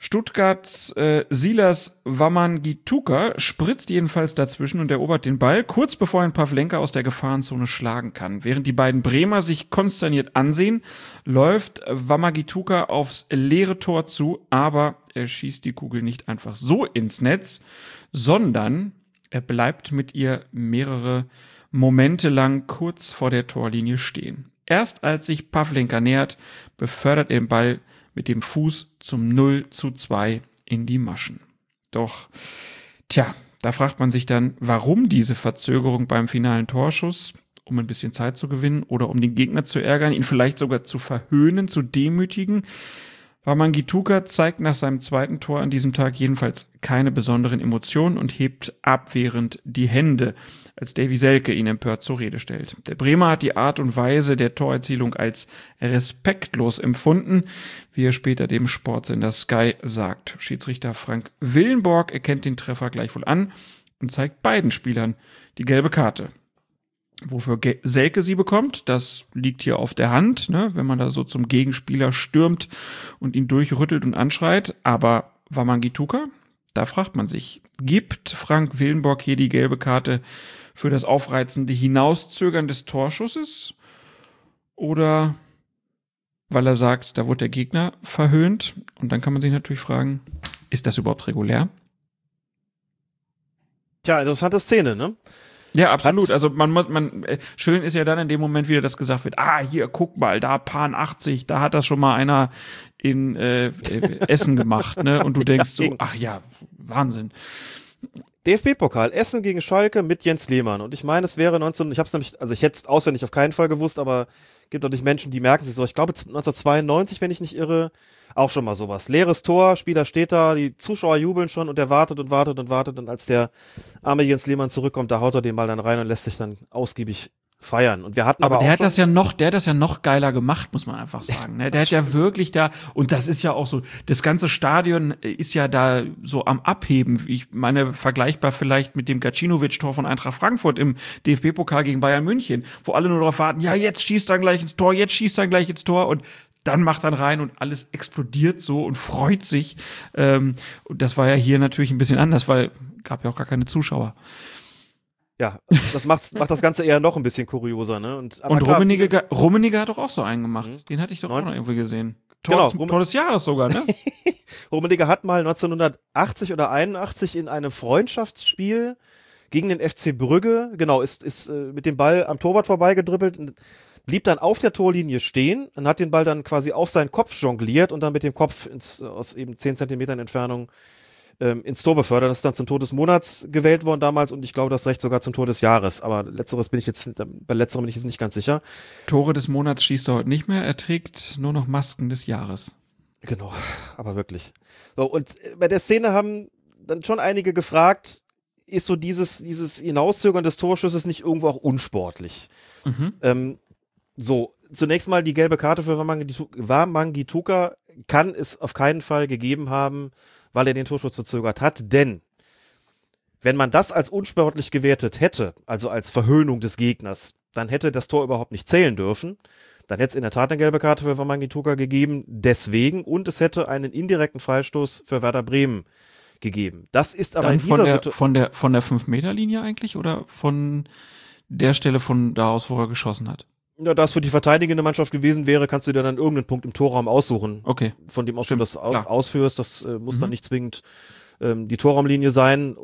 Stuttgarts äh, Silas Wamangituka spritzt jedenfalls dazwischen und erobert den Ball, kurz bevor ein Pavlenka aus der Gefahrenzone schlagen kann. Während die beiden Bremer sich konsterniert ansehen, läuft Wamangituka aufs leere Tor zu, aber er schießt die Kugel nicht einfach so ins Netz, sondern er bleibt mit ihr mehrere Momente lang kurz vor der Torlinie stehen. Erst als sich Pavlenka nähert, befördert er den Ball mit dem Fuß zum 0 zu 2 in die Maschen. Doch, tja, da fragt man sich dann, warum diese Verzögerung beim finalen Torschuss, um ein bisschen Zeit zu gewinnen oder um den Gegner zu ärgern, ihn vielleicht sogar zu verhöhnen, zu demütigen. Wamangituka zeigt nach seinem zweiten Tor an diesem Tag jedenfalls keine besonderen Emotionen und hebt abwehrend die Hände, als Davy Selke ihn empört zur Rede stellt. Der Bremer hat die Art und Weise der Torerzielung als respektlos empfunden, wie er später dem Sportsender Sky sagt. Schiedsrichter Frank Willenborg erkennt den Treffer gleichwohl an und zeigt beiden Spielern die gelbe Karte. Wofür Selke sie bekommt, das liegt hier auf der Hand, ne, wenn man da so zum Gegenspieler stürmt und ihn durchrüttelt und anschreit. Aber Wamangituka, da fragt man sich, gibt Frank Willenborg hier die gelbe Karte für das aufreizende Hinauszögern des Torschusses? Oder weil er sagt, da wurde der Gegner verhöhnt? Und dann kann man sich natürlich fragen, ist das überhaupt regulär? Tja, interessante Szene, ne? Ja, absolut. Hat, also man muss, man, äh, schön ist ja dann in dem Moment wieder, dass gesagt wird, ah, hier, guck mal, da Pan 80, da hat das schon mal einer in äh, äh Essen gemacht, ne? Und du denkst so, ach ja, Wahnsinn. DFB-Pokal, Essen gegen Schalke mit Jens Lehmann. Und ich meine, es wäre 19, ich habe es nämlich, also ich hätte es auswendig auf keinen Fall gewusst, aber gibt nicht Menschen, die merken sich so. Ich glaube 1992, wenn ich nicht irre, auch schon mal sowas. Leeres Tor, Spieler steht da, die Zuschauer jubeln schon und er wartet und wartet und wartet und als der arme Jens Lehmann zurückkommt, da haut er den Ball dann rein und lässt sich dann ausgiebig feiern. Und wir hatten aber, aber der auch hat das ja noch, der hat das ja noch geiler gemacht, muss man einfach sagen. Ne? Der hat ja wirklich da, und das ist ja auch so, das ganze Stadion ist ja da so am Abheben. Ich meine, vergleichbar vielleicht mit dem Gacinovic-Tor von Eintracht Frankfurt im DFB-Pokal gegen Bayern München, wo alle nur darauf warten, ja, jetzt schießt er gleich ins Tor, jetzt schießt er gleich ins Tor und dann macht er rein und alles explodiert so und freut sich. Ähm, und das war ja hier natürlich ein bisschen anders, weil gab ja auch gar keine Zuschauer. Ja, das macht, macht das Ganze eher noch ein bisschen kurioser, ne? Und, und klar, Rummenigge, Rummenigge hat doch auch so einen gemacht. Mhm. Den hatte ich doch 19, auch noch irgendwie gesehen. Tor, genau, des, Tor des Jahres sogar, ne? Rummenigge hat mal 1980 oder 81 in einem Freundschaftsspiel gegen den FC Brügge, genau, ist, ist äh, mit dem Ball am Torwart vorbeigedribbelt, blieb dann auf der Torlinie stehen und hat den Ball dann quasi auf seinen Kopf jongliert und dann mit dem Kopf ins, aus eben 10 Zentimetern Entfernung ähm, ins Tor befördert. Das ist dann zum Tor des Monats gewählt worden damals und ich glaube, das Recht sogar zum Tor des Jahres. Aber letzteres bin ich jetzt, bei letzterem bin ich jetzt nicht ganz sicher. Tore des Monats schießt er heute nicht mehr. Er trägt nur noch Masken des Jahres. Genau, aber wirklich. So, und bei der Szene haben dann schon einige gefragt, ist so dieses, dieses Hinauszögern des Torschusses nicht irgendwo auch unsportlich? Mhm. Ähm, so, zunächst mal die gelbe Karte für Wamangituka kann es auf keinen Fall gegeben haben, weil er den Torschuss verzögert hat, denn wenn man das als unsportlich gewertet hätte, also als Verhöhnung des Gegners, dann hätte das Tor überhaupt nicht zählen dürfen. Dann hätte es in der Tat eine gelbe Karte für Wamangituka gegeben, deswegen, und es hätte einen indirekten Freistoß für Werder Bremen gegeben. Das ist aber Dann in von der, von der von der 5-Meter-Linie eigentlich oder von der Stelle von da aus, wo er geschossen hat? Ja, da es für die verteidigende Mannschaft gewesen wäre, kannst du dir dann irgendeinen Punkt im Torraum aussuchen. Okay. Von dem aus Stimmt, du das klar. ausführst. Das äh, muss mhm. dann nicht zwingend ähm, die Torraumlinie sein.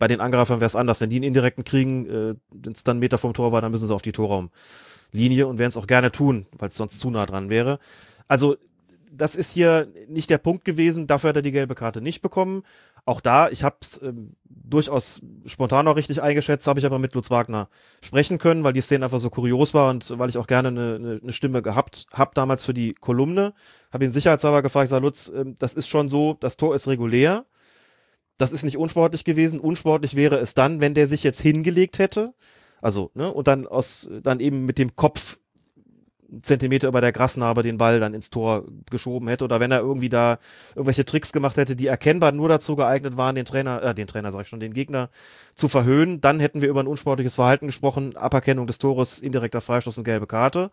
Bei den Angreifern wäre es anders. Wenn die einen indirekten kriegen, äh, wenn es dann Meter vom Tor war, dann müssen sie auf die Torraumlinie und werden es auch gerne tun, weil es sonst zu nah dran wäre. Also das ist hier nicht der Punkt gewesen. Dafür hat er die gelbe Karte nicht bekommen. Auch da, ich habe es ähm, durchaus spontan auch richtig eingeschätzt, habe ich aber mit Lutz Wagner sprechen können, weil die Szene einfach so kurios war und weil ich auch gerne eine, eine, Stimme gehabt habe damals für die Kolumne. Habe ihn sicherheitshalber gefragt, ich sage, Lutz, ähm, das ist schon so, das Tor ist regulär. Das ist nicht unsportlich gewesen. Unsportlich wäre es dann, wenn der sich jetzt hingelegt hätte. Also, ne, und dann aus, dann eben mit dem Kopf Zentimeter über der Grasnarbe den Ball dann ins Tor geschoben hätte oder wenn er irgendwie da irgendwelche Tricks gemacht hätte, die erkennbar nur dazu geeignet waren, den Trainer, äh, den Trainer sag ich schon, den Gegner zu verhöhnen, dann hätten wir über ein unsportliches Verhalten gesprochen, Aberkennung des Tores, indirekter Freistoß und gelbe Karte.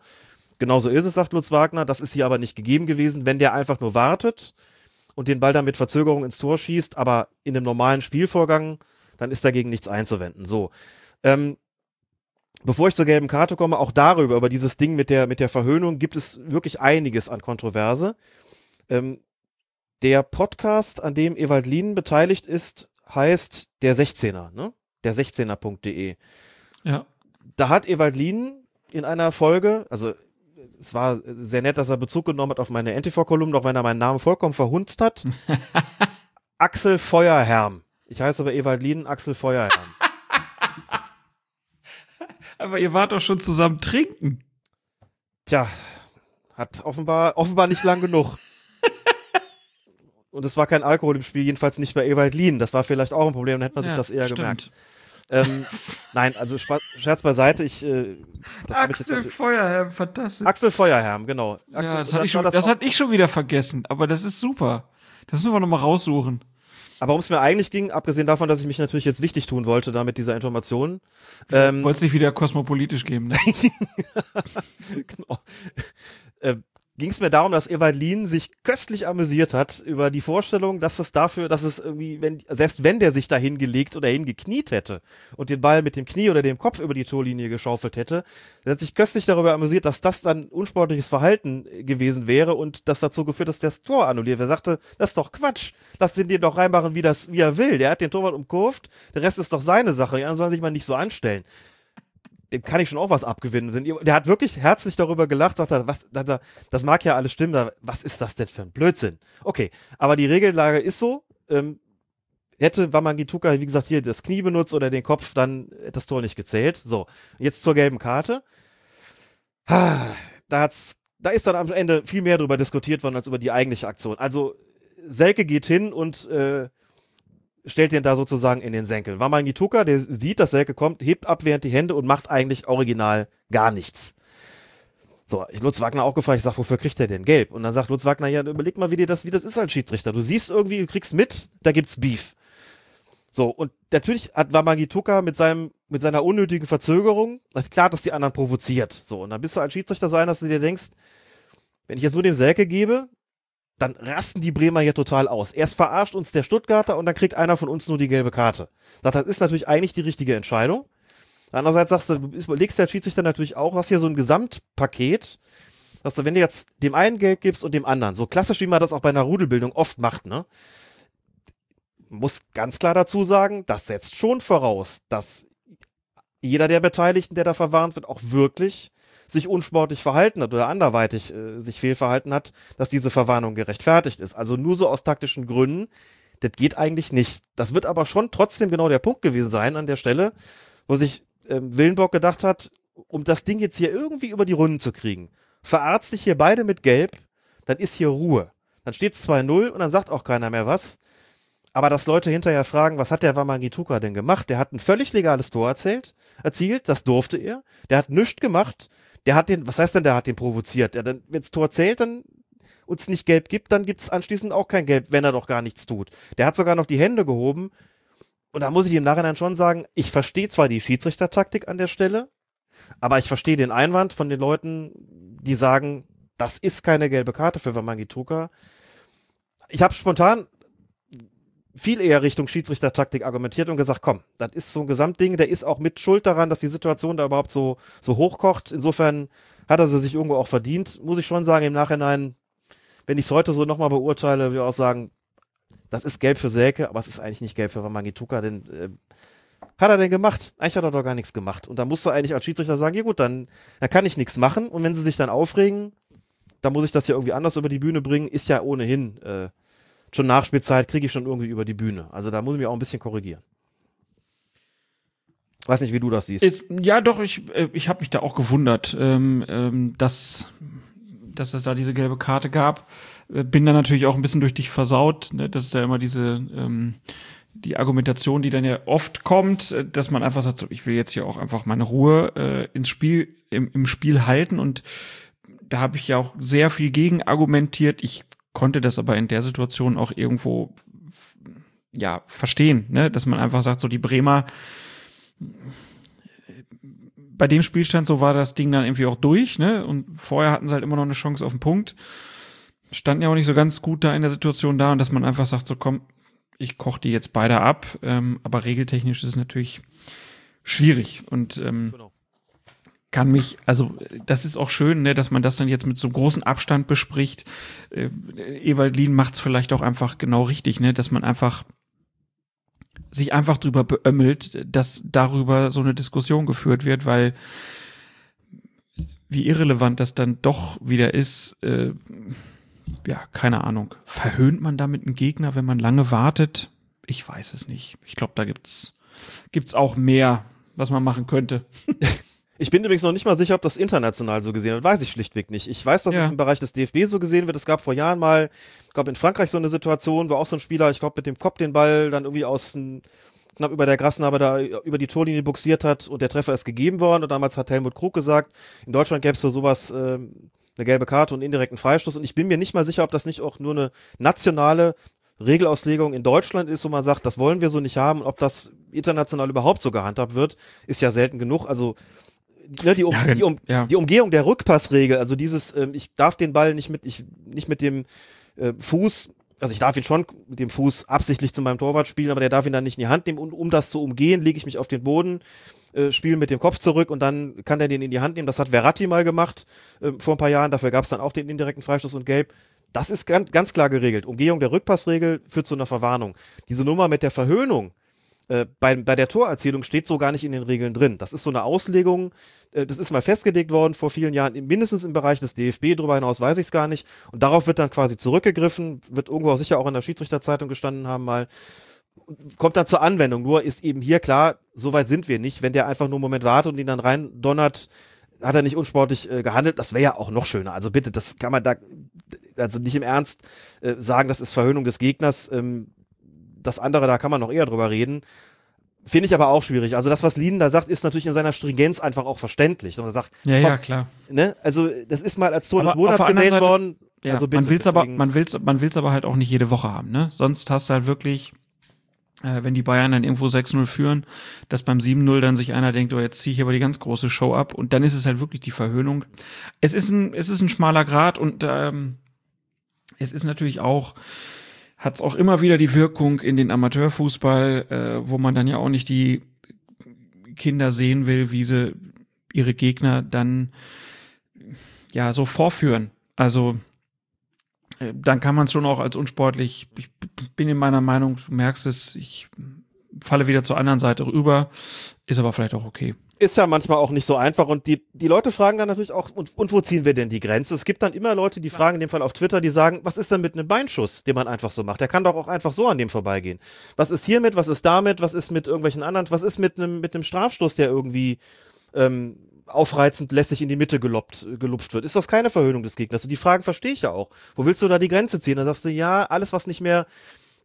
Genauso ist es, sagt Lutz Wagner, das ist hier aber nicht gegeben gewesen, wenn der einfach nur wartet und den Ball dann mit Verzögerung ins Tor schießt, aber in einem normalen Spielvorgang, dann ist dagegen nichts einzuwenden. So. Ähm, Bevor ich zur gelben Karte komme, auch darüber, über dieses Ding mit der, mit der Verhöhnung, gibt es wirklich einiges an Kontroverse. Ähm, der Podcast, an dem Ewald Lien beteiligt ist, heißt der 16er, ne? Der 16er.de. Ja. Da hat Ewald Lien in einer Folge, also es war sehr nett, dass er Bezug genommen hat auf meine NTV-Kolumne, auch wenn er meinen Namen vollkommen verhunzt hat. Axel Feuerherm. Ich heiße aber Ewald Lien Axel Feuerherm. Aber ihr wart doch schon zusammen trinken. Tja, hat offenbar, offenbar nicht lang genug. Und es war kein Alkohol im Spiel, jedenfalls nicht bei Ewald Lien. Das war vielleicht auch ein Problem, dann hätte man sich Ja, das eher stimmt. gemerkt. Ähm, nein, also Scherz beiseite, ich, äh, das ich Axel natürlich- Feuerherr, fantastisch. Axel Feuerherm, genau. Axel, ja, das, hatte ich schon, das, auch- hatte ich schon wieder vergessen, aber das ist super. Das müssen wir nochmal raussuchen. Aber worum es mir eigentlich ging, abgesehen davon, dass ich mich natürlich jetzt wichtig tun wollte da mit dieser Information, ähm, Wollt's nicht wieder kosmopolitisch geben, ne? genau, äh, ging es mir darum, dass Ewald Lien sich köstlich amüsiert hat über die Vorstellung, dass es dafür, dass es irgendwie, wenn, selbst wenn der sich da hingelegt oder hingekniet hätte und den Ball mit dem Knie oder dem Kopf über die Torlinie geschaufelt hätte, er hat sich köstlich darüber amüsiert, dass das dann unsportliches Verhalten gewesen wäre und das dazu geführt, dass das Tor annulliert. Er sagte, das ist doch Quatsch. Lass den den doch reinmachen, wie, das, wie er will. Der hat den Torwart umkurvt, der Rest ist doch seine Sache. Die anderen sollen sich mal nicht so anstellen dem kann ich schon auch was abgewinnen. Der hat wirklich herzlich darüber gelacht, sagt er, was, das mag ja alles stimmen, was ist das denn für ein Blödsinn? Okay, aber die Regellage ist so, ähm, hätte Wamangituka, wie gesagt, hier das Knie benutzt oder den Kopf, dann hätte das Tor nicht gezählt. So, jetzt zur gelben Karte. Ah, Da, hat's, da ist dann am Ende viel mehr darüber diskutiert worden als über die eigentliche Aktion. Also Selke geht hin und äh, stellt den da sozusagen in den Senkel. Wamangituka, der sieht, dass Selke kommt, hebt abwehrend die Hände und macht eigentlich original gar nichts. So, ich Lutz Wagner auch gefragt, ich sag, wofür kriegt er denn gelb? Und dann sagt Lutz Wagner, ja, überleg mal, wie dir das, wie das ist als Schiedsrichter. Du siehst irgendwie, du kriegst mit, da gibt's Beef. So, und natürlich hat Wamangituka mit seinem, mit seiner unnötigen Verzögerung, klar, dass die anderen provoziert. So, und dann bist du als Schiedsrichter so ein, dass du dir denkst, wenn ich jetzt nur dem Selke gebe, dann rasten die Bremer hier total aus. Erst verarscht uns der Stuttgarter und dann kriegt einer von uns nur die gelbe Karte. Das ist natürlich eigentlich die richtige Entscheidung. Andererseits sagst du, überlegst der Schiedsrichter natürlich auch, hast hier so ein Gesamtpaket, dass du, wenn du jetzt dem einen Geld gibst und dem anderen, so klassisch wie man das auch bei einer Rudelbildung oft macht, ne? Muss ganz klar dazu sagen, das setzt schon voraus, dass jeder der Beteiligten, der da verwarnt wird, auch wirklich sich unsportlich verhalten hat oder anderweitig äh, sich fehlverhalten hat, dass diese Verwarnung gerechtfertigt ist. Also nur so aus taktischen Gründen, das geht eigentlich nicht. Das wird aber schon trotzdem genau der Punkt gewesen sein an der Stelle, wo sich ähm, Willenbock gedacht hat, um das Ding jetzt hier irgendwie über die Runden zu kriegen, verarzt dich hier beide mit Gelb, dann ist hier Ruhe. Dann steht es 2-0 und dann sagt auch keiner mehr was. Aber dass Leute hinterher fragen, was hat der Wamangituka denn gemacht? Der hat ein völlig legales Tor erzählt, erzielt, das durfte er. Der hat nichts gemacht. Der hat den, was heißt denn, der hat den provoziert? Ja, dann, wenn's Tor zählt, dann uns nicht gelb gibt, dann gibt's anschließend auch kein Gelb, wenn er doch gar nichts tut. Der hat sogar noch die Hände gehoben. Und da muss ich im Nachhinein schon sagen, ich verstehe zwar die Schiedsrichtertaktik an der Stelle, aber ich verstehe den Einwand von den Leuten, die sagen, das ist keine gelbe Karte für Wamangituka. Ich habe spontan viel eher Richtung Schiedsrichtertaktik argumentiert und gesagt, komm, das ist so ein Gesamtding, der ist auch mit schuld daran, dass die Situation da überhaupt so, so hochkocht. Insofern hat er sie sich irgendwo auch verdient. Muss ich schon sagen, im Nachhinein, wenn ich es heute so nochmal beurteile, würde ich auch sagen, das ist gelb für Selke, aber es ist eigentlich nicht gelb für Wamangituka, denn äh, hat er denn gemacht? Eigentlich hat er doch gar nichts gemacht. Und da musst du eigentlich als Schiedsrichter sagen, ja gut, dann, dann kann ich nichts machen. Und wenn sie sich dann aufregen, dann muss ich das ja irgendwie anders über die Bühne bringen, ist ja ohnehin äh, schon Nachspielzeit, kriege ich schon irgendwie über die Bühne. Also da muss ich mich auch ein bisschen korrigieren. Weiß nicht, wie du das siehst. Ist, ja, doch, ich, äh, ich habe mich da auch gewundert, ähm, ähm, dass, dass es da diese gelbe Karte gab. Äh, Bin da natürlich auch ein bisschen durch dich versaut. Ne? Das ist ja immer diese ähm, die Argumentation, die dann ja oft kommt, äh, dass man einfach sagt, so, ich will jetzt hier auch einfach meine Ruhe äh, ins Spiel, im, im Spiel halten. Und da habe ich ja auch sehr viel gegen argumentiert. Ich konnte das aber in der Situation auch irgendwo ja verstehen, ne? dass man einfach sagt, so die Bremer bei dem Spielstand so war das Ding dann irgendwie auch durch, ne? Und vorher hatten sie halt immer noch eine Chance auf den Punkt. Standen ja auch nicht so ganz gut da in der Situation da und dass man einfach sagt, so komm, ich koche die jetzt beide ab, ähm, aber regeltechnisch ist es natürlich schwierig und ähm, Genau. Kann mich, also das ist auch schön, ne, dass man das dann jetzt mit so großen Abstand bespricht. Äh, Ewald Lien macht es vielleicht auch einfach genau richtig, ne, dass man einfach sich einfach drüber beömmelt, dass darüber so eine Diskussion geführt wird, weil wie irrelevant das dann doch wieder ist, äh, ja, keine Ahnung. Verhöhnt man damit einen Gegner, wenn man lange wartet? Ich weiß es nicht. Ich glaube, da gibt's gibt's auch mehr, was man machen könnte. Ich bin übrigens noch nicht mal sicher, ob das international so gesehen wird. Weiß ich schlichtweg nicht. Ich weiß, dass Ja. es im Bereich des DFB so gesehen wird. Es gab vor Jahren mal, ich glaube in Frankreich so eine Situation, wo auch so ein Spieler, ich glaube mit dem Kopf den Ball dann irgendwie aus knapp über der Grasnarbe da über die Torlinie buxiert hat und der Treffer ist gegeben worden. Und damals hat Helmut Krug gesagt, in Deutschland gäbe es für sowas ähm, eine gelbe Karte und indirekten Freistoß. Und ich bin mir nicht mal sicher, ob das nicht auch nur eine nationale Regelauslegung in Deutschland ist, wo man sagt, das wollen wir so nicht haben. Und ob das international überhaupt so gehandhabt wird, ist ja selten genug. Also ne, die, um, Ja, die, um, ja. die Umgehung der Rückpassregel, also dieses, ähm, ich darf den Ball nicht mit, ich, nicht mit dem äh, Fuß, also ich darf ihn schon mit dem Fuß absichtlich zu meinem Torwart spielen, aber der darf ihn dann nicht in die Hand nehmen. Und um das zu umgehen, lege ich mich auf den Boden, äh, spiele mit dem Kopf zurück und dann kann der den in die Hand nehmen. Das hat Verratti mal gemacht äh, vor ein paar Jahren. Dafür gab es dann auch den indirekten Freistoß und Gelb. Das ist ganz, ganz klar geregelt. Umgehung der Rückpassregel führt zu einer Verwarnung. Diese Nummer mit der Verhöhnung, äh, bei, bei der Torerzielung steht so gar nicht in den Regeln drin. Das ist so eine Auslegung, äh, das ist mal festgelegt worden vor vielen Jahren, mindestens im Bereich des DFB, darüber hinaus weiß ich es gar nicht. Und darauf wird dann quasi zurückgegriffen, wird irgendwo auch sicher auch in der Schiedsrichterzeitung gestanden haben mal. Kommt dann zur Anwendung, nur ist eben hier klar, so weit sind wir nicht. Wenn der einfach nur einen Moment wartet und ihn dann rein donnert, hat er nicht unsportlich äh, gehandelt. Das wäre ja auch noch schöner. Also bitte, das kann man da, also nicht im Ernst äh, sagen, das ist Verhöhnung des Gegners. Ähm, das andere, da kann man noch eher drüber reden. Finde ich aber auch schwierig. Also das, was Lien da sagt, ist natürlich in seiner Stringenz einfach auch verständlich. Und er sagt, Ja, ja, klar. ne? Also das ist mal als Tor des Aber Monats gewählt Seite- worden. Ja, also bitte, man will's aber, deswegen- man will's, man will's aber halt auch nicht jede Woche haben, ne? Sonst hast du halt wirklich, äh, wenn die Bayern dann irgendwo 6-0 führen, dass beim 7-0 dann sich einer denkt, oh, jetzt ziehe ich aber die ganz große Show ab und dann ist es halt wirklich die Verhöhnung. Es ist ein, es ist ein schmaler Grad und ähm, es ist natürlich auch, hat es auch immer wieder die Wirkung in den Amateurfußball, äh, wo man dann ja auch nicht die Kinder sehen will, wie sie ihre Gegner dann ja so vorführen. Also äh, dann kann man es schon auch als unsportlich. Ich bin in meiner Meinung, du merkst es, ich falle wieder zur anderen Seite rüber, ist aber vielleicht auch okay. ist ja manchmal auch nicht so einfach und die, die Leute fragen dann natürlich auch, und, und wo ziehen wir denn die Grenze? Es gibt dann immer Leute, die fragen in dem Fall auf Twitter, die sagen, was ist denn mit einem Beinschuss, den man einfach so macht? Der kann doch auch einfach so an dem vorbeigehen. Was ist hiermit, was ist damit, was ist mit irgendwelchen anderen, was ist mit einem, mit einem Strafstoß, der irgendwie ähm, aufreizend lässig in die Mitte geloppt, gelupft wird? Ist das keine Verhöhnung des Gegners? Und die Fragen verstehe ich ja auch. Wo willst du da die Grenze ziehen? Da sagst du, ja, alles, was nicht mehr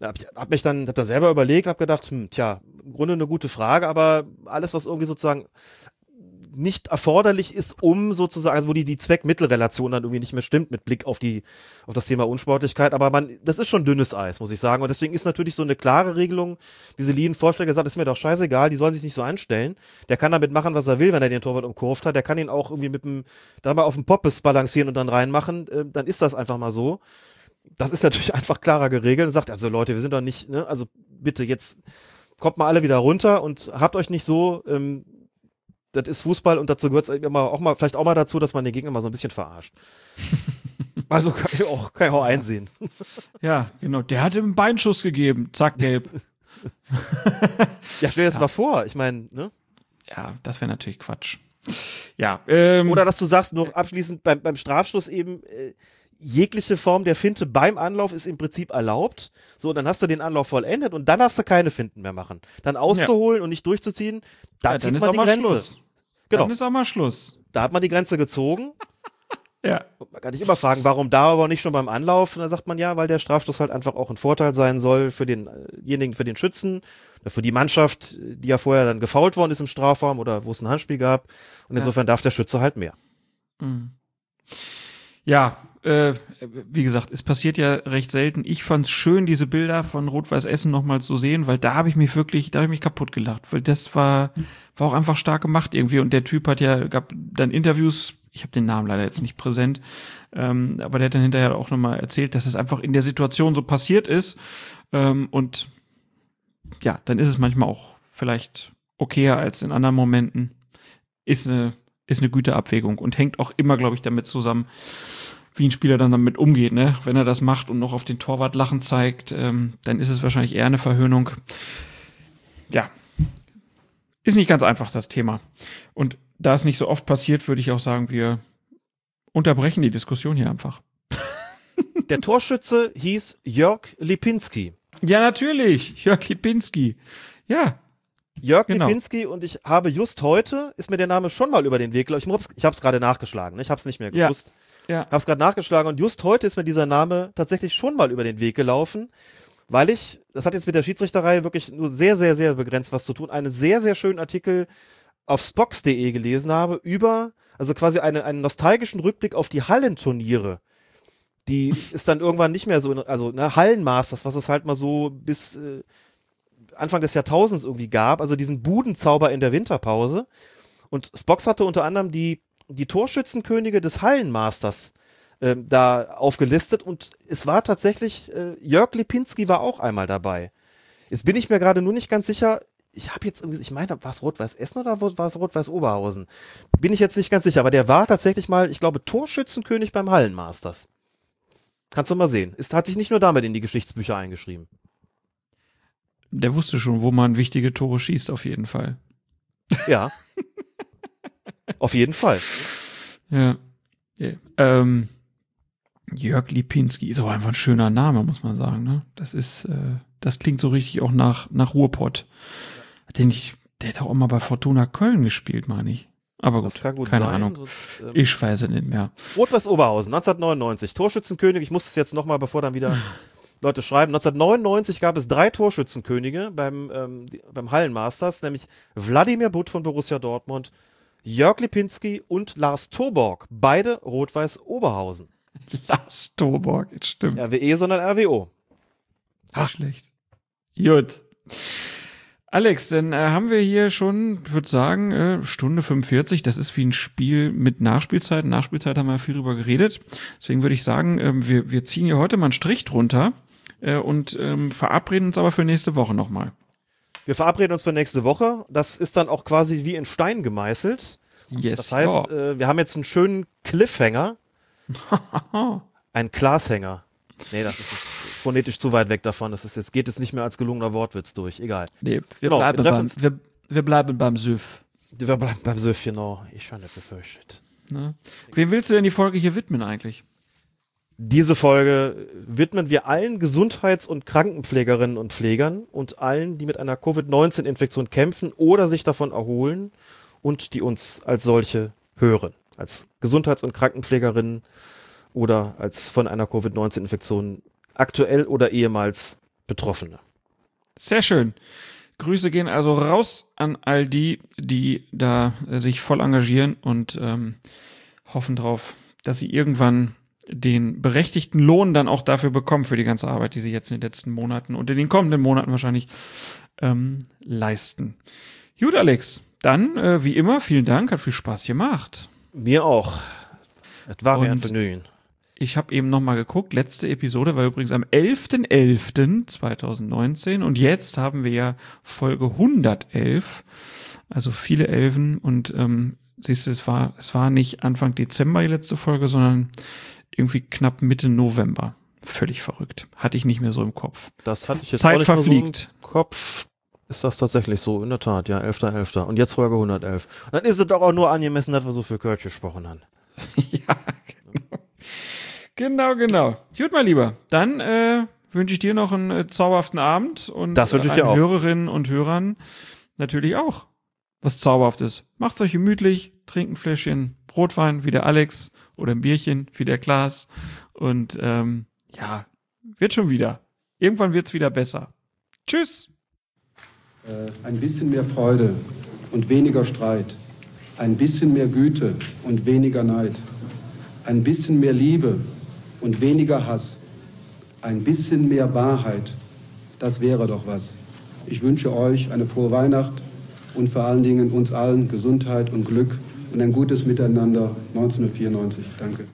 hab, ich, hab mich dann, hab dann selber überlegt, hab gedacht, hm, tja, im Grunde eine gute Frage, aber alles, was irgendwie sozusagen nicht erforderlich ist, um sozusagen, also wo die, die Zweck-Mittel-Relation dann irgendwie nicht mehr stimmt mit Blick auf die, auf das Thema Unsportlichkeit, aber man, das ist schon dünnes Eis, muss ich sagen. Und deswegen ist natürlich so eine klare Regelung, wie Selin Vorschläge sagt, ist mir doch scheißegal, die sollen sich nicht so anstellen. Der kann damit machen, was er will, wenn er den Torwart umkurvt hat. Der kann ihn auch irgendwie mit dem, da mal auf dem Poppes balancieren und dann reinmachen, äh, dann ist das einfach mal so. Das ist natürlich einfach klarer geregelt und sagt, also Leute, wir sind doch nicht, ne, also bitte jetzt kommt mal alle wieder runter und habt euch nicht so, ähm, das ist Fußball und dazu gehört es immer auch mal, vielleicht auch mal dazu, dass man den Gegner mal so ein bisschen verarscht. also kann ich auch, kann ich auch einsehen. Ja, genau. Der hat ihm einen Beinschuss gegeben. Zack, gelb. Ja, stell dir das mal vor, ich meine, ne? ja, das wäre natürlich Quatsch. Ja, ähm, Oder dass du sagst, noch abschließend beim, beim Strafstoß eben, äh, jegliche Form der Finte beim Anlauf ist im Prinzip erlaubt. So, dann hast du den Anlauf vollendet und dann darfst du keine Finten mehr machen. Dann auszuholen und nicht durchzuziehen, da Ja, zieht dann ist man auch die mal Grenze. Schluss. Genau. Dann ist auch mal Schluss. Da hat man die Grenze gezogen. Ja. Und Man kann nicht immer fragen, warum da aber nicht schon beim Anlauf? Und dann sagt man ja, weil der Strafstoß halt einfach auch ein Vorteil sein soll für denjenigen, für den Schützen, für die Mannschaft, die ja vorher dann gefault worden ist im Strafraum oder wo es ein Handspiel gab. Und insofern darf der Schütze halt mehr. Mhm. Ja, äh, wie gesagt, es passiert ja recht selten. Ich fand's schön, diese Bilder von Rot-Weiß Essen nochmal zu sehen, weil da habe ich mich wirklich, da habe ich mich kaputt gelacht, weil das war, war auch einfach stark gemacht irgendwie. Und der Typ hat ja, gab dann Interviews, ich habe den Namen leider jetzt nicht präsent, ähm, aber der hat dann hinterher auch nochmal erzählt, dass es einfach in der Situation so passiert ist. Ähm, und ja, dann ist es manchmal auch vielleicht okayer als in anderen Momenten. Ist eine, ist eine gute Abwägung und hängt auch immer, glaube ich, damit zusammen, wie ein Spieler dann damit umgeht, ne? Wenn er das macht und noch auf den Torwart lachen zeigt, ähm, dann ist es wahrscheinlich eher eine Verhöhnung. Ja. Ist nicht ganz einfach, das Thema. Und da es nicht so oft passiert, würde ich auch sagen, wir unterbrechen die Diskussion hier einfach. Der Torschütze hieß Jörg Lipinski. Ja, natürlich. Jörg Lipinski. Ja. Jörg Genau. Lipinski und ich habe just heute, ist mir der Name schon mal über den Weg gelaufen. Ich ich hab's gerade nachgeschlagen, ne? ich hab's nicht mehr gewusst. Ja. Hab's gerade nachgeschlagen und just heute ist mir dieser Name tatsächlich schon mal über den Weg gelaufen, weil ich, das hat jetzt mit der Schiedsrichterei wirklich nur sehr, sehr, sehr begrenzt was zu tun, einen sehr, sehr schönen Artikel auf spox.de gelesen habe über, also quasi eine, einen nostalgischen Rückblick auf die Hallenturniere. Die ist dann irgendwann nicht mehr so, in- also ne, Hallenmasters, was es halt mal so bis äh, Anfang des Jahrtausends irgendwie gab, also diesen Budenzauber in der Winterpause. Und Spox hatte unter anderem die, die Torschützenkönige des Hallenmasters ähm, da aufgelistet und es war tatsächlich, äh, Jörg Lipinski war auch einmal dabei. Jetzt bin ich mir gerade nur nicht ganz sicher, ich habe jetzt ich meine, war es Rot-Weiß Essen oder war es Rot-Weiß Oberhausen? Bin ich jetzt nicht ganz sicher, aber der war tatsächlich mal, ich glaube, Torschützenkönig beim Hallenmasters. Kannst du mal sehen. Ist, hat sich nicht nur damit in die Geschichtsbücher eingeschrieben. Der wusste schon, wo man wichtige Tore schießt, auf jeden Fall. Ja. Auf jeden Fall. Ja. ja. Ähm, Jörg Lipinski ist auch einfach ein schöner Name, muss man sagen. Ne? Das ist, äh, das klingt so richtig auch nach, nach Ruhrpott. Den ich, der hat auch mal bei Fortuna Köln gespielt, meine ich. Aber gut, Das kann gut keine sein. Ahnung. Sonst, ähm, Ich weiß es nicht mehr. Rot-Weiß Oberhausen, 1999. Torschützenkönig, ich muss es jetzt nochmal, bevor dann wieder Leute schreiben. 1999 gab es drei Torschützenkönige beim, ähm, beim Hallenmasters, nämlich Wladimir Butt von Borussia Dortmund, Jörg Lipinski und Lars Toborg, beide Rot-Weiß Oberhausen. Lars Toborg, jetzt stimmt. RWE, sondern RWO. Nicht schlecht. Gut. Alex, dann äh, haben wir hier schon, ich würde sagen, äh, Stunde 45. Das ist wie ein Spiel mit Nachspielzeit. Nachspielzeit haben wir viel drüber geredet. Deswegen würde ich sagen, ähm, wir, wir ziehen hier heute mal einen Strich drunter äh, und ähm, verabreden uns aber für nächste Woche nochmal. Wir verabreden uns für nächste Woche. Das ist dann auch quasi wie in Stein gemeißelt. Yes. Das heißt, äh, wir haben jetzt einen schönen Cliffhanger, ja. einen Glashänger. Nee, das ist jetzt phonetisch zu weit weg davon. Das ist jetzt, geht es nicht mehr als gelungener Wortwitz durch. Egal. nee, wir, Genau, bleiben wir beim, wir, wir bleiben beim Süff. Wir bleiben beim Söff, genau. Ich nicht befürchtet. Ne? Wem willst du denn die Folge hier widmen eigentlich? Diese Folge widmen wir allen Gesundheits- und Krankenpflegerinnen und Pflegern und allen, die mit einer Covid-19-Infektion kämpfen oder sich davon erholen und die uns als solche hören. Als Gesundheits- und Krankenpflegerinnen oder als von einer Covid-19-Infektion aktuell oder ehemals Betroffene. Sehr schön. Grüße gehen also raus an all die, die da sich voll engagieren und ähm, hoffen drauf, dass sie irgendwann den berechtigten Lohn dann auch dafür bekommen für die ganze Arbeit, die sie jetzt in den letzten Monaten und in den kommenden Monaten wahrscheinlich ähm, leisten. Gut, Alex, dann äh, wie immer vielen Dank, hat viel Spaß gemacht. Mir auch. Das war mir ein Und- Vergnügen. Ich habe eben noch mal geguckt, letzte Episode war übrigens am 11.11.2019 und jetzt haben wir ja Folge 111, also viele Elfen und ähm, siehst du, es war, es war nicht Anfang Dezember die letzte Folge, sondern irgendwie knapp Mitte November. Völlig verrückt. Hatte ich nicht mehr so im Kopf. Das hatte ich jetzt Zeit auch nicht mehr so im verfliegt. Kopf. Ist das tatsächlich so? In der Tat, ja, 11.11. Und jetzt Folge 111. Dann ist es doch auch nur angemessen, dass wir so viel Kölsch gesprochen haben. ja, genau. Genau, genau. Gut, mein Lieber. Dann äh, wünsche ich dir noch einen äh, zauberhaften Abend und Das wünsche ich dir auch. Hörerinnen und Hörern natürlich auch was Zauberhaftes. Macht's euch gemütlich, trinkt ein Fläschchen Rotwein wie der Alex oder ein Bierchen wie der Klaas und ähm, ja, wird schon wieder. Irgendwann wird's wieder besser. Tschüss. Äh, ein bisschen mehr Freude und weniger Streit. Ein bisschen mehr Güte und weniger Neid. Ein bisschen mehr Liebe und weniger Hass. Ein bisschen mehr Wahrheit. Das wäre doch was. Ich wünsche euch eine frohe Weihnacht und vor allen Dingen uns allen Gesundheit und Glück und ein gutes Miteinander 1994. Danke.